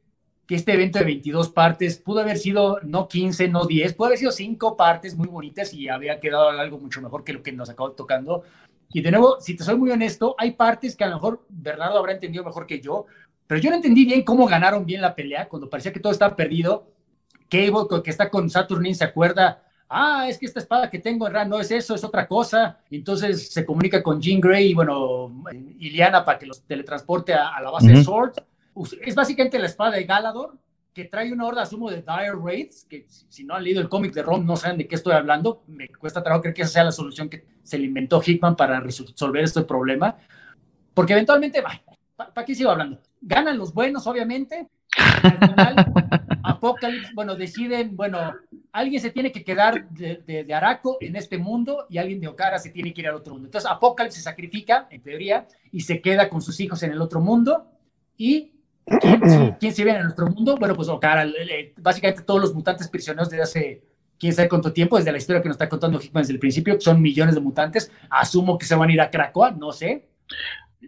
que este evento de 22 partes pudo haber sido no 15, no 10, pudo haber sido 5 partes muy bonitas y había quedado algo mucho mejor que lo que nos acabó tocando. Y de nuevo, si te soy muy honesto, hay partes que a lo mejor Bernardo habrá entendido mejor que yo, pero yo no entendí bien cómo ganaron bien la pelea cuando parecía que todo estaba perdido. Cable, que está con Saturnin, se acuerda ah, es que esta espada que tengo en realidad no es eso, es otra cosa. Entonces se comunica con Jean Grey y bueno, Iliana para que los teletransporte a, la base de Sword. Es básicamente la espada de Galador, que trae una horda, asumo, de Dire Raids, que si no han leído el cómic de Rom no saben de qué estoy hablando. Me cuesta trabajo creer que esa sea la solución que se le inventó Hickman para resolver este problema. Porque eventualmente, ¿para qué sigo hablando? Ganan los buenos, obviamente. Al final, Apocalypse, bueno, deciden, bueno, alguien se tiene que quedar de, de, Araco en este mundo y alguien de Okara se tiene que ir al otro mundo. Entonces, Apocalypse se sacrifica, en teoría, y se queda con sus hijos en el otro mundo. ¿Y quién, se ve en nuestro mundo? Bueno, pues Okara, básicamente todos los mutantes prisioneros desde hace quién sabe cuánto tiempo, desde la historia que nos está contando Hickman desde el principio, son millones de mutantes. Asumo que se van a ir a Krakoa, no sé.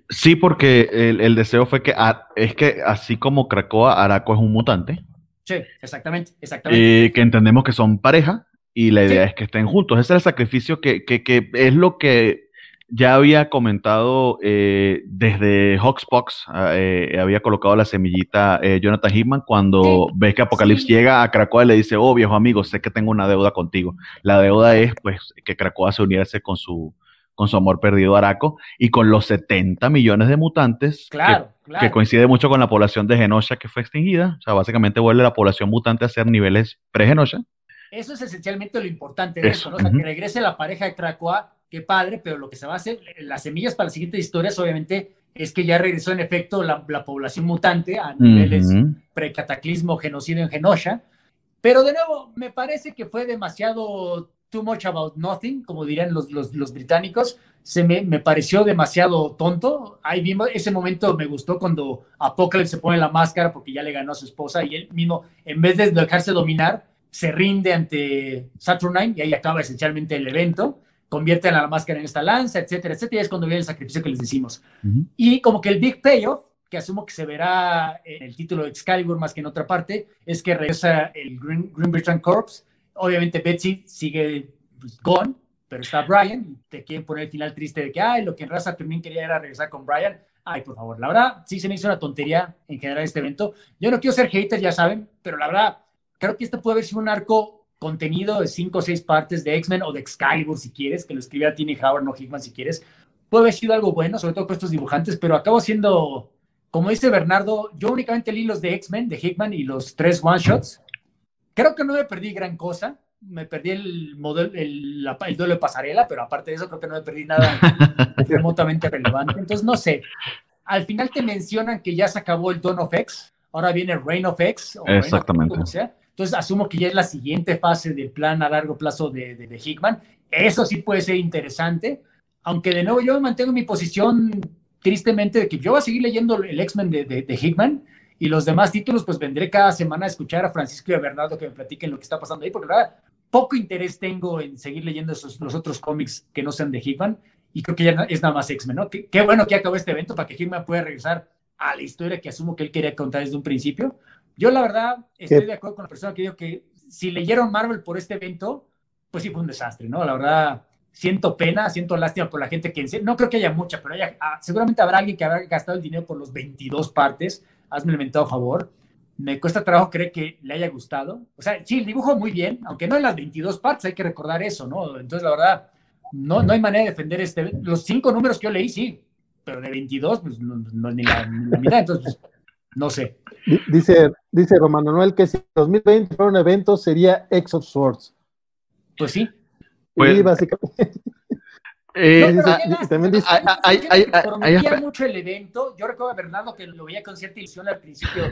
Sí, porque el, deseo fue que es que así como Krakoa, Araco es un mutante. Sí, exactamente, exactamente. Eh, que entendemos que son pareja y la idea es que estén juntos. Ese es el sacrificio que, que, que, es lo que ya había comentado eh, desde Hawksbox, ah, eh, había colocado la semillita eh, Jonathan Hickman cuando ve que Apocalipsis llega a Krakoa y le dice, oh viejo amigo, sé que tengo una deuda contigo. La deuda es pues que Krakoa se uniese con su, con su amor perdido Araco y con los 70 millones de mutantes que, coincide mucho con la población de Genosha que fue extinguida. O sea, básicamente vuelve la población mutante a ser niveles pre-Genosha. Eso es esencialmente lo importante de eso, ¿no? O sea, que regrese la pareja de Krakoa qué padre, pero lo que se va a hacer, las semillas para las siguientes historias, obviamente, es que ya regresó en efecto la, población mutante a niveles precataclismo, genocidio en Genosha. Pero de nuevo, me parece que fue demasiado too much about nothing, como dirían los, los, británicos. Se me, me, pareció demasiado tonto. Ahí vimos, ese momento me gustó cuando Apocalypse se pone la máscara porque ya le ganó a su esposa y él mismo, en vez de dejarse dominar, se rinde ante Saturnine y ahí acaba esencialmente el evento convierten a la máscara en esta lanza, etcétera, etcétera, y es cuando viene el sacrificio que les decimos. Y como que el big payoff, que asumo que se verá en el título de Excalibur más que en otra parte, es que regresa el Green, Britain Corps. Obviamente Betsy sigue pues, gone, pero está Brian, te quieren poner el final triste de que, ay, lo que en raza también quería era regresar con Brian. Ay, por favor, la verdad, sí se me hizo una tontería en general este evento. Yo no quiero ser hater, ya saben, pero la verdad, creo que este puede haber sido un arco contenido de cinco o seis partes de X-Men o de Excalibur, si quieres, que lo escribiera Tiny Howard, no Hickman, si quieres. Puede haber sido algo bueno, sobre todo con estos dibujantes, pero acabo siendo, como dice Bernardo, yo únicamente leí los de X-Men, de Hickman y los tres one-shots. Creo que no me perdí gran cosa. Me perdí el modelo, el, el duelo de pasarela, pero aparte de eso, creo que no me perdí nada remotamente relevante. Entonces, no sé. Al final te mencionan que ya se acabó el Dawn of X, ahora viene Reign of X. Exactamente. como sea. Entonces asumo que ya es la siguiente fase del plan a largo plazo de, de, Hickman. Eso sí puede ser interesante, aunque de nuevo yo mantengo mi posición tristemente de que yo voy a seguir leyendo el X-Men de, de, Hickman y los demás títulos, pues vendré cada semana a escuchar a Francisco y a Bernardo que me platiquen lo que está pasando ahí, porque la verdad, poco interés tengo en seguir leyendo esos, los otros cómics que no sean de Hickman y creo que ya es nada más X-Men, ¿no? Qué, qué bueno que acabó este evento para que Hickman pueda regresar a la historia que asumo que él quería contar desde un principio, yo la verdad estoy de acuerdo con la persona que dijo que si leyeron Marvel por este evento, pues sí fue un desastre, ¿no? La verdad, siento pena, siento lástima por la gente que... No creo que haya mucha, pero ah, seguramente habrá alguien que habrá gastado el dinero por los 22 partes. Hazme el mentado favor. Me cuesta trabajo creer que le haya gustado. O sea, sí, el dibujo muy bien, aunque no en las 22 partes, hay que recordar eso, ¿no? Entonces, la verdad, no, no hay manera de defender este... Los cinco números que yo leí, sí, pero de 22, pues no, ni, la, ni, la, mitad. Entonces, pues, no sé. Dice, dice Román Manuel que si 2020 fuera un evento sería X of Swords. Pues sí. Pues, básicamente. Eh, también dice, prometía mucho el evento. Yo recuerdo a Bernardo que lo veía con cierta ilusión al principio.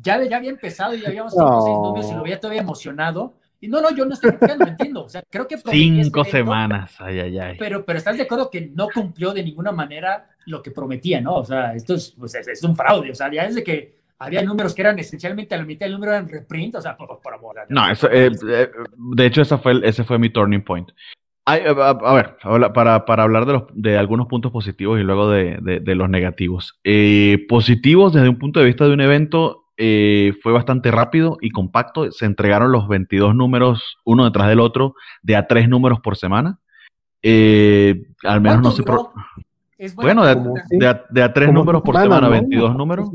Ya, ya había empezado y ya habíamos cinco seis números y lo veía todavía emocionado. Y no, no, yo no estoy criticando, entiendo. O sea, creo que cinco este semanas, ay, ay, ay. Pero, pero estás de acuerdo que no cumplió de ninguna manera lo que prometía, ¿no? O sea, esto es, pues, es, un fraude. O sea, ya desde que había números que eran esencialmente a la mitad del número eran reprint, o sea, por, por amor. No, eso, eh, eh, de hecho, ese fue, ese fue mi turning point. Eh, a, ver, para, para hablar de, los, de, algunos puntos positivos y luego de, de, los negativos. positivos desde un punto de vista de un evento, fue bastante rápido y compacto. Se entregaron los 22 números uno detrás del otro, de a tres números por semana. al menos no se... bueno, de, a, de, a, tres números por semana, 22 números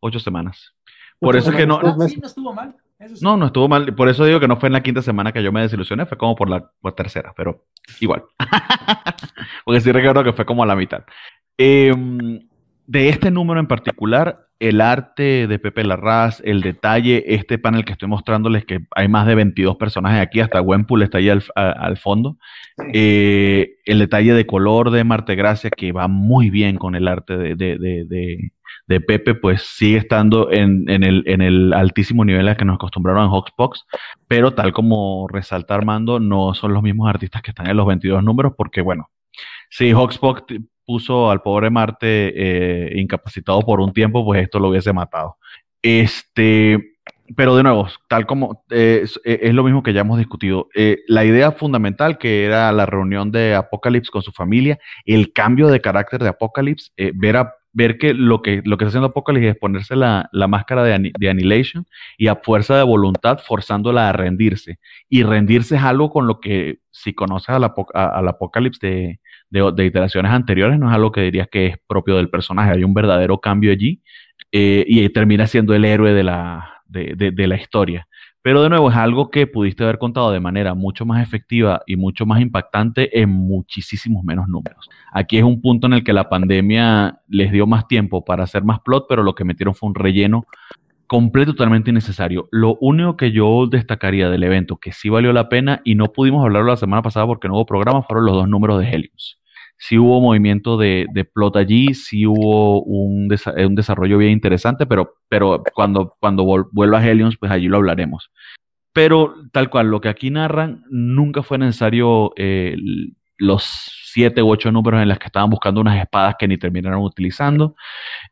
ocho semanas. Por eso es que no. no estuvo mal. No, no estuvo mal. Por eso digo que no fue en la quinta semana que yo me desilusioné, fue como por la, tercera, pero igual. Porque sí recuerdo que fue como a la mitad. Em, de este número en particular, el arte de Pepe Larraz, el detalle, este panel que estoy mostrándoles, que hay más de 22 personajes aquí, hasta Gwenpool está ahí al, fondo. Eh, el detalle de color de Marte Gracia, que va muy bien con el arte de, de Pepe, pues sigue estando en, el, en el altísimo nivel al que nos acostumbraron en Hawksbox, pero tal como resalta Armando, no son los mismos artistas que están en los 22 números, porque bueno, si Hawksbox puso al pobre Marte eh, incapacitado por un tiempo, pues esto lo hubiese matado. Este, pero de nuevo, tal como eh, es, lo mismo que ya hemos discutido, eh, la idea fundamental que era la reunión de Apocalypse con su familia, el cambio de carácter de Apocalypse, ver a ver que lo que, lo que está haciendo Apocalypse es ponerse la, máscara de, de, Annihilation y a fuerza de voluntad forzándola a rendirse. Y rendirse es algo con lo que, si conoces al, Apocalipsis de, de, iteraciones anteriores, no es algo que dirías que es propio del personaje. Hay un verdadero cambio allí eh, y termina siendo el héroe de la, de, la historia. Pero de nuevo, es algo que pudiste haber contado de manera mucho más efectiva y mucho más impactante en muchísimos menos números. Aquí es un punto en el que la pandemia les dio más tiempo para hacer más plot, pero lo que metieron fue un relleno completo, totalmente innecesario. Lo único que yo destacaría del evento que sí valió la pena y no pudimos hablarlo la semana pasada porque no hubo programa fueron los dos números de Helios. Sí hubo movimiento de, plot allí, sí hubo un, desarrollo bien interesante, pero, pero cuando, cuando vuelva a Helios, pues allí lo hablaremos. Pero tal cual, lo que aquí narran, nunca fue necesario eh, los siete u ocho números en los que estaban buscando unas espadas que ni terminaron utilizando.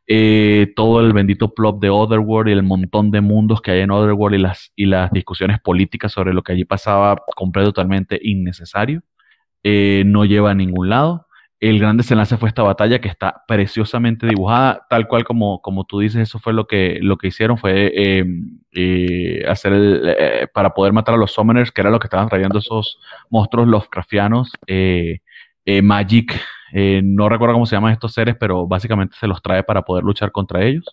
Eh, todo el bendito plot de Otherworld y el montón de mundos que hay en Otherworld y las, y las discusiones políticas sobre lo que allí pasaba, completo totalmente innecesario. Eh, no lleva a ningún lado. El gran desenlace fue esta batalla que está preciosamente dibujada, tal cual como, como tú dices, eso fue lo que, lo que hicieron, fue em, eh, hacer el, para poder matar a los summoners, que era lo que estaban trayendo esos monstruos Lovecraftianos, eh, eh, Magic, eh, no recuerdo cómo se llaman estos seres, pero básicamente se los trae para poder luchar contra ellos.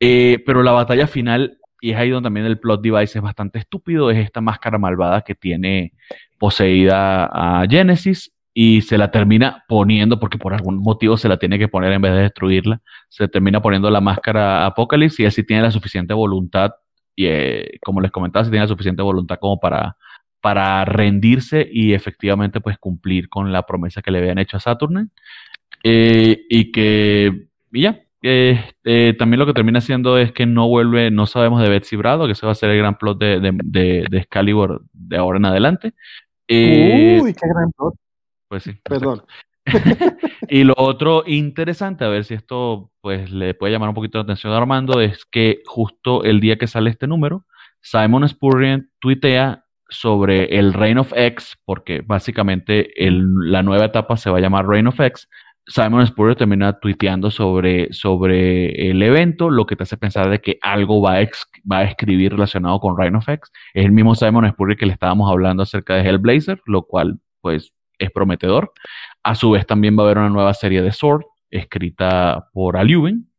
Eh, pero la batalla final, y es ahí donde también el plot device es bastante estúpido, es esta máscara malvada que tiene poseída a Genesis y se la termina poniendo, porque por algún motivo se la tiene que poner en vez de destruirla, se termina poniendo la máscara Apocalypse y así tiene la suficiente voluntad, y como les comentaba, si tiene la suficiente voluntad como para para rendirse y efectivamente pues cumplir con la promesa que le habían hecho a Saturn. Eh, y que, y ya, eh, también lo que termina siendo es que no vuelve, no sabemos de Betsy Brado, que ese va a ser el gran plot de, de, de, Excalibur de ahora en adelante. Eh, Uy, qué gran plot. Pues sí. Perdón. y lo otro interesante, a ver si esto pues le puede llamar un poquito la atención a Armando, es que justo el día que sale este número, Simon Spurrier tuitea sobre el Reign of X, porque básicamente la nueva etapa se va a llamar Reign of X. Simon Spurrier termina tuiteando sobre, sobre el evento, lo que te hace pensar de que algo va a, va a escribir relacionado con Reign of X. Es el mismo Simon Spurrier que le estábamos hablando acerca de Hellblazer, lo cual pues es prometedor. A su vez también va a haber una nueva serie de Sword, escrita por Alubin,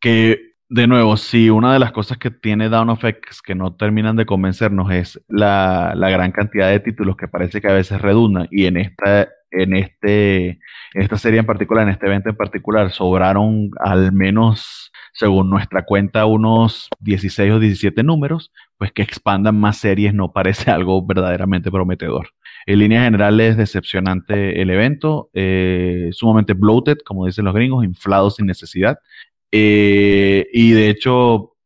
que de nuevo, si una de las cosas que tiene Down of X que no terminan de convencernos es la, gran cantidad de títulos que parece que a veces redundan, y en esta, en este, en esta serie en particular, en este evento en particular, sobraron al menos, según nuestra cuenta, unos 16 o 17 números, pues que expandan más series no parece algo verdaderamente prometedor. En línea general es decepcionante el evento, eh, sumamente bloated, como dicen los gringos, inflado sin necesidad. Eh, y de hecho,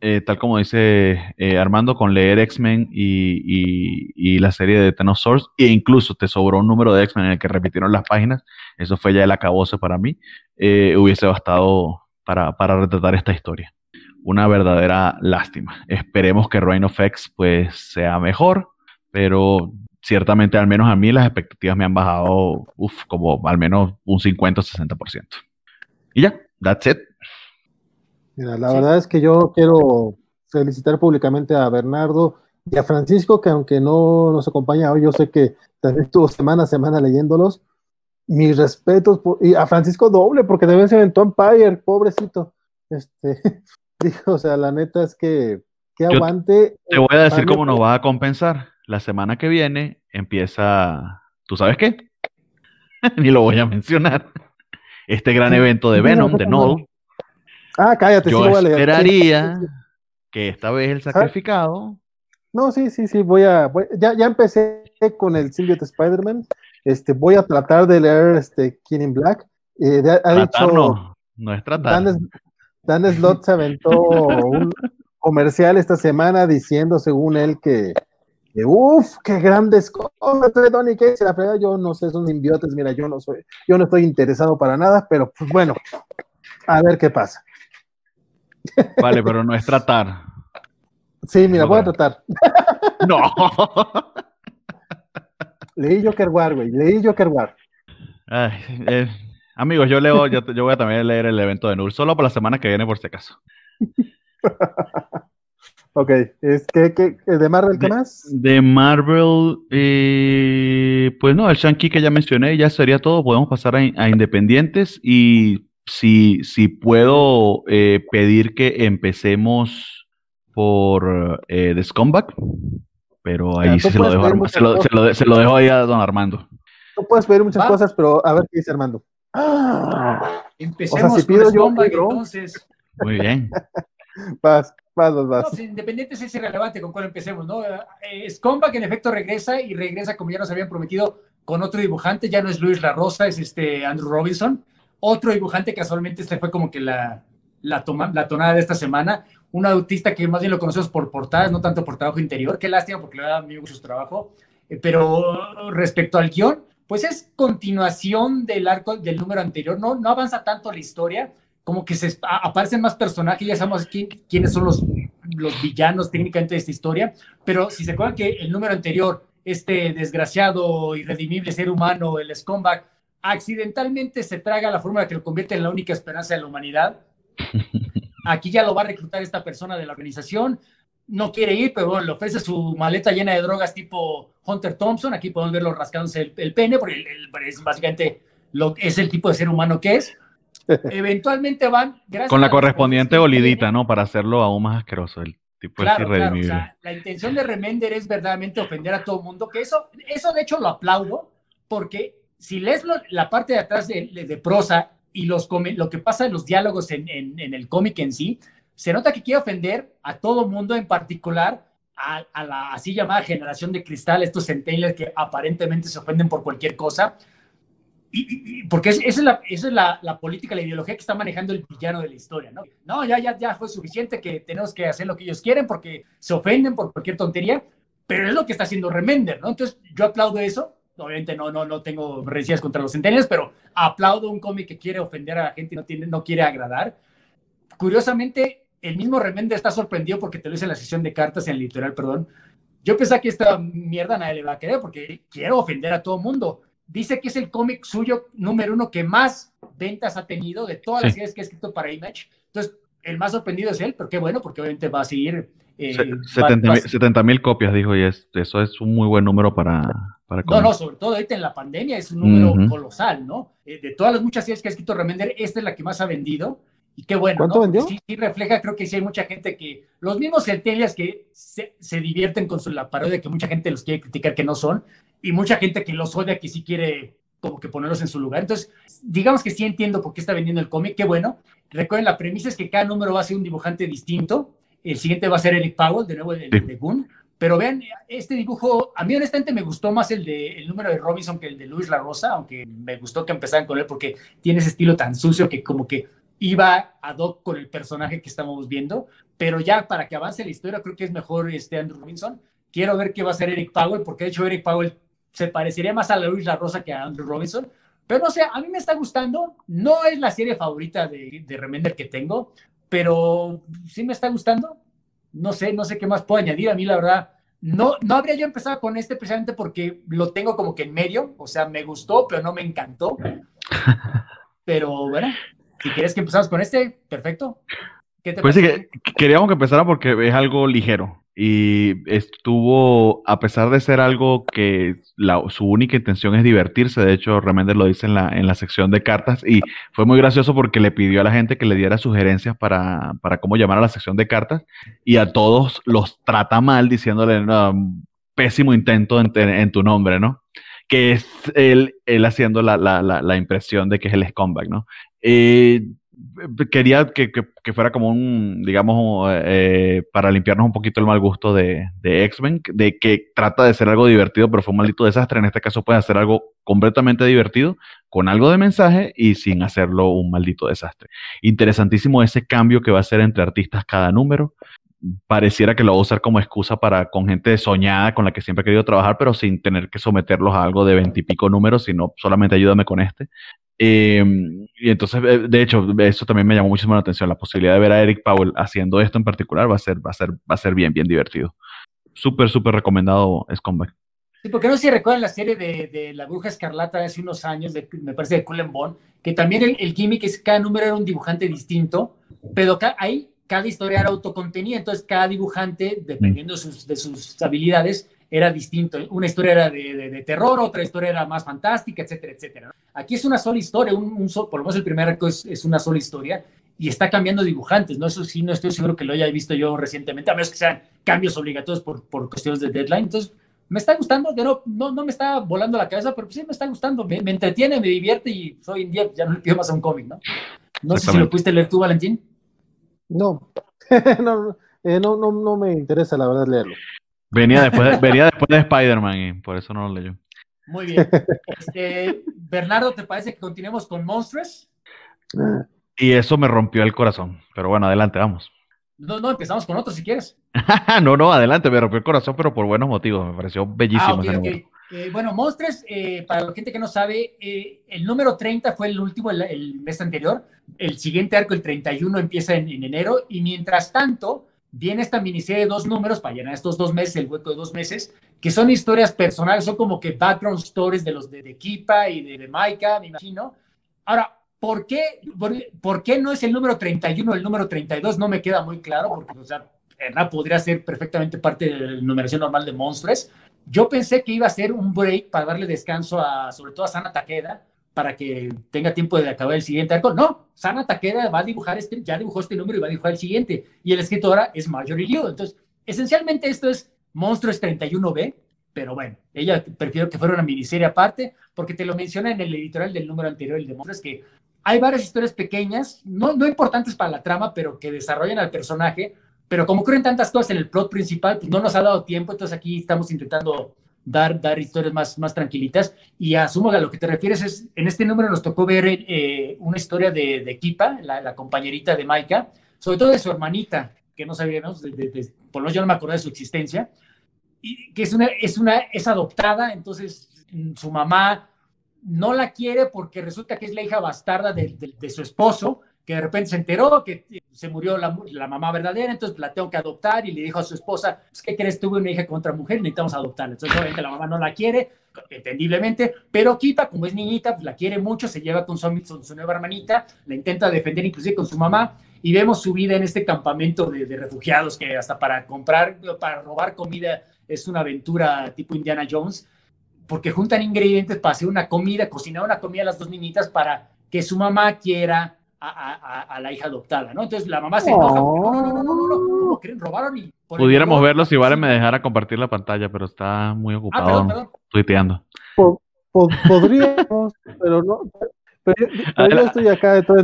eh, tal como dice eh, Armando, con leer X-Men y, la serie de Ten Source, e incluso te sobró un número de X-Men en el que repitieron las páginas, eso fue ya el acabose para mí, hubiese bastado para, para retratar esta historia. Una verdadera lástima. Esperemos que Reign of X pues sea mejor, pero ciertamente al menos a mí las expectativas me han bajado uf, como al menos un 50 o 60%. Y ya, that's it. Mira, la verdad es que yo quiero felicitar públicamente a Bernardo y a Francisco, que aunque no nos acompaña hoy, yo sé que también estuvo semana a semana leyéndolos. Mis respetos, y a Francisco doble, porque vez se aventó Empire, pobrecito. Este, o sea, la neta es que, que aguante. Te voy a decir cómo nos va a compensar. La semana que viene empieza, ¿tú sabes qué? Ni lo voy a mencionar. Este gran evento de Venom, de Null, Ah, cállate, Yo sí voy a leer. esperaría que esta vez el sacrificado. No, sí, sí, sí, voy a. ya, ya empecé con el Symbiote Spider-Man. Este, voy a tratar de leer este King in Black. Eh, ha dicho, no, no es tratar. Dan, Slott se aventó un comercial esta semana diciendo, según él, que, uff, qué grandes cosas de Donny Case, la frega, yo no sé, son simbiotes, mira, yo no soy, yo no estoy interesado para nada, pero pues bueno, a ver qué pasa. Vale, pero no es tratar. Sí, mira, voy a tratar. No. Leí Joker War, güey. Leí Joker War. Eh, amigos, yo leo, yo, voy a también leer el evento de Null, solo por la semana que viene, por si acaso. Ok, es que, de Marvel, ¿qué más? De Marvel, eh, pues no, el Shang-Chi que ya mencioné, ya sería todo. Podemos pasar a, Independientes y si, si puedo eh, pedir que empecemos por eh, The Scumbag, pero ahí sí se lo, dejo, se, lo, se, lo, dejo ahí a don Armando. No puedes pedir muchas cosas, pero a ver qué dice Armando. Empecemos o sea, si pido yo, entonces. Muy bien. Vas. Vas, vas, No, Independientes es irrelevante con cuál empecemos, ¿no? Eh, Scomba que en efecto regresa y regresa como ya nos habían prometido con otro dibujante, ya no es Luis La Rosa, es este Andrew Robinson. Otro dibujante, casualmente este fue como que la, la, toma, la tonada de esta semana. Un autista que más bien lo conocemos por portadas, no tanto por trabajo interior. Qué lástima porque le da mucho su trabajo. Eh, pero respecto al guion, pues es continuación del arco del número anterior. No, no avanza tanto la historia como que se aparecen más personajes, ya sabemos quiénes son los, los villanos técnicamente de esta historia, pero si se acuerdan que el número anterior, este desgraciado, irredimible ser humano, el Scumbag, accidentalmente se traga la fórmula que lo convierte en la única esperanza de la humanidad. Aquí ya lo va a reclutar esta persona de la organización, no quiere ir, pero bueno, le ofrece su maleta llena de drogas tipo Hunter Thompson, aquí podemos verlo rascándose el, pene, porque es básicamente lo, es el tipo de ser humano que es Eventualmente van, Con la correspondiente olidita, ¿no? Para hacerlo aún más asqueroso. El tipo claro, la intención de Remender es verdaderamente ofender a todo el mundo, que eso, eso de hecho lo aplaudo, porque si lees la parte de atrás de, prosa y los, lo que pasa en los diálogos en, en, el cómic en sí, se nota que quiere ofender a todo mundo, en particular a, a, la así llamada generación de cristal, estos centennials que aparentemente se ofenden por cualquier cosa porque esa es, la, es la, la, política, la ideología que está manejando el villano de la historia, ¿no? No, ya, ya, ya fue suficiente que tenemos que hacer lo que ellos quieren porque se ofenden por cualquier tontería, pero es lo que está haciendo Remender, ¿no? Entonces, yo aplaudo eso. Obviamente no, no, no tengo rencillas contra los centenarios, pero aplaudo un cómic que quiere ofender a la gente y no, tiene, no quiere agradar. Curiosamente, el mismo Remender está sorprendido porque te lo hice en la sesión de cartas, en el literal, perdón. Yo pensé que esta mierda nadie le va a querer porque quiero ofender a todo mundo dice que es el cómic suyo número uno que más ventas ha tenido de todas las series que ha escrito para Image. Entonces, el más sorprendido es él, pero qué bueno, porque obviamente va a seguir. Eh, 70 mil copias, dijo, y eso es un muy buen número para. para no, no, sobre todo ahorita en la pandemia es un número colosal, ¿no? Eh, de todas las muchas series que ha escrito Remender, esta es la que más ha vendido. Y qué bueno, ¿Cuánto vendió? Sí, sí, refleja, creo que sí hay mucha gente que, los mismos centelias que se, se divierten con su, la parodia que mucha gente los quiere criticar que no son, y mucha gente que los odia que sí quiere como que ponerlos en su lugar. Entonces, digamos que sí entiendo por qué está vendiendo el cómic, qué bueno. Recuerden, la premisa es que cada número va a ser un dibujante distinto. El siguiente va a ser Eric Powell, de nuevo el de Goon. Pero vean, este dibujo, a mí honestamente me gustó más el de el número de Robinson que el de Luis La Rosa, aunque me gustó que empezaran con él porque tiene ese estilo tan sucio que como que iba ad hoc con el personaje que estamos viendo. Pero ya para que avance la historia, creo que es mejor este Andrew Robinson. Quiero ver qué va a hacer Eric Powell, porque de hecho Eric Powell se parecería más a Luis La Rosa que a Andrew Robinson. Pero no sé, a mí me está gustando. No es la serie favorita de, de Remender que tengo, pero sí me está gustando. No sé, no sé qué más puedo añadir. A mí, la verdad, no, no habría yo empezado con este precisamente porque lo tengo como que en medio. O sea, me gustó, pero no me encantó. Pero bueno, si quieres que empezamos con este, perfecto. ¿Qué te pues sí, que, queríamos que empezara porque es algo ligero y estuvo, a pesar de ser algo que su única intención es divertirse, de hecho Remender lo dice en la, en la sección de cartas y fue muy gracioso porque le pidió a la gente que le diera sugerencias para, para cómo llamar a la sección de cartas y a todos los trata mal diciéndole pésimo intento en, tu nombre, ¿no? Que es él, él haciendo la, la, la, impresión de que es el scumbag, ¿no? Eh, quería que, fuera como un, digamos, eh, para limpiarnos un poquito el mal gusto de, de X-Men, de que trata de ser algo divertido, pero fue un maldito desastre. En este caso puede hacer algo completamente divertido, con algo de mensaje y sin hacerlo un maldito desastre. Interesantísimo ese cambio que va a hacer entre artistas cada número. Pareciera que lo va a usar como excusa para con gente soñada con la que siempre he querido trabajar, pero sin tener que someterlos a algo de veintipico números, sino solamente ayúdame con este. Em, y entonces, eh, de hecho, eso también me llamó muchísimo la atención. La posibilidad de ver a Eric Powell haciendo esto en particular va a ser, va a ser, va a ser bien, bien divertido. Súper, súper recomendado Scumbag. Sí, porque no sé si recuerdan la serie de, de, La Bruja Escarlata de hace unos años, de, me parece de Cullen Bond, que también el, el gimmick es cada número era un dibujante distinto, pero ahí cada historia era autocontenida, entonces cada dibujante, dependiendo de sus, de sus habilidades, era distinto. Una historia era de, terror, otra historia era más fantástica, etcétera, etcétera. Aquí es una sola historia, un, por lo menos el primer arco es, es, una sola historia y está cambiando dibujantes, ¿no? Eso sí, no estoy seguro que lo haya visto yo recientemente, a menos que sean cambios obligatorios por, por cuestiones de deadline. Entonces, me está gustando, no, no, no me está volando la cabeza, pero sí me está gustando, me, entretiene, me divierte y hoy en día ya no le pido más a un cómic, ¿no? No sé si lo pudiste leer tú, Valentín. No, no, eh, no, no, no, me interesa la verdad leerlo. Venía después de, venía después de Spider-Man y por eso no lo leyó. Muy bien. Este, Bernardo, ¿te parece que continuemos con Monstrous? Y eso me rompió el corazón. Pero bueno, adelante, vamos. No, no, empezamos con otro si quieres. no, no, adelante, me rompió el corazón, pero por buenos motivos. Me pareció bellísimo. Ah, eh, bueno, Monstruos, eh, para la gente que no sabe, eh, el número 30 fue el último el, mes anterior. El siguiente arco, el 31, empieza en, enero. Y mientras tanto, viene esta miniserie de dos números para llenar estos dos meses, el hueco de dos meses, que son historias personales, son como que background stories de los de, de Kipa y de, de Maika, me imagino. Ahora, ¿por qué, por, qué no es el número 31 el número 32? No me queda muy claro, porque, o sea, podría ser perfectamente parte de la numeración normal de Monstruos. Yo pensé que iba a ser un break para darle descanso a, sobre todo a Sana Takeda, para que tenga tiempo de acabar el siguiente arco. No, Sana Takeda va a dibujar este, ya dibujó este número y va a dibujar el siguiente. Y el escritora es Marjorie Liu. Entonces, esencialmente esto es Monstruos 31B, pero bueno, ella prefiero que fuera una miniserie aparte, porque te lo menciona en el editorial del número anterior, el de Monstruos, que hay varias historias pequeñas, no, no importantes para la trama, pero que desarrollan al personaje pero como ocurren tantas cosas en el plot principal, pues no nos ha dado tiempo, entonces aquí estamos intentando dar, dar historias más, más tranquilitas. Y asumo que a lo que te refieres es, en este número nos tocó ver eh, una historia de, de Kipa, la, compañerita de Maika, sobre todo de su hermanita, que no sabíamos, por lo menos yo no me acuerdo de su existencia, y que es una, es una, es adoptada, entonces mm, su mamá no la quiere porque resulta que es la hija bastarda de, de su esposo, que de repente se enteró que se murió la, mamá verdadera, entonces la tengo que adoptar y le dijo a su esposa, pues, ¿qué crees? Tuve una hija con otra mujer, necesitamos adoptarla. Entonces, obviamente, la mamá no la quiere, entendiblemente, pero Kipa, como es niñita, pues la quiere mucho, se lleva con su, su nueva hermanita, la intenta defender inclusive con su mamá, y vemos su vida en este campamento de, de refugiados que hasta para comprar, para robar comida es una aventura tipo Indiana Jones, porque juntan ingredientes para hacer una comida, cocinar una comida a las dos niñitas para que su mamá quiera a, la hija adoptada, ¿no? Entonces la mamá se enoja. No, no, no, no, no, no, no, robaron y... Pudiéramos verlo si Vale me dejara compartir la pantalla, pero está muy ah, ocupado tuiteando. podríamos, pero no. Pero, yo estoy acá de todo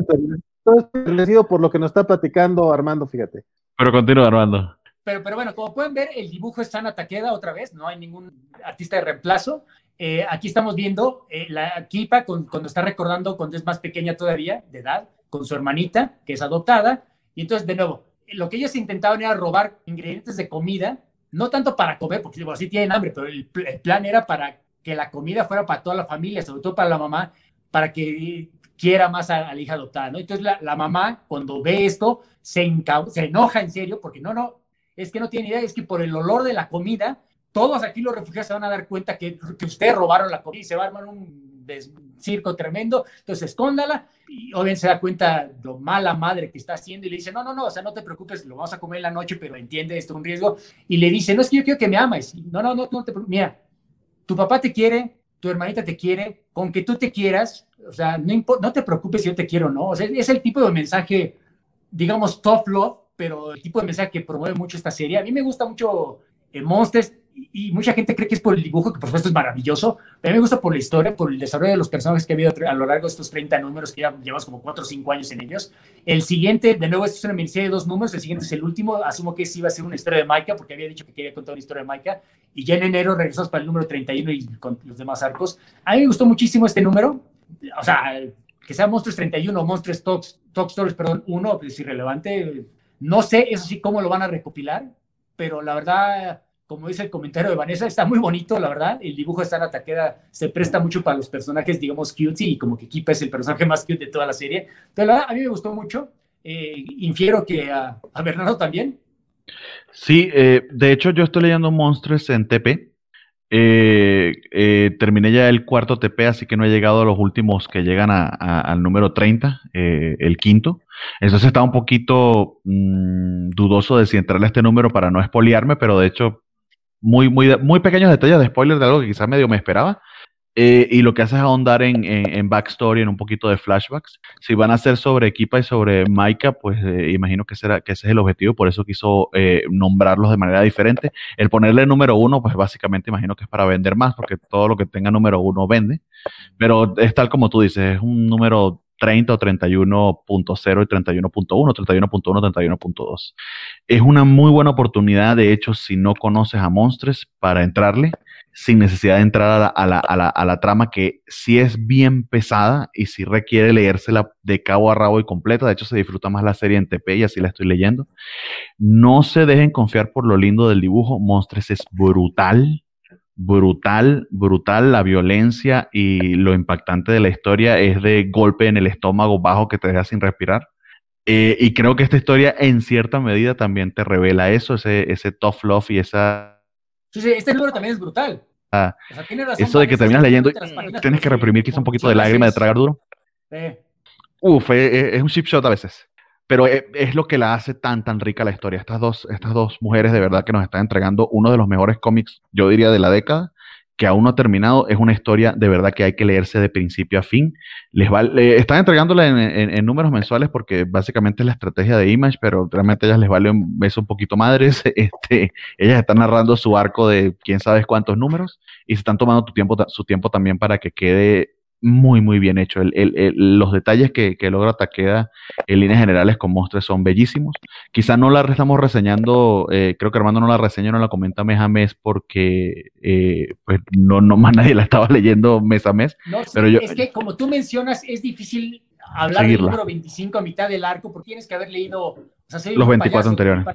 entendido por lo que nos está platicando Armando, fíjate. Pero continúa, Armando. Pero, pero bueno, como pueden ver, el dibujo está en Taqueda otra vez, no hay ningún artista de reemplazo. Eh, aquí estamos viendo eh, la Kipa cuando está recordando cuando es más pequeña todavía, de edad, con su hermanita, que es adoptada. Y entonces, de nuevo, lo que ellos intentaban era robar ingredientes de comida, no tanto para comer, porque digo, así tienen hambre, pero el, plan era para que la comida fuera para toda la familia, sobre todo para la mamá, para que quiera más a, la hija adoptada, ¿no? Entonces la, mamá, cuando ve esto, se, se enoja en serio, porque no, no, es que no tiene idea, es que por el olor de la comida, todos aquí los refugiados se van a dar cuenta que, que ustedes robaron la comida y se va a armar un circo tremendo, entonces escóndala y obviamente se da cuenta lo mala madre que está haciendo y le dice, no, no, no, o sea, no te preocupes, lo vamos a comer en la noche, pero entiende esto es un riesgo y le dice, no es que yo quiero que me ames, no, no, no, no te mira, tu papá te quiere, tu hermanita te quiere, con que tú te quieras, o sea, no, no te preocupes si yo te quiero no, o sea, es el tipo de mensaje, digamos, tough love, pero el tipo de mensaje que promueve mucho esta serie. A mí me gusta mucho eh, Monsters y mucha gente cree que es por el dibujo, que por supuesto es maravilloso, a mí me gusta por la historia, por el desarrollo de los personajes que ha habido a lo largo de estos 30 números, que ya llevamos como 4 o 5 años en ellos. El siguiente, de nuevo, esto es una miniserie de dos números, el siguiente es el último, asumo que sí iba a ser una historia de Maika, porque había dicho que quería contar una historia de Maika, y ya en enero regresamos para el número 31 y con los demás arcos. A mí me gustó muchísimo este número, o sea, que sea Monstruos 31 o Monstruos Talk, Talk Stories, perdón, uno, es irrelevante. No sé, eso sí, cómo lo van a recopilar, pero la verdad como dice el comentario de Vanessa, está muy bonito, la verdad. El dibujo de la Taqueda se presta mucho para los personajes, digamos, cute y como que Kipa es el personaje más cute de toda la serie. Pero la verdad, a mí me gustó mucho. Eh, infiero que a, Bernardo también. Sí, eh, de hecho yo estoy leyendo Monstruos en TP. Eh, eh, terminé ya el cuarto TP, así que no he llegado a los últimos que llegan al número 30, eh, el quinto. Entonces estaba un poquito mm, dudoso de si entrarle a este número para no espoliarme, pero de hecho, muy, muy, muy pequeños detalles de spoiler de algo que quizás medio me esperaba. Eh, y lo que hace es ahondar en, en, backstory, en un poquito de flashbacks. Si van a ser sobre Equipa y sobre Maika, pues eh, imagino que, será, que ese es el objetivo, por eso quiso eh, nombrarlos de manera diferente. El ponerle número uno, pues básicamente imagino que es para vender más, porque todo lo que tenga número uno vende. Pero es tal como tú dices, es un número 30 o 31.0 y 31.1, 31.1, 31.2. Es una muy buena oportunidad, de hecho, si no conoces a Monstres, para entrarle sin necesidad de entrar a la, trama que sí es bien pesada y sí requiere leérsela de cabo a rabo y completa. De hecho, se disfruta más la serie en TP y así la estoy leyendo. No se dejen confiar por lo lindo del dibujo. Monstres es brutal, brutal, brutal. La violencia y lo impactante de la historia es de golpe en el estómago bajo que te deja sin respirar. Eh, y creo que esta historia en cierta medida también te revela eso, ese, ese tough love y esa este libro también es brutal. Ah, eso de que terminas leyendo y tienes que reprimir quizá un poquito de lágrima de tragar duro. Uf, es, un chip shot a veces. Pero es, es, lo que la hace tan, tan rica la historia. Estas dos, estas dos mujeres de verdad que nos están entregando uno de los mejores cómics, yo diría, de la década que aún no ha terminado, es una historia de verdad que hay que leerse de principio a fin. Les va, están entregándola en, números mensuales porque básicamente es la estrategia de Image, pero realmente ellas les vale un beso un poquito madres. Este, ellas están narrando su arco de quién sabe cuántos números y se están tomando tu tiempo, su tiempo también para que quede muy, muy bien hecho. los detalles que, logra Takeda en líneas generales con Monstres son bellísimos. Quizá no la estamos reseñando, eh, creo que Armando no la reseña, no la comenta mes a mes porque eh, pues no, no más nadie la estaba leyendo mes a mes. No, pero yo, es que como tú mencionas, es difícil hablar del número 25 a mitad del arco porque tienes que haber leído los 24 anteriores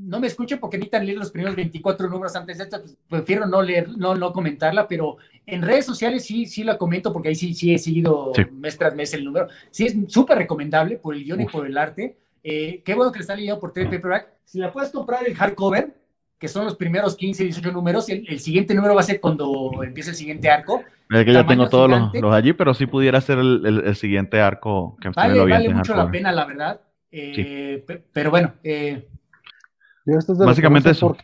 no me escuchen porque necesitan leer los primeros 24 números antes de esto, pues, prefiero no leer, no, no comentarla, pero en redes sociales sí, sí la comento porque ahí sí, sí he seguido mes tras mes el número. Sí, es súper recomendable por el guion y por el arte. Eh, qué bueno que le está leyendo por trade paperback. Si la puedes comprar el hardcover, que son los primeros 15, 18 números, el, siguiente número va a ser cuando empiece el siguiente arco. Es que ya tengo todos los, allí, pero sí pudiera ser el, siguiente arco que Vale, vale mucho la pena, la verdad. Eh, pero bueno, eh, Básicamente eso.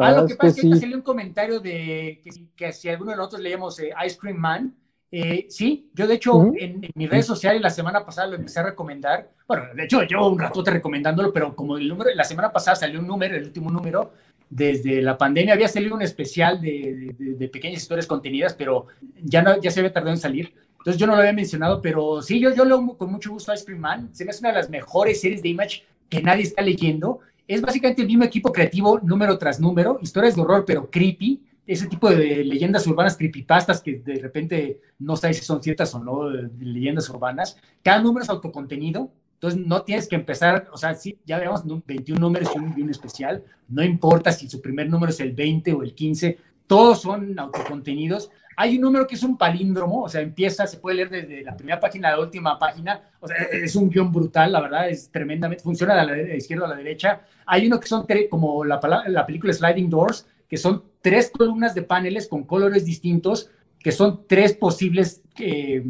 Ah, lo que pasa es que, es que un comentario de que, si alguno de nosotros leemos eh, Ice Cream Man, eh, sí, yo de hecho en, mis redes sociales la semana pasada lo empecé a recomendar. Bueno, de hecho llevo un ratote recomendándolo, pero como el número, la semana pasada salió un número, el último número, desde la pandemia había salido un especial de, de, pequeñas historias contenidas, pero ya, no, ya se había tardado en salir. Entonces yo no lo había mencionado, pero sí, yo, yo leo con mucho gusto Ice Cream Man. Se me hace una de las mejores series de Image que nadie está leyendo es básicamente el mismo equipo creativo número tras número, historias de horror pero creepy, ese tipo de leyendas urbanas creepypastas que de repente no sabes si son ciertas o no, leyendas urbanas. Cada número es autocontenido, entonces no tienes que empezar, o sea, sí, ya veamos 21 números y un, especial, no importa si su primer número es el 20 o el 15, todos son autocontenidos. Hay un número que es un palíndromo, o sea, empieza, se puede leer desde la primera página a la última página, o sea, es un guion brutal, la verdad, es tremendamente, funciona de la izquierda a la derecha. Hay uno que son como la, la película Sliding Doors, que son tres columnas de paneles con colores distintos, que son tres posibles eh,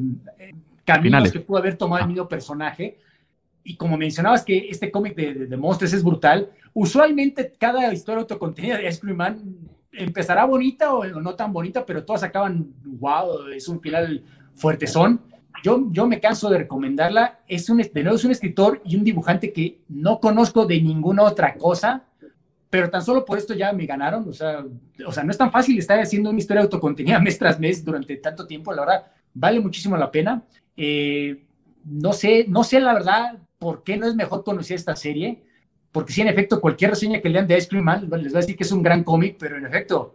caminos que pudo haber tomado el mismo personaje. Y como mencionabas que este cómic de, de, Monsters es brutal, usualmente cada historia autocontenida de Ice Cream Man empezará bonita o, no tan bonita, pero todas acaban, wow, es un final fuertezón. Yo, yo me canso de recomendarla. Es un, de nuevo, es un escritor y un dibujante que no conozco de ninguna otra cosa, pero tan solo por esto ya me ganaron. O sea, o sea no es tan fácil estar haciendo una historia autocontenida mes tras mes durante tanto tiempo. La verdad, vale muchísimo la pena. Eh, no sé, no sé la verdad por qué no es mejor conocer esta serie porque sí, en efecto, cualquier reseña que lean de Ice Cream Man les va a decir que es un gran cómic, pero en efecto,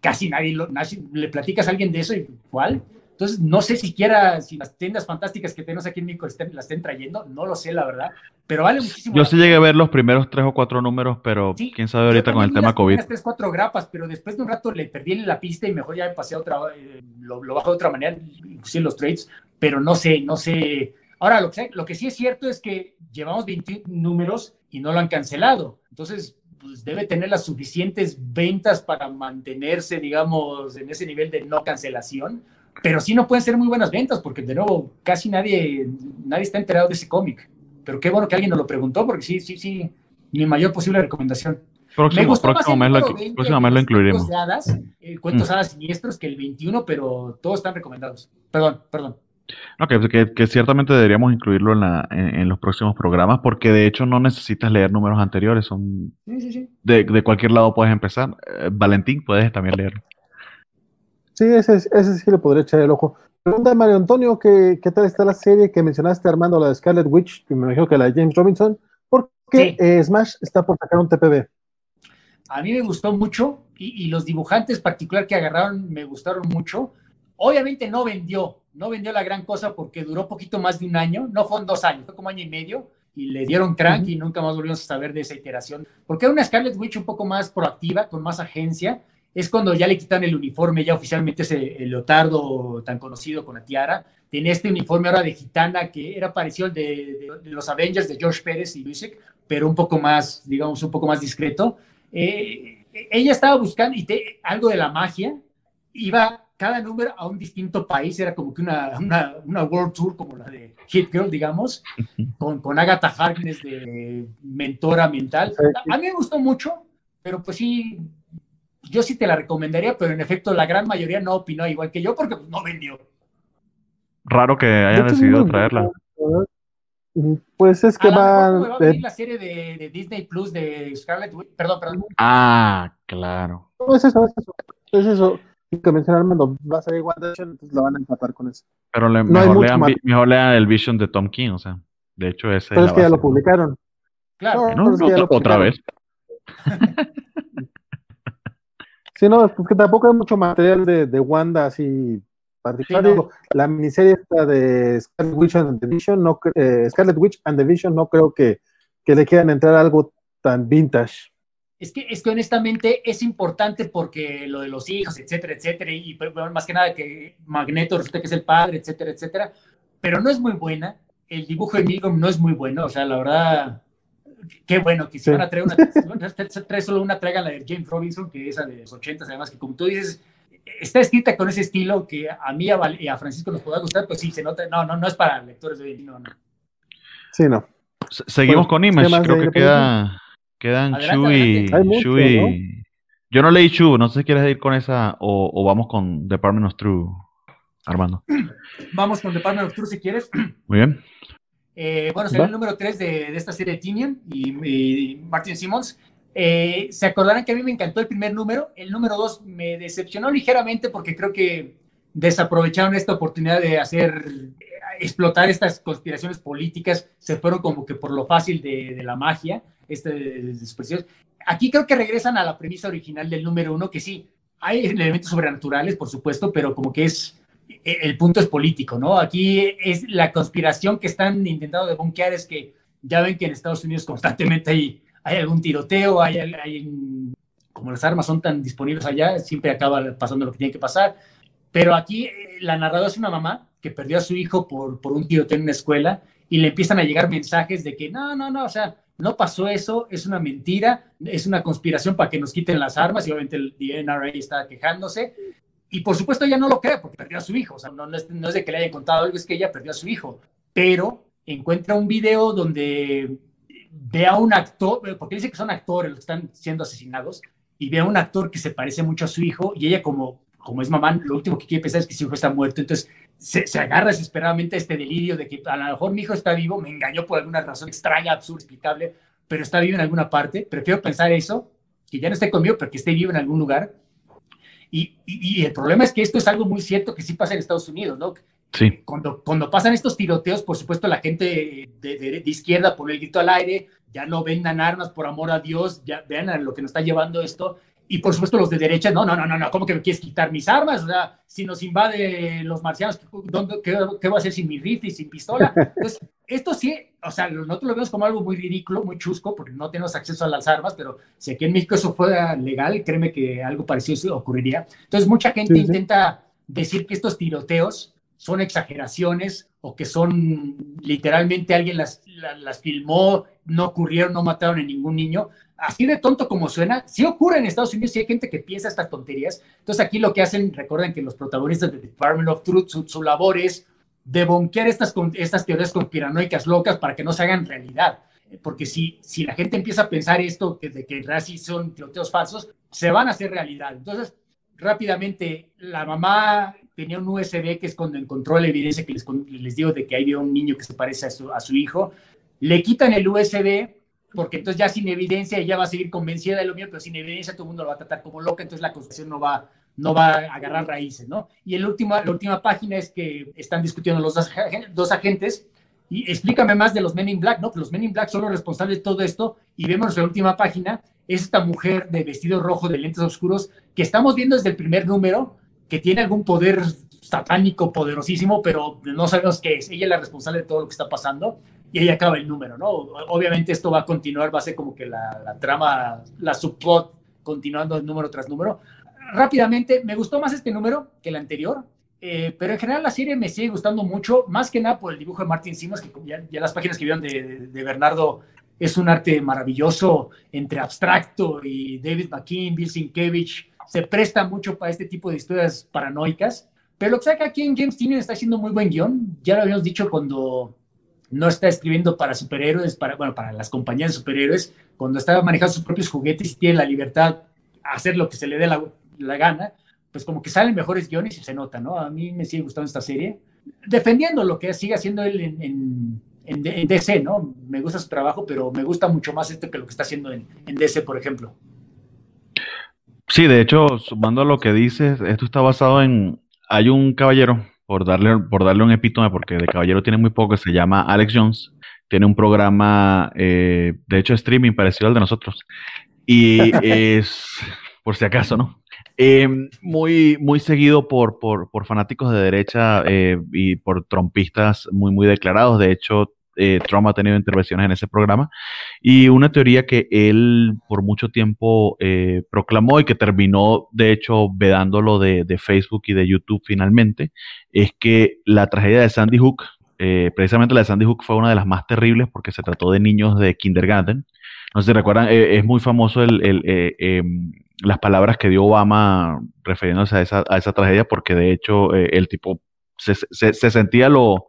casi nadie, lo, le platicas a alguien de eso y ¿cuál? Entonces, no sé siquiera si las tiendas fantásticas que tenemos aquí en México las estén trayendo, no lo sé, la verdad, pero vale muchísimo. Yo sí llegué a ver los primeros tres o cuatro números, pero quién sabe ahorita con el tema COVID. tres, cuatro grapas, pero después de un rato le perdí la pista y mejor ya me pasé a otra, eh, lo, lo bajo de otra manera, inclusive los trades, pero no sé, no sé. Ahora, lo que, lo que sí es cierto es que llevamos 21 números y no lo han cancelado. Entonces, pues, debe tener las suficientes ventas para mantenerse, digamos, en ese nivel de no cancelación, pero sí no pueden ser muy buenas ventas, porque de nuevo, casi nadie, nadie está enterado de ese cómic. Pero qué bueno que alguien nos lo preguntó, porque sí, sí, sí, mi mayor posible recomendación. Próximo, próximo, mes, lo, próximo mes lo incluiremos. De hadas, eh, cuentos mm. hadas siniestros que el 21, pero todos están recomendados. Perdón, perdón. No, que, que, ciertamente deberíamos incluirlo en, la, en, los próximos programas, porque de hecho no necesitas leer números anteriores, son sí, sí, sí. De, de, cualquier lado puedes empezar. Eh, Valentín, puedes también leerlo. Sí, ese, ese sí le podría echar el ojo. Pregunta de Mario Antonio, ¿qué, ¿qué tal está la serie que mencionaste, Armando, la de Scarlet Witch, que me imagino que la de James Robinson? ¿Por qué eh, Smash está por sacar un TPB? A mí me gustó mucho y, y los dibujantes particular que agarraron me gustaron mucho. Obviamente no vendió, no vendió la gran cosa porque duró poquito más de un año, no fueron dos años, fue como año y medio, y le dieron crank y nunca más volvimos a saber de esa iteración. Porque era una Scarlet Witch un poco más proactiva, con más agencia. Es cuando ya le quitan el uniforme, ya oficialmente ese el leotardo tan conocido con la tiara. Tiene este uniforme ahora de gitana que era parecido al de, los Avengers de George Pérez y Luisek, pero un poco más, digamos, un poco más discreto. Eh, ella estaba buscando y algo de la magia, iba cada número a un distinto país, era como que una, una, World Tour como la de Hit Girl, digamos, con, con Agatha Harkness de mentora mental. A mí me gustó mucho, pero pues sí, yo sí te la recomendaría, pero en efecto la gran mayoría no opinó igual que yo porque pues, no vendió. Raro que hayan decidido traerla. Pues es que va, a venir la serie de, Disney Plus de Scarlett Witch. Perdón, perdón. Ah, claro. No, es eso, es eso. Es eso que mencionarme no va a salir WandaVision, entonces lo van a empatar con eso. Pero le, mejor, lean, mejor, lean, el Vision de Tom King, o sea, de hecho ese Pero es, que ya lo publicaron. Claro. No, otra, vez. sí, no, es que tampoco hay mucho material de, de Wanda así particular. La miniserie esta de Scarlet Witch and the Vision, no, eh, Scarlet Witch and the Vision, no creo que, que le quieran entrar algo tan vintage. Es que, es que honestamente es importante porque lo de los hijos, etcétera, etcétera, y pues, más que nada que Magneto resulta que es el padre, etcétera, etcétera, pero no es muy buena. El dibujo de Milgram no es muy bueno, o sea, la verdad, qué bueno que si van a traer una, trae solo una, traigan la de James Robinson, que es esa de los 80, además que como tú dices, está escrita con ese estilo que a mí y a Francisco nos pueda gustar, pues sí, se nota, no, no, no es para lectores de hoy, no, no. Sí, no. Seguimos con Image, creo que queda Quedan Chu y. Yo no leí Chu, no sé si quieres ir con esa o, vamos con Department of True, Armando. Vamos con Department of True si quieres. Muy bien. Eh, bueno, será el número 3 de, esta serie de Tinian y, Martin Simmons. Eh, se acordarán que a mí me encantó el primer número. El número 2 me decepcionó ligeramente porque creo que desaprovecharon esta oportunidad de hacer explotar estas conspiraciones políticas, se fueron como que por lo fácil de, la magia, este, Aquí creo que regresan a la premisa original del número uno, que sí, hay elementos sobrenaturales, por supuesto, pero como que es, e, el punto es político, ¿no? Aquí es la conspiración que están intentando debunkear es que ya ven que en Estados Unidos constantemente hay, hay algún tiroteo, hay, hay, como las armas son tan disponibles allá, siempre acaba pasando lo que tiene que pasar. Pero aquí eh, la narradora es una mamá que perdió a su hijo por, por un tiroteo en una escuela y le empiezan a llegar mensajes de que no, no, no, o sea, no pasó eso, es una mentira, es una conspiración para que nos quiten las armas y obviamente el NRA está quejándose. Y por supuesto ella no lo cree porque perdió a su hijo, o sea, no, es, no es de que le hayan contado algo, es que ella perdió a su hijo, pero encuentra un video donde ve a un actor, porque dice que son actores los que están siendo asesinados, y ve a un actor que se parece mucho a su hijo y ella como, como es mamá, lo último que quiere pensar es que su hijo está muerto, entonces se, se, agarra desesperadamente a este delirio de que a lo mejor mi hijo está vivo, me engañó por alguna razón extraña, absurda, explicable, pero está vivo en alguna parte. Prefiero pensar eso, que ya no esté conmigo, pero que esté vivo en algún lugar. Y, y, el problema es que esto es algo muy cierto que sí pasa en Estados Unidos, ¿no? Sí. Cuando, cuando pasan estos tiroteos, por supuesto, la gente de, de, de, izquierda pone el grito al aire, ya no vendan armas, por amor a Dios, ya vean a lo que nos está llevando esto, y por supuesto los de derecha, no, no, no, no, no, ¿cómo que me quieres quitar mis armas? O sea, si nos invade los marcianos, ¿qué, qué, qué voy a hacer sin mi rifle y sin pistola? Entonces, esto sí, o sea, nosotros lo vemos como algo muy ridículo, muy chusco, porque no tenemos acceso a las armas, pero si aquí en México eso fuera legal, créeme que algo parecido ocurriría. Entonces, mucha gente intenta decir que estos tiroteos son exageraciones o que son literalmente alguien las, las, filmó, no ocurrieron, no mataron a ningún niño. Así de tonto como suena, sí ocurre en Estados Unidos, sí hay gente que piensa estas tonterías. Entonces aquí lo que hacen, recuerden que los protagonistas de Department of Truth, su, labor es debonquear estas, estas teorías conspiranoicas locas para que no se hagan realidad. Porque si, si la gente empieza a pensar esto, de que en realidad son tiroteos falsos, se van a hacer realidad. Entonces, rápidamente, la mamá tenía un USB que es cuando encontró la evidencia que les, les digo de que hay un niño que se parece a su, a su hijo. Le quitan el USB porque entonces ya sin evidencia ella va a seguir convencida de lo mío, pero sin evidencia todo el mundo lo va a tratar como loca, entonces la constitución no va, no va a agarrar raíces, ¿no? Y el último, la última página es que están discutiendo los dos, dos agentes y explícame más de los Men in Black, ¿no? Los Men in Black son los responsables de todo esto y vemos la última página es esta mujer de vestido rojo de lentes oscuros que estamos viendo desde el primer número que tiene algún poder satánico poderosísimo, pero no sabemos qué es. Ella es la responsable de todo lo que está pasando y ahí acaba el número, ¿no? Obviamente esto va a continuar, va a ser como que la, trama, la subplot continuando número tras número. Rápidamente, me gustó más este número que el anterior, eh, pero en general la serie me sigue gustando mucho, más que nada por el dibujo de Martin Simas, que ya, ya las páginas que vieron de, de, Bernardo es un arte maravilloso entre abstracto y David McKean, Bill Sienkiewicz, se presta mucho para este tipo de historias paranoicas. Pero lo que saca aquí en James Tynion está haciendo muy buen guion. Ya lo habíamos dicho cuando no está escribiendo para superhéroes, para, bueno, para las compañías de superhéroes, cuando está manejando sus propios juguetes y tiene la libertad a hacer lo que se le dé la, la gana, pues como que salen mejores guiones y se nota, ¿no? A mí me sigue gustando esta serie, defendiendo lo que sigue haciendo él en, en, DC, ¿no? Me gusta su trabajo, pero me gusta mucho más este que lo que está haciendo en, DC, por ejemplo. Sí, de hecho, sumando a lo que dices, esto está basado en, hay un caballero por darle, por darle un epítome, porque de caballero tiene muy poco, se llama Alex Jones, tiene un programa, eh, de hecho, streaming parecido al de nosotros, y es, por si acaso, ¿no? Eh, muy, muy seguido por, por, por fanáticos de derecha eh, y por trompistas muy, muy declarados. De hecho, eh, Trump ha tenido intervenciones en ese programa, y una teoría que él por mucho tiempo eh, proclamó y que terminó, de hecho, vedándolo de, de, Facebook y de YouTube finalmente, es que la tragedia de Sandy Hook, eh, precisamente la de Sandy Hook fue una de las más terribles porque se trató de niños de kindergarten. No sé si recuerdan, es muy famoso em, las palabras que dio Obama refiriéndose a esa, tragedia porque de hecho el tipo se sentía lo,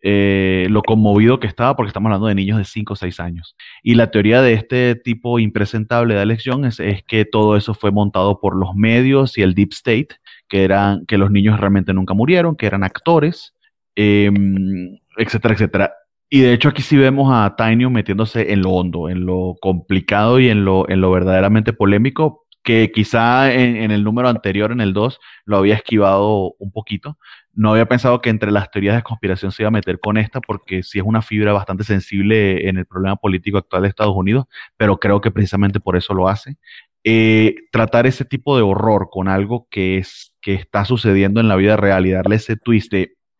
eh, lo conmovido que estaba, porque estamos hablando de niños de 5 o 6 años. Y la teoría de este tipo impresentable de Alex Jones es, que todo eso fue montado por los medios y el Deep State, que eran que los niños realmente nunca murieron, que eran actores, em, etcétera, etcétera. Y de hecho aquí sí vemos a Tainio metiéndose en lo hondo, en lo complicado y en lo, en lo verdaderamente polémico, que quizá en, en, el número anterior, en el 2, lo había esquivado un poquito, no había pensado que entre las teorías de conspiración se iba a meter con esta, porque sí es una fibra bastante sensible en el problema político actual de Estados Unidos, pero creo que precisamente por eso lo hace. Eh, tratar ese tipo de horror con algo que, es, que está sucediendo en la vida real y darle ese twist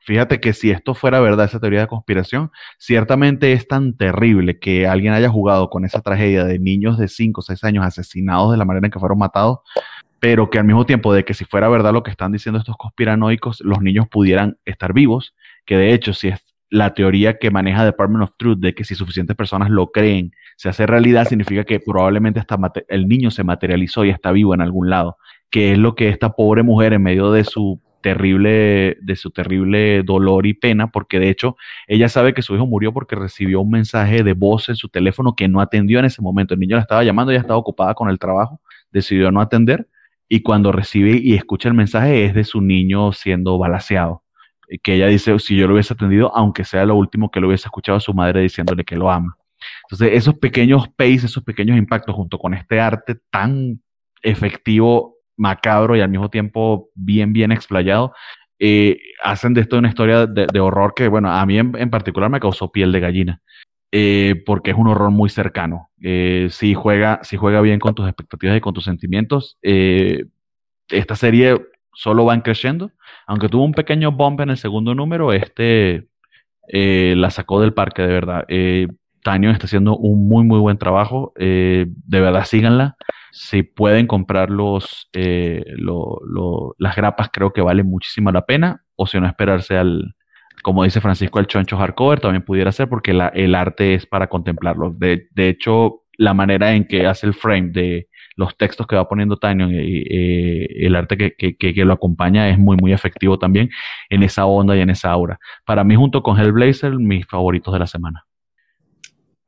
fíjate que si esto fuera verdad, esa teoría de conspiración, ciertamente es tan terrible que alguien haya jugado con esa tragedia de niños de 5 o 6 años asesinados de la manera en que fueron matados, pero que al mismo tiempo de que si fuera verdad lo que están diciendo estos conspiranoicos, los niños pudieran estar vivos, que de hecho si es la teoría que maneja Department of Truth de que si suficientes personas lo creen, se hace realidad, significa que probablemente hasta el niño se materializó y está vivo en algún lado, que es lo que esta pobre mujer en medio de su terrible de su terrible dolor y pena, porque de hecho ella sabe que su hijo murió porque recibió un mensaje de voz en su teléfono que no atendió en ese momento. El niño la estaba llamando, ella estaba ocupada con el trabajo, decidió no atender y cuando recibe y escucha el mensaje es de su niño siendo balaseado. Que ella dice, si yo lo hubiese atendido, aunque sea lo último que lo hubiese escuchado a su madre diciéndole que lo ama. Entonces, esos pequeños pace, esos pequeños impactos, junto con este arte tan efectivo, macabro y al mismo tiempo bien, bien explayado, eh, hacen de esto una historia de, horror que, bueno, a mí en, particular me causó piel de gallina. Eh, porque es un horror muy cercano. Eh, si, juega, si juega bien con tus expectativas y con tus sentimientos, eh, esta serie solo va creciendo. Aunque tuvo un pequeño bump en el segundo número, este la sacó del parque de verdad. Tanio está haciendo un muy, muy buen trabajo. de verdad, síganla. Si pueden comprar los, las grapas, creo que vale muchísimo la pena. o si no esperarse al, como dice Francisco, el choncho hardcover también pudiera ser porque el arte es para contemplarlo. De, de, hecho, la manera en que hace el frame de los textos que va poniendo Tanyon y eh, el arte que, que, que, lo acompaña es muy, muy efectivo también en esa onda y en esa aura. Para mí, junto con Hellblazer, mis favoritos de la semana.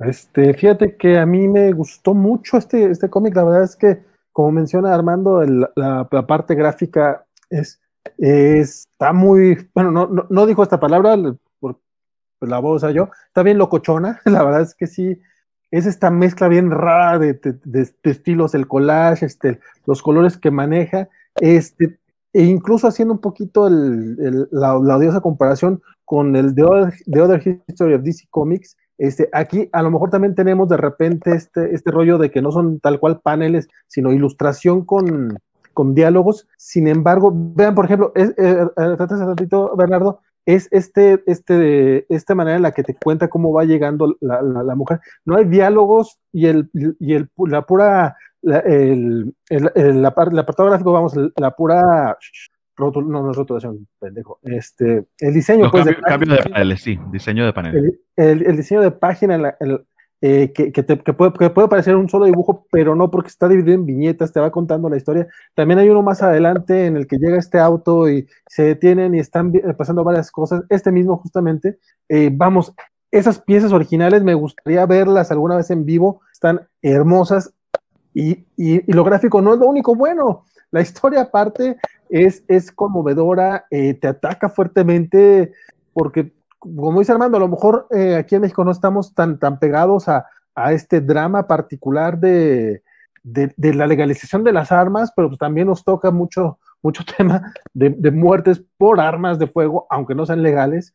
Este, fíjate que a mí me gustó mucho este, este cómic. La verdad es que, como menciona Armando, la, parte gráfica es, está muy. Bueno, no, no, dijo esta palabra, por la voz a yo. Está bien locochona. La verdad es que sí. Es esta mezcla bien rara de, estilos, el collage, este, los colores que maneja, este, e incluso haciendo un poquito el, la, odiosa comparación con el de The Other History of DC Comics, este, aquí a lo mejor también tenemos de repente este, este rollo de que no son tal cual paneles, sino ilustración con, con diálogos. Sin embargo, vean, por ejemplo, es, eh, eh Bernardo, es este, este, esta manera en la que te cuenta cómo va llegando la, la, mujer. No hay diálogos y, el, y el, la pura, la, el, el, el, apartado gráfico, vamos, la pura no, no es rotulación, pendejo. Este, el diseño. pues, cambio, de, paneles, sí, diseño de paneles. El, diseño de página, eh, que, que, te, que, puede, que, puede, parecer un solo dibujo, pero no porque está dividido en viñetas, te va contando la historia. También hay uno más adelante en el que llega este auto y se detienen y están pasando varias cosas. Este mismo, justamente. Eh, vamos, esas piezas originales me gustaría verlas alguna vez en vivo, están hermosas. Y, y, y lo gráfico no es lo único bueno. La historia aparte es, es conmovedora, eh, te ataca fuertemente, porque, como dice Armando, a lo mejor eh, aquí en México no estamos tan, tan pegados a, a este drama particular de, de, de, la legalización de las armas, pero pues también nos toca mucho, mucho tema de, de, muertes por armas de fuego, aunque no sean legales.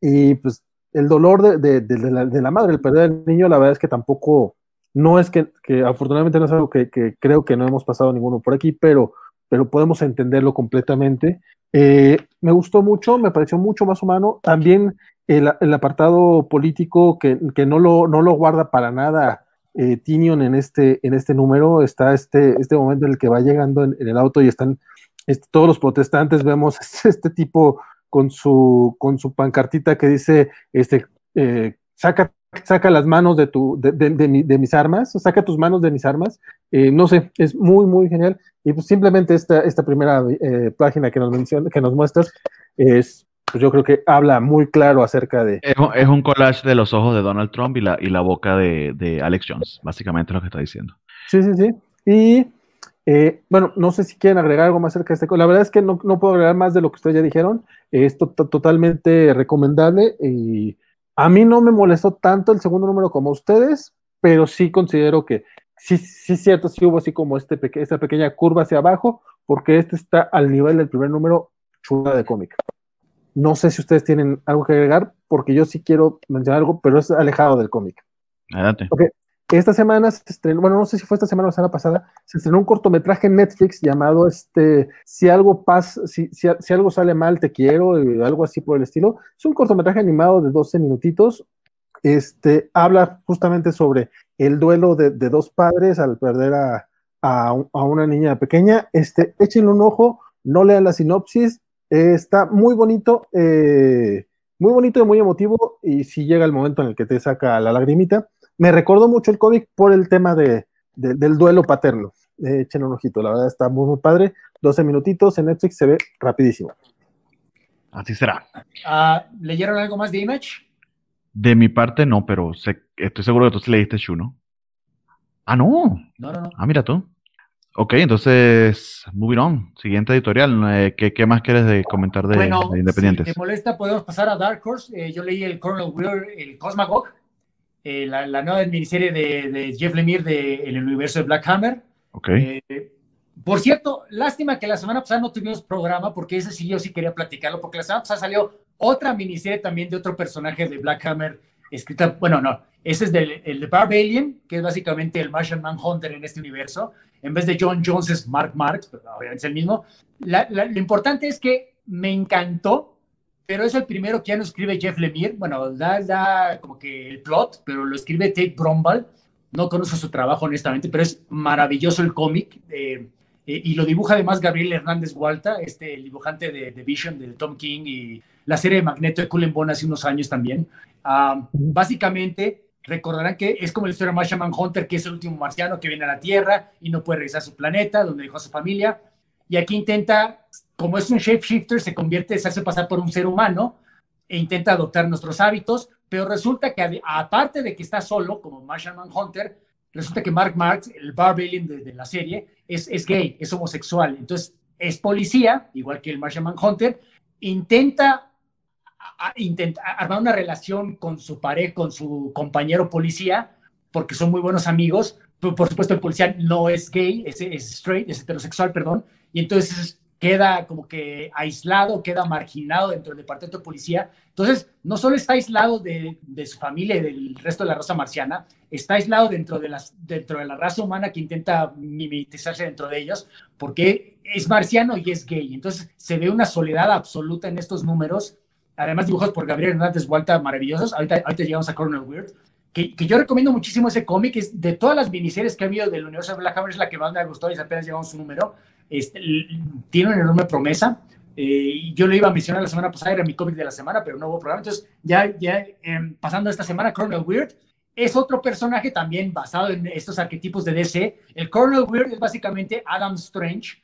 Y pues el dolor de, la, de, la, madre, el perder al niño, la verdad es que tampoco, no es que, que afortunadamente no es algo que, que, creo que no hemos pasado ninguno por aquí, pero pero podemos entenderlo completamente. Eh, me gustó mucho, me pareció mucho más humano. También el, el apartado político que, que, no, lo, no lo guarda para nada eh, Tinion en este, en este número. Está este, este momento en el que va llegando en, el auto y están este, todos los protestantes. Vemos este tipo con su, con su pancartita que dice, este, eh, saca saca las manos de, tu, de, de, de, mis armas, saca tus manos de mis armas. Eh, no sé, es muy, muy genial. Y pues simplemente esta, esta primera eh, página que nos, menciona, que nos muestras es, pues yo creo que habla muy claro acerca de... Es, un collage de los ojos de Donald Trump y la, y la boca de, Alex Jones, básicamente lo que está diciendo. Sí, sí, sí. Y eh, bueno, no sé si quieren agregar algo más acerca de este. La verdad es que no, no puedo agregar más de lo que ustedes ya dijeron. Es totalmente recomendable y a mí no me molestó tanto el segundo número como ustedes, pero sí considero que sí, sí es cierto, sí hubo así como este esta pequeña curva hacia abajo, porque este está al nivel del primer número chula de cómic. No sé si ustedes tienen algo que agregar, porque yo sí quiero mencionar algo, pero es alejado del cómic. Adelante. Okay. Esta semana se estrenó, bueno, no sé si fue esta semana o la semana pasada, se estrenó un cortometraje en Netflix llamado este, Si algo pasa, si, si, algo sale mal, te quiero, algo así por el estilo. Es un cortometraje animado de 12 minutitos. Este, habla justamente sobre el duelo de, dos padres al perder a, a, una niña pequeña. Este, échenle un ojo, no lean la sinopsis, está muy bonito, eh, muy bonito y muy emotivo, y si llega el momento en el que te saca la lagrimita me recordó mucho el cómic por el tema de, del duelo paterno. Eh, echen un ojito, la verdad está muy, muy padre. 12 minutitos en Netflix se ve rapidísimo. Así será. Uh, ¿Leyeron algo más de Image? De mi parte no, pero sé, estoy seguro que tú sí leíste Shu, ¿no? Ah, no. No, no, no. Ah, mira tú. Ok, entonces, moving on. Siguiente editorial. Eh, ¿Qué, qué más quieres de comentar de, bueno, Independientes? Si te molesta, podemos pasar a Dark Horse. Eh, yo leí el Colonel Weir, el Cosmagog. Eh, la, nueva miniserie de, Jeff Lemire de, el universo de Black Hammer. Okay. Eh, por cierto, lástima que la semana pasada no tuvimos programa porque ese sí yo sí quería platicarlo, porque la semana pasada salió otra miniserie también de otro personaje de Black Hammer, escrita, bueno, no, ese es del, el de Barbalian, que es básicamente el Martian Manhunter en este universo. En vez de John Jones es Mark Marks, pero obviamente es el mismo. lo importante es que me encantó pero es el primero que ya no escribe Jeff Lemire. Bueno, da, da como que el plot, pero lo escribe Tate Brombal. No conozco su trabajo, honestamente, pero es maravilloso el cómic. Eh, eh, y lo dibuja además Gabriel Hernández Hualta, este, el dibujante de, de, Vision de Tom King y la serie de Magneto de Cullen Bone hace unos años también. Uh, básicamente, recordarán que es como la historia de Martian Manhunter, que es el último marciano que viene a la Tierra y no puede regresar a su planeta, donde dejó a su familia. Y aquí intenta, como es un shapeshifter, se convierte, se hace pasar por un ser humano e intenta adoptar nuestros hábitos, pero resulta que aparte de que está solo, como Martian Manhunter, resulta que Mark Marx, el Barbarian de, la serie, es, es, gay, es homosexual. Entonces, es policía, igual que el Martian Manhunter, intenta, intenta armar una relación con su pareja, con su compañero policía, porque son muy buenos amigos. Por supuesto, el policía no es gay, es, es straight, es heterosexual, perdón. Y entonces queda como que aislado, queda marginado dentro del departamento de policía. Entonces, no solo está aislado de, de, su familia y del resto de la raza marciana, está aislado dentro de, las, dentro de la raza humana que intenta mimetizarse dentro de ellos, porque es marciano y es gay. Entonces, se ve una soledad absoluta en estos números. Además, dibujos por Gabriel Hernández Vuelta maravillosos. Ahorita, ahorita llegamos a Corner Weird. Que, que, yo recomiendo muchísimo ese cómic, es de todas las miniseries que ha habido del universo de Black Hammer, es la que más me ha gustado y apenas llegamos a su número este, tiene una enorme promesa. Eh, yo lo iba a mencionar la semana pasada, era mi cómic de la semana, pero no hubo programa. Entonces, ya, ya eh, pasando esta semana, Colonel Weird es otro personaje también basado en estos arquetipos de DC. El Colonel Weird es básicamente Adam Strange,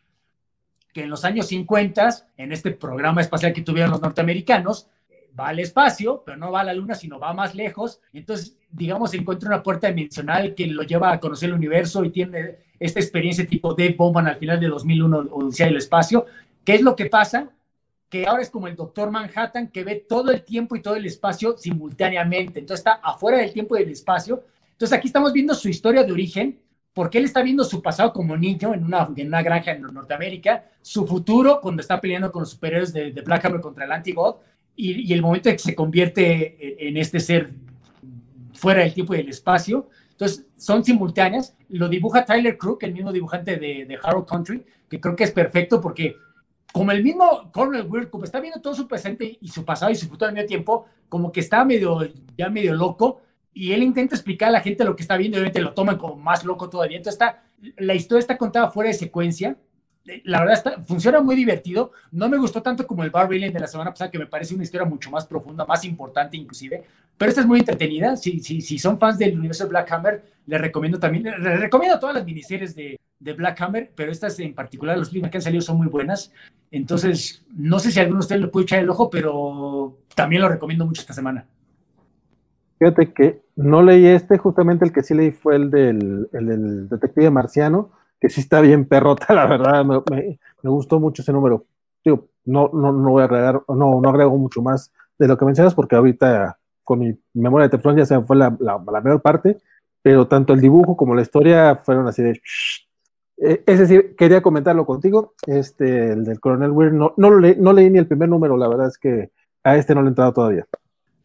que en los años 50, en este programa espacial que tuvieron los norteamericanos, va al espacio, pero no va a la luna, sino va más lejos. Entonces, digamos, encuentra una puerta dimensional que lo lleva a conocer el universo y tiene esta experiencia tipo de Bowman al final de 2001, Odisea del Espacio. ¿Qué es lo que pasa? Que ahora es como el Doctor Manhattan que ve todo el tiempo y todo el espacio simultáneamente. Entonces está afuera del tiempo y del espacio. Entonces aquí estamos viendo su historia de origen, porque él está viendo su pasado como niño en una, en una granja en Norteamérica, su futuro cuando está peleando con los superiores de, de Black Hammer contra el Anti-God, y, y, el momento de que se convierte en, en este ser fuera del tiempo y del espacio. Entonces, son simultáneas. Lo dibuja Tyler Crook, el mismo dibujante de, de Country, que creo que es perfecto porque, como el mismo Cornel como está viendo todo su presente y su pasado y su futuro al mismo tiempo, como que está medio, ya medio loco, y él intenta explicar a la gente lo que está viendo, y obviamente lo toman como más loco todavía. Entonces, está, la historia está contada fuera de secuencia, la verdad está, funciona muy divertido. No me gustó tanto como el Barbarian de la semana pasada, que me parece una historia mucho más profunda, más importante inclusive. Pero esta es muy entretenida. Si, si, si son fans del universo de Black Hammer, les recomiendo también, les recomiendo todas las miniseries de, de Black Hammer, pero estas en particular, los últimos que han salido son muy buenas. Entonces, no sé si alguno de ustedes le puede echar el ojo, pero también lo recomiendo mucho esta semana. Fíjate que no leí este, justamente el que sí leí fue el del, el del detective marciano que sí está bien perrota, la verdad, me, gustó mucho ese número. Digo, no, no, no voy a agregar, no, no agrego mucho más de lo que mencionas, porque ahorita con mi memoria de teflón ya se fue la, la, la mayor parte, pero tanto el dibujo como la historia fueron así de... Eh, es decir, quería comentarlo contigo, este, el del Coronel Weir, no, no, le, no leí ni el primer número, la verdad es que a este no le he entrado todavía.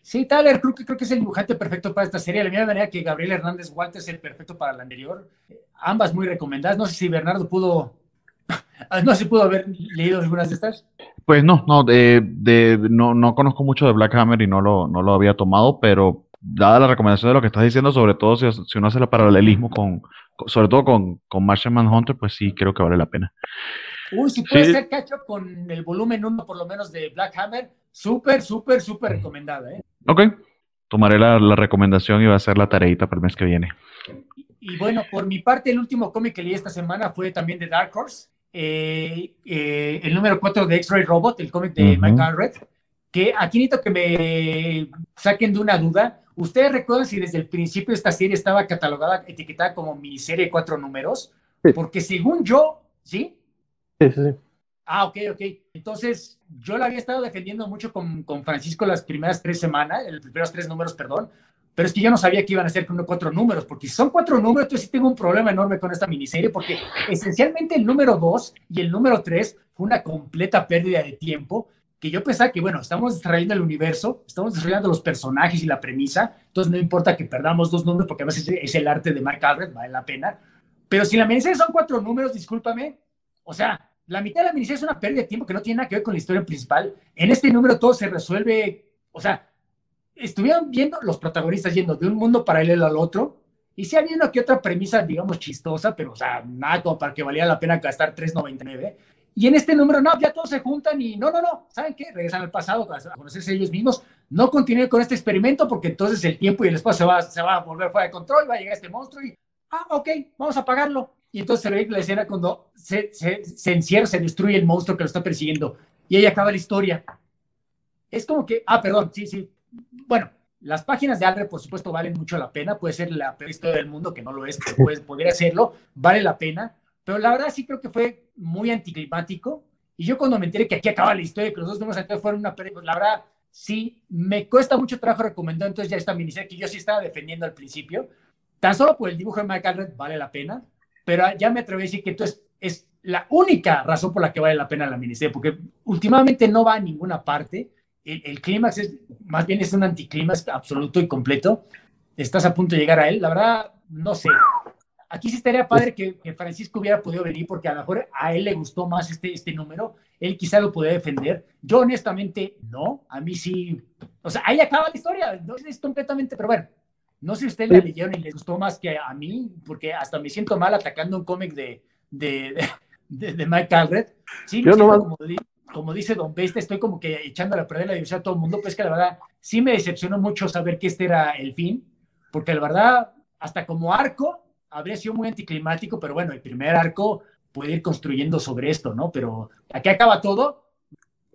Sí, Tyler creo que, creo que es el dibujante perfecto para esta serie. De la misma manera que Gabriel Hernández Walter es el perfecto para la anterior. Ambas muy recomendadas. No sé si Bernardo pudo, no sé si pudo haber leído algunas de estas. Pues no, no, de, de, no, no conozco mucho de Black Hammer y no lo, no lo había tomado, pero dada la recomendación de lo que estás diciendo, sobre todo si, si uno hace el paralelismo con, sobre todo con, con Martian Manhunter, pues sí creo que vale la pena. Uy, si puede sí. ser catch up con el volumen 1 por lo menos de Black Hammer, súper, súper, súper recomendada. ¿eh? Ok, tomaré la, la, recomendación y va a ser la tareita para el mes que viene. Y, bueno, por mi parte, el último cómic que leí esta semana fue también de Dark Horse, eh, eh, el número 4 de X-Ray Robot, el cómic de uh -huh. Mike Allred, que aquí necesito que me saquen de una duda. ¿Ustedes recuerdan si desde el principio esta serie estaba catalogada, etiquetada como miniserie de cuatro números? Sí. Porque según yo, ¿sí? Sí, sí, sí. Ah, ok, ok. Entonces, yo la había estado defendiendo mucho con, con, Francisco las primeras tres semanas, los primeros tres números, perdón, pero es que yo no sabía que iban a ser cuatro números, porque si son cuatro números, entonces sí tengo un problema enorme con esta miniserie, porque esencialmente el número dos y el número tres fue una completa pérdida de tiempo, que yo pensaba que, bueno, estamos desarrollando el universo, estamos desarrollando los personajes y la premisa, entonces no importa que perdamos dos números, porque a es el arte de Mark Alred, vale la pena, pero si la miniserie son cuatro números, discúlpame, o sea, la mitad de la miniserie es una pérdida de tiempo que no tiene nada que ver con la historia principal. En este número todo se resuelve, o sea, estuvieron viendo los protagonistas yendo de un mundo paralelo al otro Y sí había una que otra premisa, digamos, chistosa, pero, o sea, nada como para que valiera la pena gastar 3.99. Y en este número, no, ya todos se juntan y no, no, no, ¿saben qué? Regresan al pasado a conocerse ellos mismos. No continúen con este experimento porque entonces el tiempo y el espacio se va, se va a volver fuera de control, va a llegar este monstruo y, ah, ok, vamos a apagarlo. Y entonces se ve la escena cuando se, se, se encierra, se destruye el monstruo que lo está persiguiendo. Y ahí acaba la historia. Es como que, ah, perdón, sí, sí. Bueno, las páginas de Alred, por supuesto, valen mucho la pena. Puede ser la peor historia del mundo, que no lo es, pero puede, podría serlo. Vale la pena. Pero la verdad sí creo que fue muy anticlimático. Y yo cuando me enteré que aquí acaba la historia, que los dos números anteriores fueron una película, pues la verdad sí me cuesta mucho trabajo recomendar entonces ya esta miniserie que yo sí estaba defendiendo al principio. Tan solo por el dibujo de Mike Alred vale la pena. Pero ya me atrevo a decir que entonces es la única razón por la que vale la pena la miniserie, porque últimamente no va a ninguna parte el, clímax es, más bien es un anticlímax absoluto y completo. Estás a punto de llegar a él. La verdad, no sé. Aquí sí estaría padre que, Francisco hubiera podido venir porque a lo mejor a él le gustó más este, este número. Él quizá lo podía defender. Yo honestamente no. A mí sí. O sea, ahí acaba la historia. No es completamente, pero bueno. No sé si ustedes la leyeron y les gustó más que a mí, porque hasta me siento mal atacando un cómic de, de, de, Mike Alred. Sí, Yo como, como dice Don Peste, estoy como que echando a perder la división a todo el mundo, pues que la verdad sí me decepcionó mucho saber que este era el fin, porque la verdad, hasta como arco, habría sido muy anticlimático, pero bueno, el primer arco puede ir construyendo sobre esto, ¿no? Pero aquí acaba todo.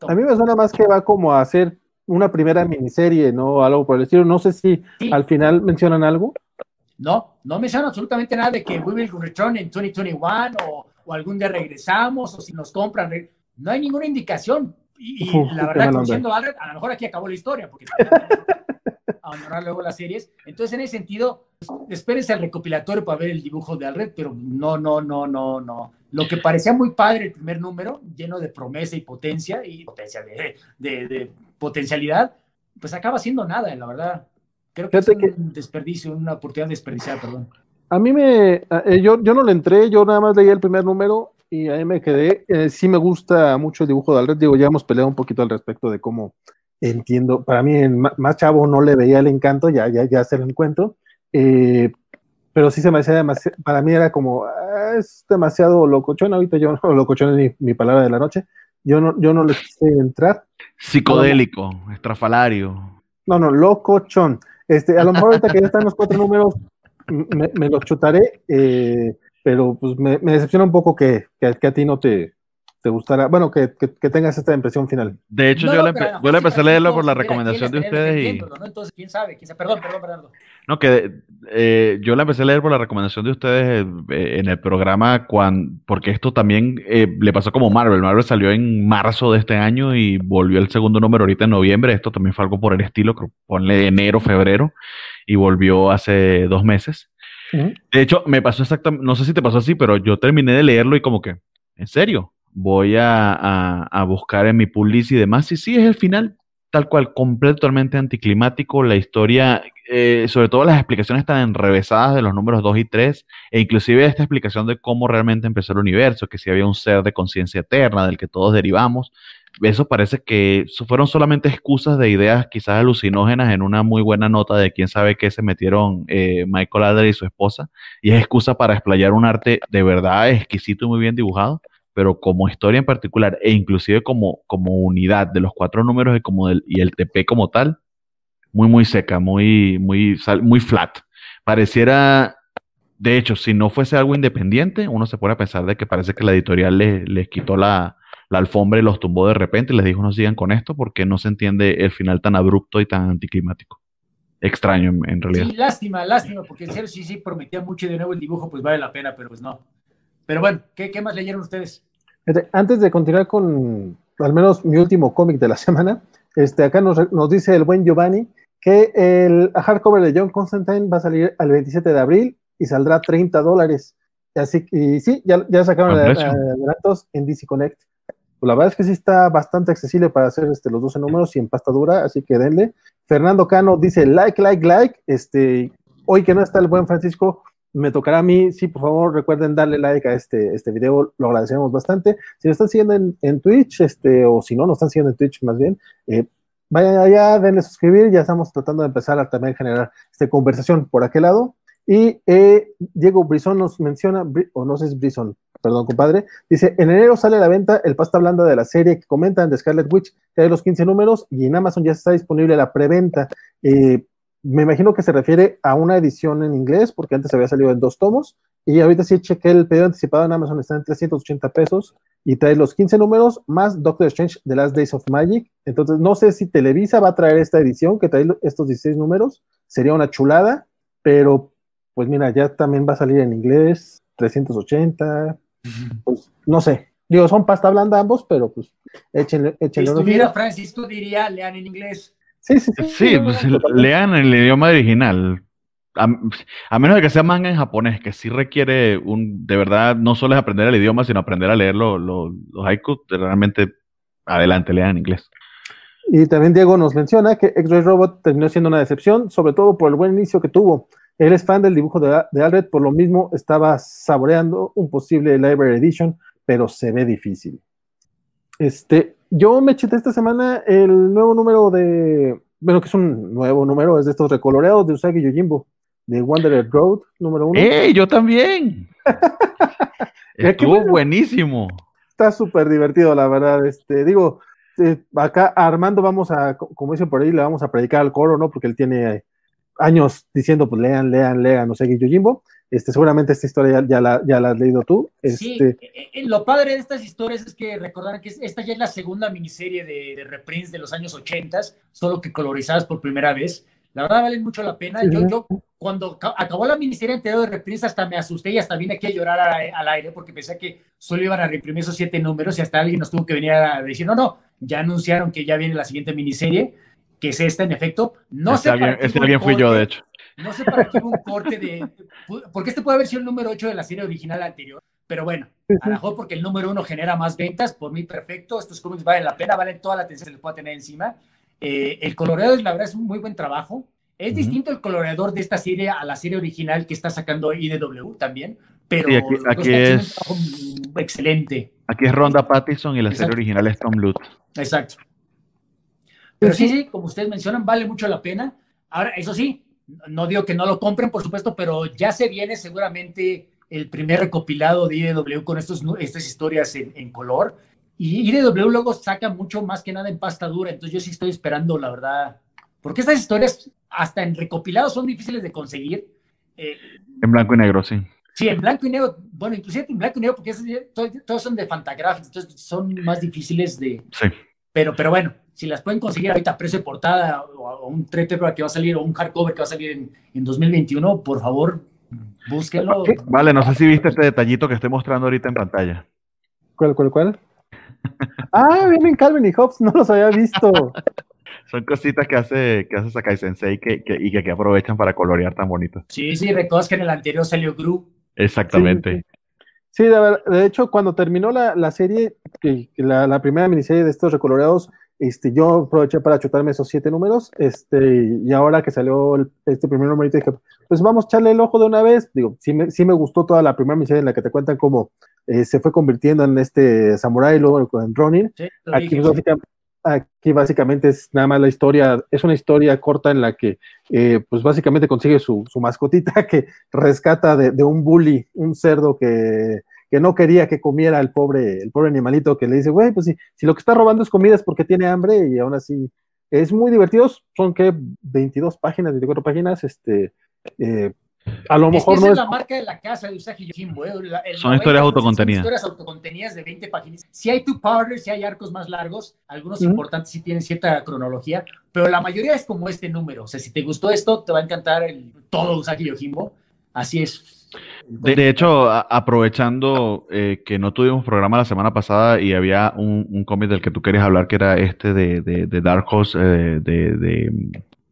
A mí me suena más que va como a hacer una primera miniserie, ¿no? Algo por el estilo. No sé si al final mencionan algo. No, no mencionan absolutamente nada de que we will return en 2021 o, o algún día regresamos o si nos compran no hay ninguna indicación. Y, la verdad, conociendo a Alred, a lo mejor aquí acabó la historia, porque abandonar luego las series. Entonces, en ese sentido, espérense al recopilatorio para ver el dibujo de Alred, pero no, no, no, no, no. Lo que parecía muy padre el primer número, lleno de promesa y potencia, y potencia de, de, potencialidad, pues acaba siendo nada, la verdad. Creo que es un desperdicio, una oportunidad desperdiciada, perdón. A mí me, eh, yo, yo no le entré, yo nada más leí el primer número y ahí me quedé. Eh, sí me gusta mucho el dibujo de Alred. Digo, ya hemos peleado un poquito al respecto de cómo entiendo. Para mí, en más chavo no le veía el encanto, ya, ya, ya se lo encuentro. Eh, pero sí se me hacía demasiado, para mí era como, ah, es demasiado locochón. Ahorita yo no, locochón es mi, mi, palabra de la noche. Yo no, yo no le quise entrar. Psicodélico, estrafalario. No, no, locochón. Este, a lo mejor ahorita que ya están los cuatro números, me, me los chutaré. Eh, pero pues me, decepciona un poco que, a ti no te, te gustara, bueno, que, tengas esta impresión final. De hecho, yo, le empecé a leerlo por la recomendación de ustedes y... ¿no? Entonces, quién sabe, quién sabe, perdón, perdón, perdón. No, que eh, yo la empecé a leer por la recomendación de ustedes eh, en el programa, cuando, porque esto también eh, le pasó como Marvel. Marvel salió en marzo de este año y volvió el segundo número ahorita en noviembre. Esto también fue algo por el estilo, ponle enero, febrero, y volvió hace dos meses. De hecho, me pasó exactamente, no sé si te pasó así, pero yo terminé de leerlo y como que, ¿en serio? Voy a, buscar en mi pull y demás. Y sí, es el final tal cual, completamente anticlimático. La historia, eh, sobre todo las explicaciones están enrevesadas de los números 2 y 3, e inclusive esta explicación de cómo realmente empezó el universo, que si había un ser de conciencia eterna del que todos derivamos eso parece que fueron solamente excusas de ideas quizás alucinógenas en una muy buena nota de quién sabe qué se metieron eh, Michael Adler y su esposa, y es excusa para explayar un arte de verdad exquisito y muy bien dibujado, pero como historia en particular, e inclusive como, como unidad de los cuatro números y, como y el TP como tal, muy, muy seca, muy, muy, muy flat. Pareciera de hecho, si no fuese algo independiente, uno se pone a pensar de que parece que la editorial les, les quitó la, la alfombra y los tumbó de repente y les dijo no sigan con esto porque no se entiende el final tan abrupto y tan anticlimático. Extraño en, realidad. Sí, lástima, lástima, porque en serio sí, sí prometía mucho y de nuevo el dibujo pues vale la pena, pero pues no. Pero bueno, ¿qué, qué más leyeron ustedes? Antes de continuar con al menos mi último cómic de la semana, este, acá nos, nos dice el buen Giovanni que el hardcover de John Constantine va a salir al 27 de abril y saldrá 30 dólares. Así y sí, ya, ya sacaron adelantos en DC Connect. Pues la verdad es que sí está bastante accesible para hacer este, los 12 números y en pasta dura, así que denle. Fernando Cano dice like, like, like. Este, hoy que no está el buen Francisco, me tocará a mí. Sí, por favor, recuerden darle like a este, este video, lo agradecemos bastante. Si nos están siguiendo en, Twitch, este, o si no nos están siguiendo en Twitch más bien, eh, vayan allá, denle suscribir, ya estamos tratando de empezar a también generar esta conversación por aquel lado. Y eh, Diego Brison nos menciona, o no sé si es Brison, perdón, compadre, dice, en enero sale a la venta el pasta blanda de la serie que comentan de Scarlet Witch, que hay los 15 números, y en Amazon ya está disponible la preventa. Eh, me imagino que se refiere a una edición en inglés, porque antes había salido en dos tomos, y ahorita sí chequé el pedido anticipado en Amazon, está en 380 pesos, y trae los 15 números más Doctor Strange The Last Days of Magic. Entonces, no sé si Televisa va a traer esta edición, que trae estos 16 números, sería una chulada, pero pues mira, ya también va a salir en inglés, 380, pues no sé. Digo, son pasta blanda ambos, pero pues échenle. échenle si estuviera Francisco diría, lean en inglés. Sí, sí, sí. Sí, pues lean el idioma original. A, menos de que sea manga en japonés, que sí requiere un, de verdad, no solo es aprender el idioma, sino aprender a leer los haikus, realmente adelante, lean en inglés. Y también Diego nos menciona que X-Ray Robot terminó siendo una decepción, sobre todo por el buen inicio que tuvo. Él es fan del dibujo de, de Alred, por lo mismo estaba saboreando un posible Library Edition, pero se ve difícil. Este, yo me chité esta semana el nuevo número de, bueno, que es un nuevo número, es de estos recoloreados de Usagi Yojimbo, de Wanderer Road, número uno. ¡Ey, yo también! Estuvo buenísimo. Está súper divertido, la verdad. Este, digo, eh, acá Armando vamos a, como dicen por ahí, le vamos a predicar al coro, ¿no? Porque él tiene años diciendo, pues lean, lean, lean, sé, Yojimbo. Este, seguramente esta historia ya, la, ya la has leído tú. Sí, este, eh, eh, lo padre de estas historias es que recordar que esta ya es la segunda miniserie de, de reprints de los años 80, solo que colorizadas por primera vez. La verdad valen mucho la pena. Yo, yo cuando acabó la miniserie entera de reprints hasta me asusté y hasta vine aquí a llorar al aire porque pensé que solo iban a reprimir esos siete números y hasta alguien nos tuvo que venir a decir, no, no, ya anunciaron que ya viene la siguiente miniserie que es esta en efecto. No sé para este alguien fui yo, de hecho. No sé para qué hubo un corte de. Porque este puede haber sido el número 8 de la serie original anterior. Pero bueno, a lo mejor porque el número 1 genera más ventas, por mí perfecto. Estos cómics valen la pena, valen toda la atención que les pueda tener encima. Eh, el coloreado, la verdad, es un muy buen trabajo. Es distinto el coloreador de esta serie a la serie original que está sacando IDW también, pero aquí, es excelente. Aquí es Ronda Pattison y la serie original es Tom Lutz. Exacto. Pero sí, sí, como ustedes mencionan, vale mucho la pena. Ahora, eso sí, no digo que no lo compren, por supuesto, pero ya se viene seguramente el primer recopilado de IDW con estos, estas historias en, color. Y IDW luego saca mucho más que nada en pasta dura, entonces yo sí estoy esperando, la verdad, porque estas historias hasta en recopilado son difíciles de conseguir. Eh, en blanco y negro, sí. Sí, en blanco y negro, bueno, inclusive en blanco y negro, porque todos, son de Fantagraphics, entonces son más difíciles de... Sí. Pero, pero bueno, si las pueden conseguir ahorita a precio de portada o, un trade que va a salir o un hardcover que va a salir en, en 2021, por favor, búsquenlo. Vale, no sé si viste este detallito que estoy mostrando ahorita en pantalla. ¿Cuál, cuál, cuál? ah, vienen Calvin y Hobbes, no los había visto. Son cositas que hace, que hace Sakai Sensei que, que, y que, aprovechan para colorear tan bonito. Sí, sí, recuerdas que en el anterior salió Gru. Exactamente. Sí, de, hecho, cuando terminó la, la serie, la, la, primera miniserie de estos recoloreados, este, yo aproveché para chutarme esos siete números, este, y ahora que salió este primer numerito dije, pues vamos a echarle el ojo de una vez. Digo, sí me, sí me gustó toda la primera misión en la que te cuentan cómo eh, se fue convirtiendo en este samurai, luego en Ronin. aquí, básicamente, aquí, básicamente, es nada más la historia, es una historia corta en la que, eh, pues básicamente consigue su, su mascotita que rescata de, de un bully, un cerdo que que no quería que comiera el pobre, el pobre animalito que le dice, güey, pues si, si lo que está robando es comida es porque tiene hambre y aún así es muy divertido, son que 22 páginas, 24 páginas, este, eh, a lo mejor no es, la marca de la casa de Usagi Yojimbo. ¿eh? son historias autocontenidas. Son historias autocontenidas de 20 páginas. Si hay two powders, si hay arcos más largos, algunos importantes sí tienen cierta cronología, pero la mayoría es como este número. O sea, si te gustó esto, te va a encantar el, todo Usagi Yojimbo. Así es. De, hecho, aprovechando eh, que no tuvimos programa la semana pasada y había un, cómic del que tú querías hablar, que era este de, de, Dark Horse, eh, de,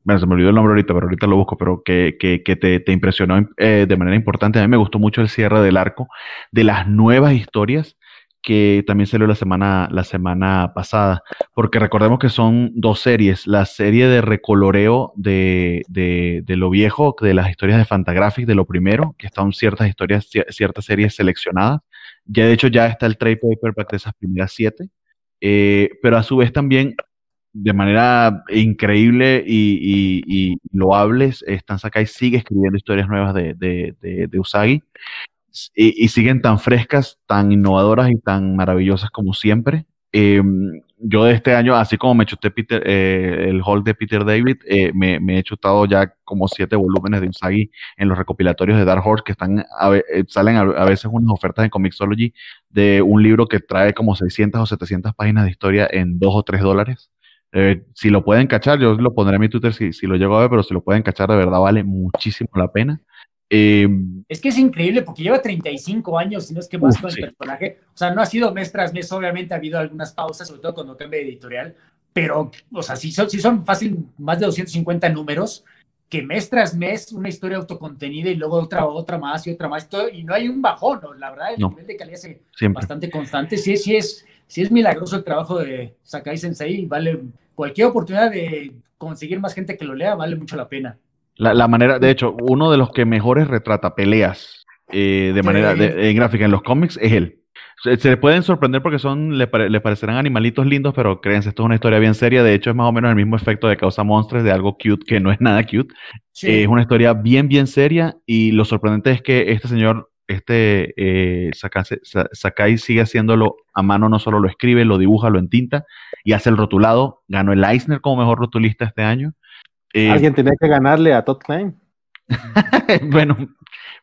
Bueno, se me olvidó el nombre ahorita, pero ahorita lo busco, pero que, que, que te, te, impresionó eh, de manera importante. A mí me gustó mucho el cierre del arco, de las nuevas historias que también salió la semana, la semana pasada, porque recordemos que son dos series, la serie de recoloreo de, de, de lo viejo, de las historias de Fantagraphics, de lo primero, que están ciertas historias, ciertas series seleccionadas, ya de hecho ya está el trade paperback de esas primeras siete, eh, pero a su vez también de manera increíble y, loables. Stan Sakai sigue escribiendo historias nuevas de, de, Usagi y, siguen tan frescas, tan innovadoras y tan maravillosas como siempre. Em, yo de este año, así como me chuté Peter, eh, el hall de Peter David, eh, me, he chutado ya como siete volúmenes de Usagi en los recopilatorios de Dark Horse que están eh, salen a, veces unas ofertas en Comixology de un libro que trae como 600 o 700 páginas de historia en 2 o 3 dólares. si lo pueden cachar, yo lo pondré en mi Twitter si, si lo llego a ver, pero si lo pueden cachar, de verdad vale muchísimo la pena. Em, es que es increíble porque lleva 35 años, si no es que más con el personaje. O sea, no ha sido mes tras mes, obviamente ha habido algunas pausas, sobre todo cuando cambia de editorial, pero, o sea, si son, si son fácil más de 250 números, que mes tras mes una historia autocontenida y luego otra, otra más y otra más, y, no hay un bajón, ¿no? la verdad, el nivel de calidad es bastante constante. Sí, sí es, sí es milagroso el trabajo de Sakai Sensei, vale cualquier oportunidad de conseguir más gente que lo lea, vale mucho la pena. La, manera, de hecho, uno de los que mejores retrata peleas eh, de manera de, gráfica en los cómics es él. Se, le pueden sorprender porque son, le, parecerán animalitos lindos, pero créanse, esto es una historia bien seria. De hecho, es más o menos el mismo efecto de Causa Monstruos, de algo cute que no es nada cute. es una historia bien, bien seria. Y lo sorprendente es que este señor, este eh, Sakai, sigue haciéndolo a mano, no solo lo escribe, lo dibuja, lo entinta y hace el rotulado. Ganó el Eisner como mejor rotulista este año. Eh, Alguien tenía que ganarle a Todd Klein. bueno,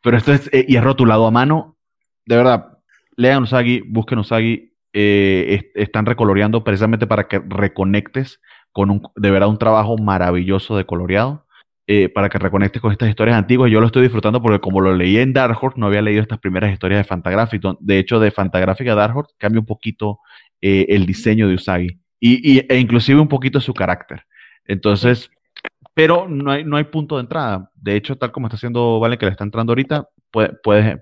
pero esto es, eh, y es rotulado a mano. De verdad, lean Usagi, busquen Usagi, eh, están recoloreando precisamente para que reconectes con un, de verdad, un trabajo maravilloso de coloreado. para que reconectes con estas historias antiguas. Yo lo estoy disfrutando porque como lo leí en Dark Horse, no había leído estas primeras historias de Fantagraphic. De hecho, de Fantagraphic a Dark Horse cambia un poquito el diseño de Usagi y, e inclusive un poquito su carácter. Entonces, pero no hay, no hay punto de entrada. De hecho, tal como está haciendo Vale, que le está entrando ahorita, puedes,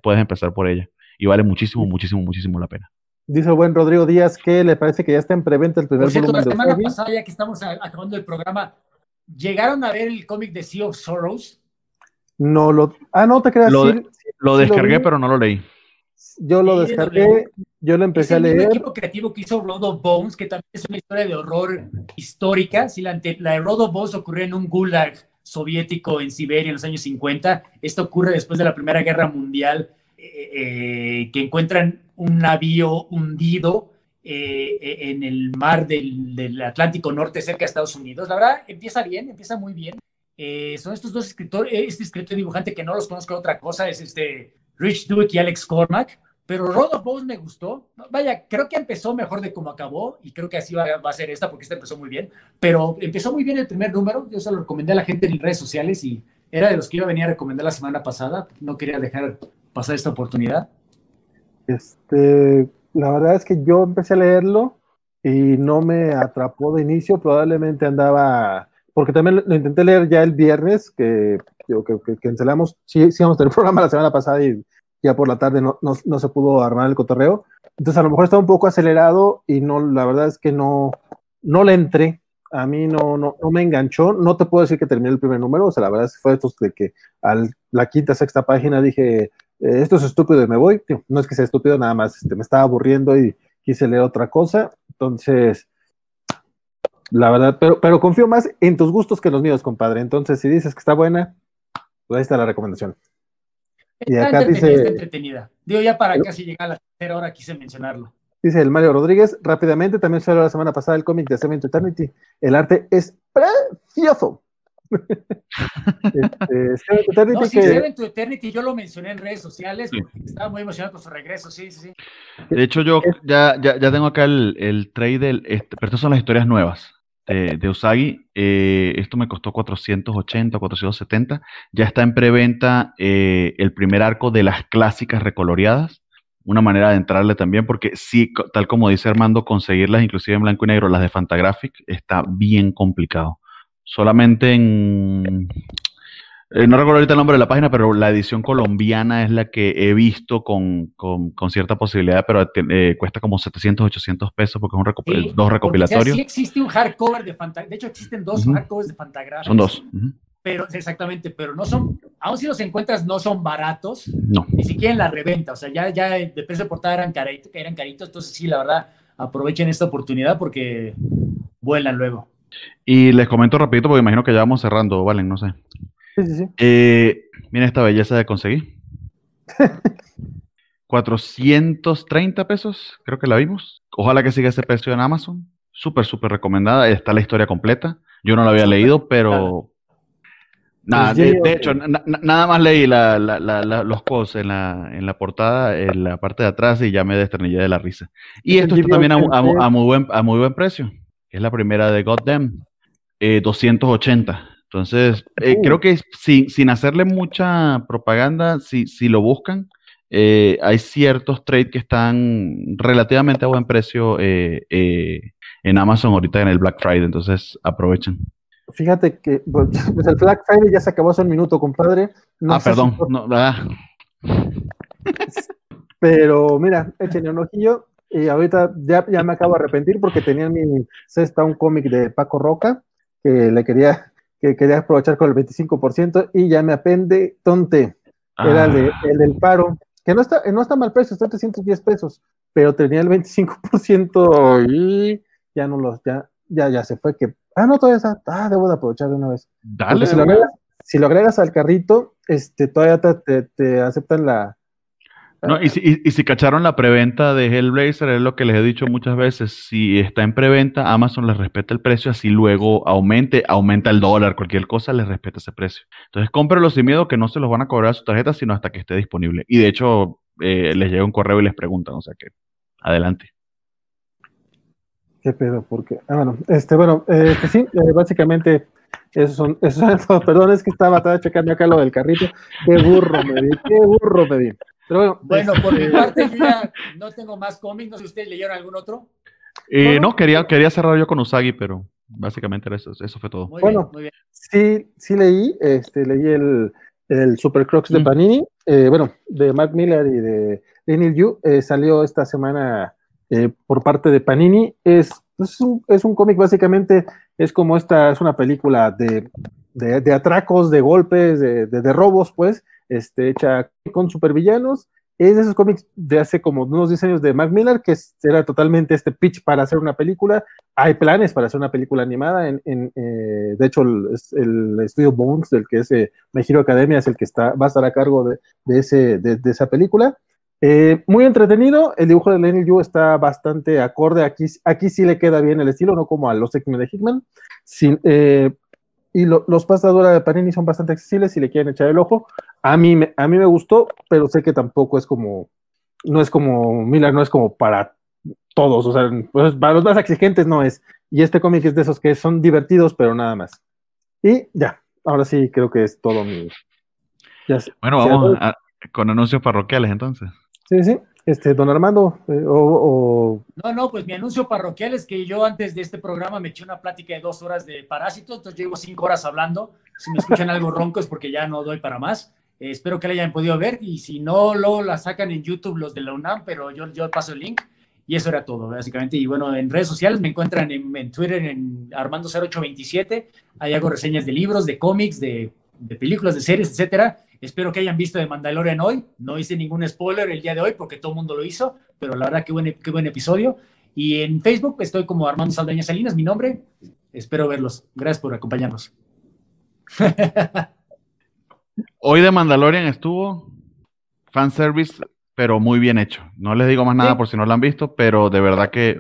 puedes empezar por ella. Y vale muchísimo, muchísimo, muchísimo la pena. Dice el buen Rodrigo Díaz que le parece que ya está en preventa el primer por cierto, La semana pasada, ya que estamos acabando el programa, ¿llegaron a ver el cómic de Sea of Sorrows? No lo. Ah, no te creas. Lo, lo descargué, pero no lo leí. Yo lo descargué, yo lo empecé a leer. Es el equipo creativo que hizo Road of Bones, que también es una historia de horror histórica. Si la, de Road of Bones ocurrió en un gulag soviético en Siberia en los años 50. Esto ocurre después de la Primera Guerra Mundial, eh, eh, que encuentran un navío hundido eh, en el mar del, Atlántico Norte cerca de Estados Unidos. La verdad, empieza bien, empieza muy bien. son estos dos escritores, este escritor dibujante que no los conozco otra cosa, es este Rich Duke y Alex Cormack, pero Road of me gustó. Vaya, creo que empezó mejor de como acabó y creo que así va, a ser esta porque esta empezó muy bien, pero empezó muy bien el primer número, yo se lo recomendé a la gente en redes sociales y era de los que iba a venir a recomendar la semana pasada, no quería dejar pasar esta oportunidad. Este, la verdad es que yo empecé a leerlo y no me atrapó de inicio, probablemente andaba, porque también lo intenté leer ya el viernes, que que, que, que cancelamos, sí, sí vamos a tener programa la semana pasada y ya por la tarde no, no, se pudo armar el cotorreo. Entonces a lo mejor está un poco acelerado y no, la verdad es que no, no le entré. A mí no, no, no me enganchó. No te puedo decir que terminé el primer número. O sea, la verdad es que fue esto de que a la quinta, sexta página dije, eh, esto es estúpido y me voy. No es que sea estúpido, nada más este, me estaba aburriendo y quise leer otra cosa. Entonces, la verdad, pero, pero confío más en tus gustos que en los míos, compadre. Entonces, si dices que está buena, pues ahí está la recomendación. y acá dice, está entretenida. Digo, ya para casi llegar a la tercera hora quise mencionarlo. Dice el Mario Rodríguez, rápidamente, también salió la semana pasada el cómic de Seven to Eternity. El arte es precioso. este, Seven to Eternity. No, sí, Seven to Eternity, yo lo mencioné en redes sociales porque estaba muy emocionado con su regreso, sí, sí, sí. De hecho, yo ya, ya, ya tengo acá el, el trade, este, pero estas son las historias nuevas de, Usagi. Eh, esto me costó 480, 470. Ya está en preventa eh, el primer arco de las clásicas recoloreadas. Una manera de entrarle también, porque sí, tal como dice Armando, conseguirlas inclusive en blanco y negro, las de Fantagraphic, está bien complicado. Solamente en eh, no recuerdo ahorita el nombre de la página, pero la edición colombiana es la que he visto con, cierta posibilidad, pero eh, cuesta como 700, 800 pesos porque es un dos recopilatorios. Sí existe un hardcover de Fantagraphic. De hecho, existen dos hardcovers de Fantagraphic. Son dos. Pero, exactamente, pero no son, aún si los encuentras, no son baratos. No. Ni siquiera en la reventa. O sea, ya, ya de precio de portada eran, caritos, eran caritos. Entonces, sí, la verdad, aprovechen esta oportunidad porque vuelan luego. Y les comento rapidito porque imagino que ya vamos cerrando, Valen, no sé. Sí, sí, sí. Eh, miren esta belleza de conseguir. 430 pesos, creo que la vimos. Ojalá que siga ese precio en Amazon. Súper, súper recomendada. Está la historia completa. Yo no la había leído, pero... Nada, Pues de, hecho, na- na- nada más leí la- la- la- la- los costs en la, en la portada, en la parte de atrás y ya me desternillé de la risa. Y esto está también a muy buen, a muy buen precio. Es la primera de Goddamn, eh, 280. Entonces, eh, Uh. creo que sin, sin hacerle mucha propaganda, si, si lo buscan, eh, hay ciertos trades que están relativamente a buen precio eh, eh, en Amazon ahorita en el Black Friday, entonces aprovechen. Fíjate que pues, pues, el Black Friday ya se acabó hace un minuto, compadre. No ah, si perdón. fue- no, ah, Pero mira, échenle un ojillo. Y ahorita ya, ya me acabo de arrepentir porque tenía en mi cesta un cómic de Paco Roca que le quería, que quería aprovechar con el 25% y ya me apende tonte. Era el, de- ah, el del paro, que no está, no está mal precio, está a 310 pesos, pero tenía el 25% y ya no los, ya, ya, ya se fue que, ah, no, todavía está, ah, debo de aprovechar de una vez. dale. Si lo, agregas, si lo agregas al carrito, este, todavía te, te- te aceptan la... No, y, si, y- si cacharon la preventa de Hellblazer, es lo que les he dicho muchas veces, si está en preventa, Amazon les respeta el precio, así luego aumente, aumenta el dólar, cualquier cosa les respeta ese precio. Entonces cómprelo sin miedo que no se los van a cobrar a su tarjeta, sino hasta que esté disponible. Y de hecho, eh, les llega un correo y les preguntan, o sea que adelante. ¿Qué pedo? Porque, ah, bueno, este, bueno, eh, que sí, eh, básicamente, esos son, esos son perdón, es que estaba, estaba checando acá lo del carrito, qué burro me di, qué burro me di. Pero bueno, Bueno, por mi este, parte, yo ya no tengo más cómics. No sé si ustedes leyeron algún otro. Eh, no, quería, quería cerrar yo con Usagi, pero básicamente era eso, eso fue todo. Muy Bueno. bien, muy bien. sí, sí leí, este, leí el, el Super Crocs de Mm. Panini, eh, bueno, de Mark Miller y de Daniel Yu, eh, salió esta semana eh, por parte de Panini. Es, es un, es un cómic, básicamente, es como esta, es una película de, de, de atracos, de golpes, de, de, de robos, pues, este, hecha con supervillanos. Es de esos cómics de hace como unos 10 años de Mark Miller, que era totalmente este pitch para hacer una película. Hay planes para hacer una película animada. En, en, eh, de hecho, el, es el estudio Bones, del que es eh, My Hero Academia, es el que está, va a estar a cargo de, de ese, de esa película. Eh, muy entretenido, el dibujo de Lenny Yu está bastante acorde, aquí, aquí sí le queda bien el estilo, no como a los X-Men de Hickman. Sin, eh, y lo- los pasadores de Panini son bastante accesibles si le quieren echar el ojo. A mí, me, a mí me gustó, pero sé que tampoco es como, no es como, Miller no es como para todos, o sea, pues, para los más exigentes no es. Y este cómic es de esos que son divertidos, pero nada más. Y ya, ahora sí creo que es todo mi... Ya. Bueno, vamos a- con anuncios parroquiales entonces. Sí, sí. Este, don Armando, eh, o, No, no, pues mi anuncio parroquial es que yo antes de este programa me eché una plática de dos horas de parásitos, entonces llevo cinco horas hablando. Si me escuchan algo ronco es porque ya no doy para más. Eh, espero que la hayan podido ver y si no, luego la sacan en YouTube los de la UNAM, pero yo, yo paso el link y eso era todo, básicamente. Y bueno, en redes sociales me encuentran en, en Twitter en Armando0827. Ahí hago reseñas de libros, de cómics, de, de películas, de series, etcétera. Espero que hayan visto de Mandalorian hoy. No hice ningún spoiler el día de hoy porque todo el mundo lo hizo, pero la verdad que buen, qué buen episodio. Y en Facebook estoy como Armando Saldaña Salinas, mi nombre. Espero verlos. Gracias por acompañarnos. Hoy de Mandalorian estuvo fanservice, pero muy bien hecho. No les digo más nada Sí. por si no lo han visto, pero de verdad que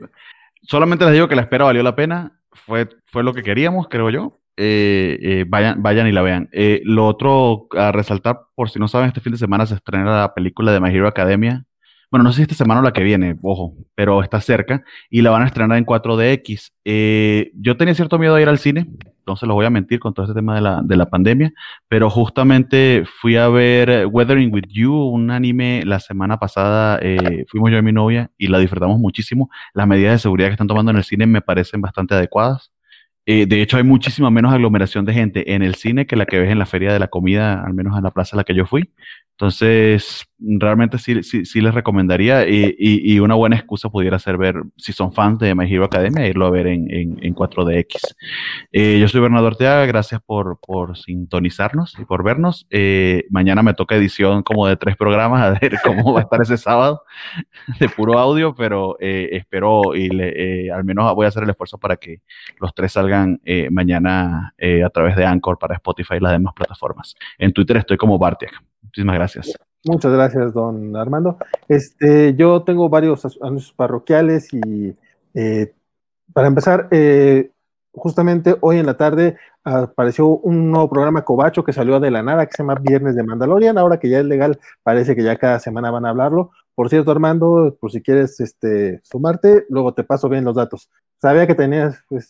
solamente les digo que la espera valió la pena. Fue, fue lo que queríamos, creo yo. Eh, eh, vayan, vayan y la vean. Eh, lo otro a resaltar, por si no saben, este fin de semana se estrena la película de My Hero Academia. Bueno, no sé si esta semana o la que viene, ojo, pero está cerca y la van a estrenar en 4DX. Eh, yo tenía cierto miedo a ir al cine, no se los voy a mentir con todo este tema de la, de la pandemia, pero justamente fui a ver Weathering with You, un anime la semana pasada, fuimos yo y mi novia y la disfrutamos muchísimo. Las medidas de seguridad que están tomando en el cine me parecen bastante adecuadas. Eh, de hecho, hay muchísima menos aglomeración de gente en el cine que la que ves en la feria de la comida, al menos en la plaza a la que yo fui. Entonces, realmente sí, sí, les recomendaría y, y, una buena excusa pudiera ser ver, si son fans de My Hero Academia, irlo a ver en, en, 4DX. Eh, yo soy Bernardo Ortega, gracias por, por sintonizarnos y por vernos. Eh, mañana me toca edición como de tres programas, a ver cómo va a estar ese sábado de puro audio, pero eh, espero y le, al menos voy a hacer el esfuerzo para que los tres salgan mañana a través de Anchor para Spotify y las demás plataformas. En Twitter estoy como Bartiak. Muchísimas gracias. Muchas gracias, don Armando. Este, yo tengo varios anuncios parroquiales y eh, para empezar, eh, justamente hoy en la tarde apareció un nuevo programa Cobacho que salió de la nada que se llama Viernes de Mandalorian. Ahora que ya es legal, parece que ya cada semana van a hablarlo. Por cierto, Armando, por si quieres este, sumarte, luego te paso bien los datos. Sabía que tenías, pues,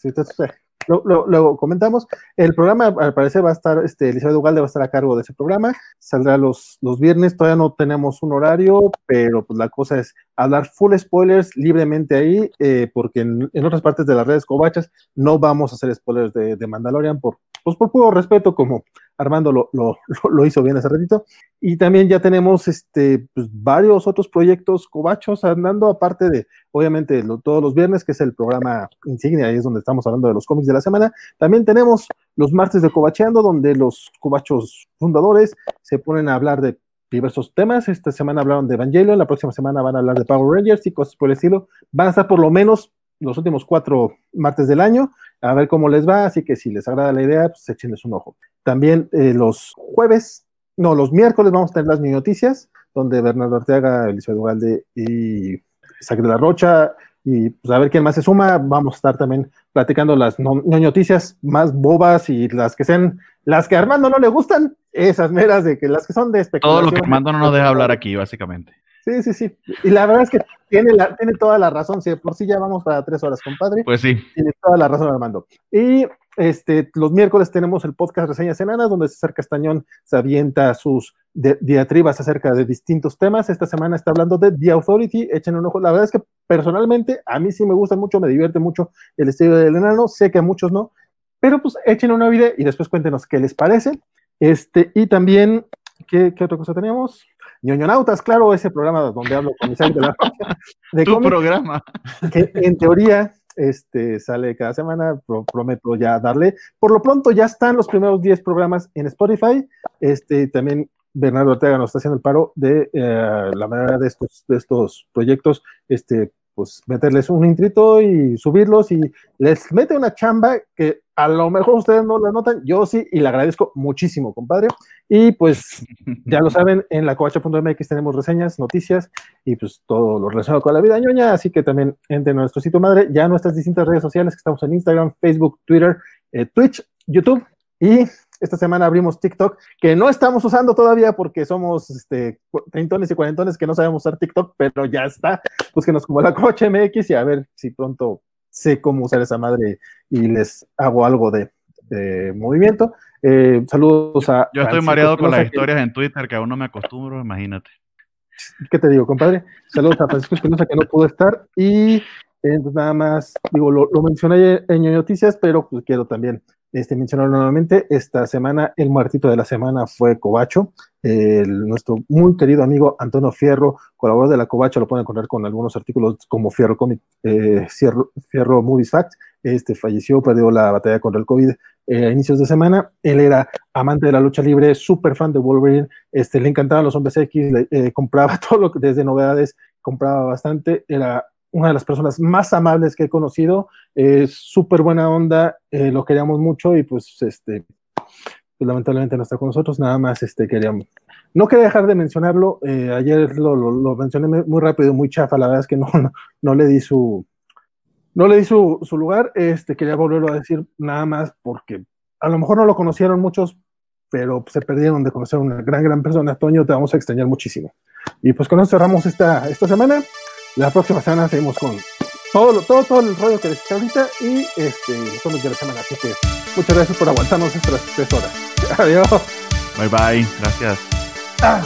Luego comentamos. El programa, al parecer, va a estar, este, Elizabeth Ugalde va a estar a cargo de ese programa. Saldrá los, los viernes. Todavía no tenemos un horario, pero pues la cosa es hablar full spoilers libremente ahí, eh, porque en, otras partes de las redes cobachas no vamos a hacer spoilers de, de Mandalorian por, pues por puro respeto, como Armando lo, lo, lo, hizo bien hace ratito. Y también ya tenemos este, pues, varios otros proyectos cobachos andando, aparte de, obviamente, todos los viernes, que es el programa insignia, ahí es donde estamos hablando de los cómics de la semana. También tenemos los martes de Cobacheando, donde los cobachos fundadores se ponen a hablar de diversos temas. Esta semana hablaron de Evangelion, la próxima semana van a hablar de Power Rangers y cosas por el estilo. Van a estar por lo menos los últimos cuatro martes del año, a ver cómo les va, así que si les agrada la idea, pues échenles un ojo. También eh, los jueves, no, los miércoles vamos a tener las noticias, donde Bernardo Arteaga, Eliseo Ugalde y Isaac de la Rocha, y pues a ver quién más se suma, vamos a estar también platicando las noticias más bobas y las que sean, las que a Armando no le gustan, esas meras de que las que son de especulación. Todo lo que Armando no nos deja hablar aquí, básicamente. Sí, sí, sí. Y la verdad es que tiene, la, tiene toda la razón. Si por sí ya vamos para tres horas, compadre. Pues sí. Tiene toda la razón, Armando. Y este, los miércoles tenemos el podcast Reseñas Enanas, donde César Castañón se avienta sus diatribas acerca de distintos temas. Esta semana está hablando de The Authority. Echen un ojo. La verdad es que personalmente a mí sí me gusta mucho, me divierte mucho el estilo del enano. Sé que a muchos no, pero pues echen una video y después cuéntenos qué les parece. Este, y también, ¿qué, qué otra cosa teníamos? Ñoñonautas, claro, ese programa donde hablo con Isaac de la de Tu programa. Que en teoría este, sale cada semana, prometo ya darle. Por lo pronto ya están los primeros 10 programas en Spotify. Este, también Bernardo Ortega nos está haciendo el paro de eh, la manera de estos, de estos proyectos, este, pues meterles un intrito y subirlos y les mete una chamba que a lo mejor ustedes no la notan, yo sí, y le agradezco muchísimo, compadre. Y pues ya lo saben, en la covacha.mx tenemos reseñas, noticias y pues todo lo relacionado con la vida ñoña, así que también entre nuestro sitio madre, ya nuestras distintas redes sociales que estamos en Instagram, Facebook, Twitter, eh, Twitch, YouTube y esta semana abrimos TikTok, que no estamos usando todavía porque somos este, treintones y cuarentones que no sabemos usar TikTok, pero ya está. Búsquenos como la Coche MX y a ver si pronto sé cómo usar esa madre y les hago algo de, movimiento. Eh, saludos a. Yo estoy mareado con las historias en Twitter que aún no me acostumbro, imagínate. ¿Qué te digo, compadre? Saludos a Francisco Espinosa que no pudo estar y eh, pues nada más, digo, lo, lo mencioné en Noticias, pero pues quiero también este, mencionar nuevamente, esta semana el muertito de la semana fue Cobacho, nuestro muy querido amigo Antonio Fierro, colaborador de la Cobacho, lo pueden encontrar con algunos artículos como Fierro Comic, eh, Fierro, Movies Fact, este falleció, perdió la batalla contra el COVID eh, a inicios de semana, él era amante de la lucha libre, súper fan de Wolverine, este, le encantaban los hombres X, eh, compraba todo lo que desde novedades, compraba bastante, era una de las personas más amables que he conocido, es súper buena onda, eh, lo queríamos mucho y pues este, pues, lamentablemente no está con nosotros, nada más este, queríamos. No quería dejar de mencionarlo, eh, ayer lo, lo, mencioné muy rápido, muy chafa, la verdad es que no, no, le di su, no le di su, su, lugar, este, quería volverlo a decir nada más porque a lo mejor no lo conocieron muchos, pero se perdieron de conocer una gran, gran persona. Toño, te vamos a extrañar muchísimo. Y pues con eso cerramos esta, esta semana. La próxima semana seguimos con todo, todo, todo el rollo que les ahorita y este, los de la semana. Así que muchas gracias por aguantarnos estas tres horas. Adiós. Bye bye. Gracias. Ah.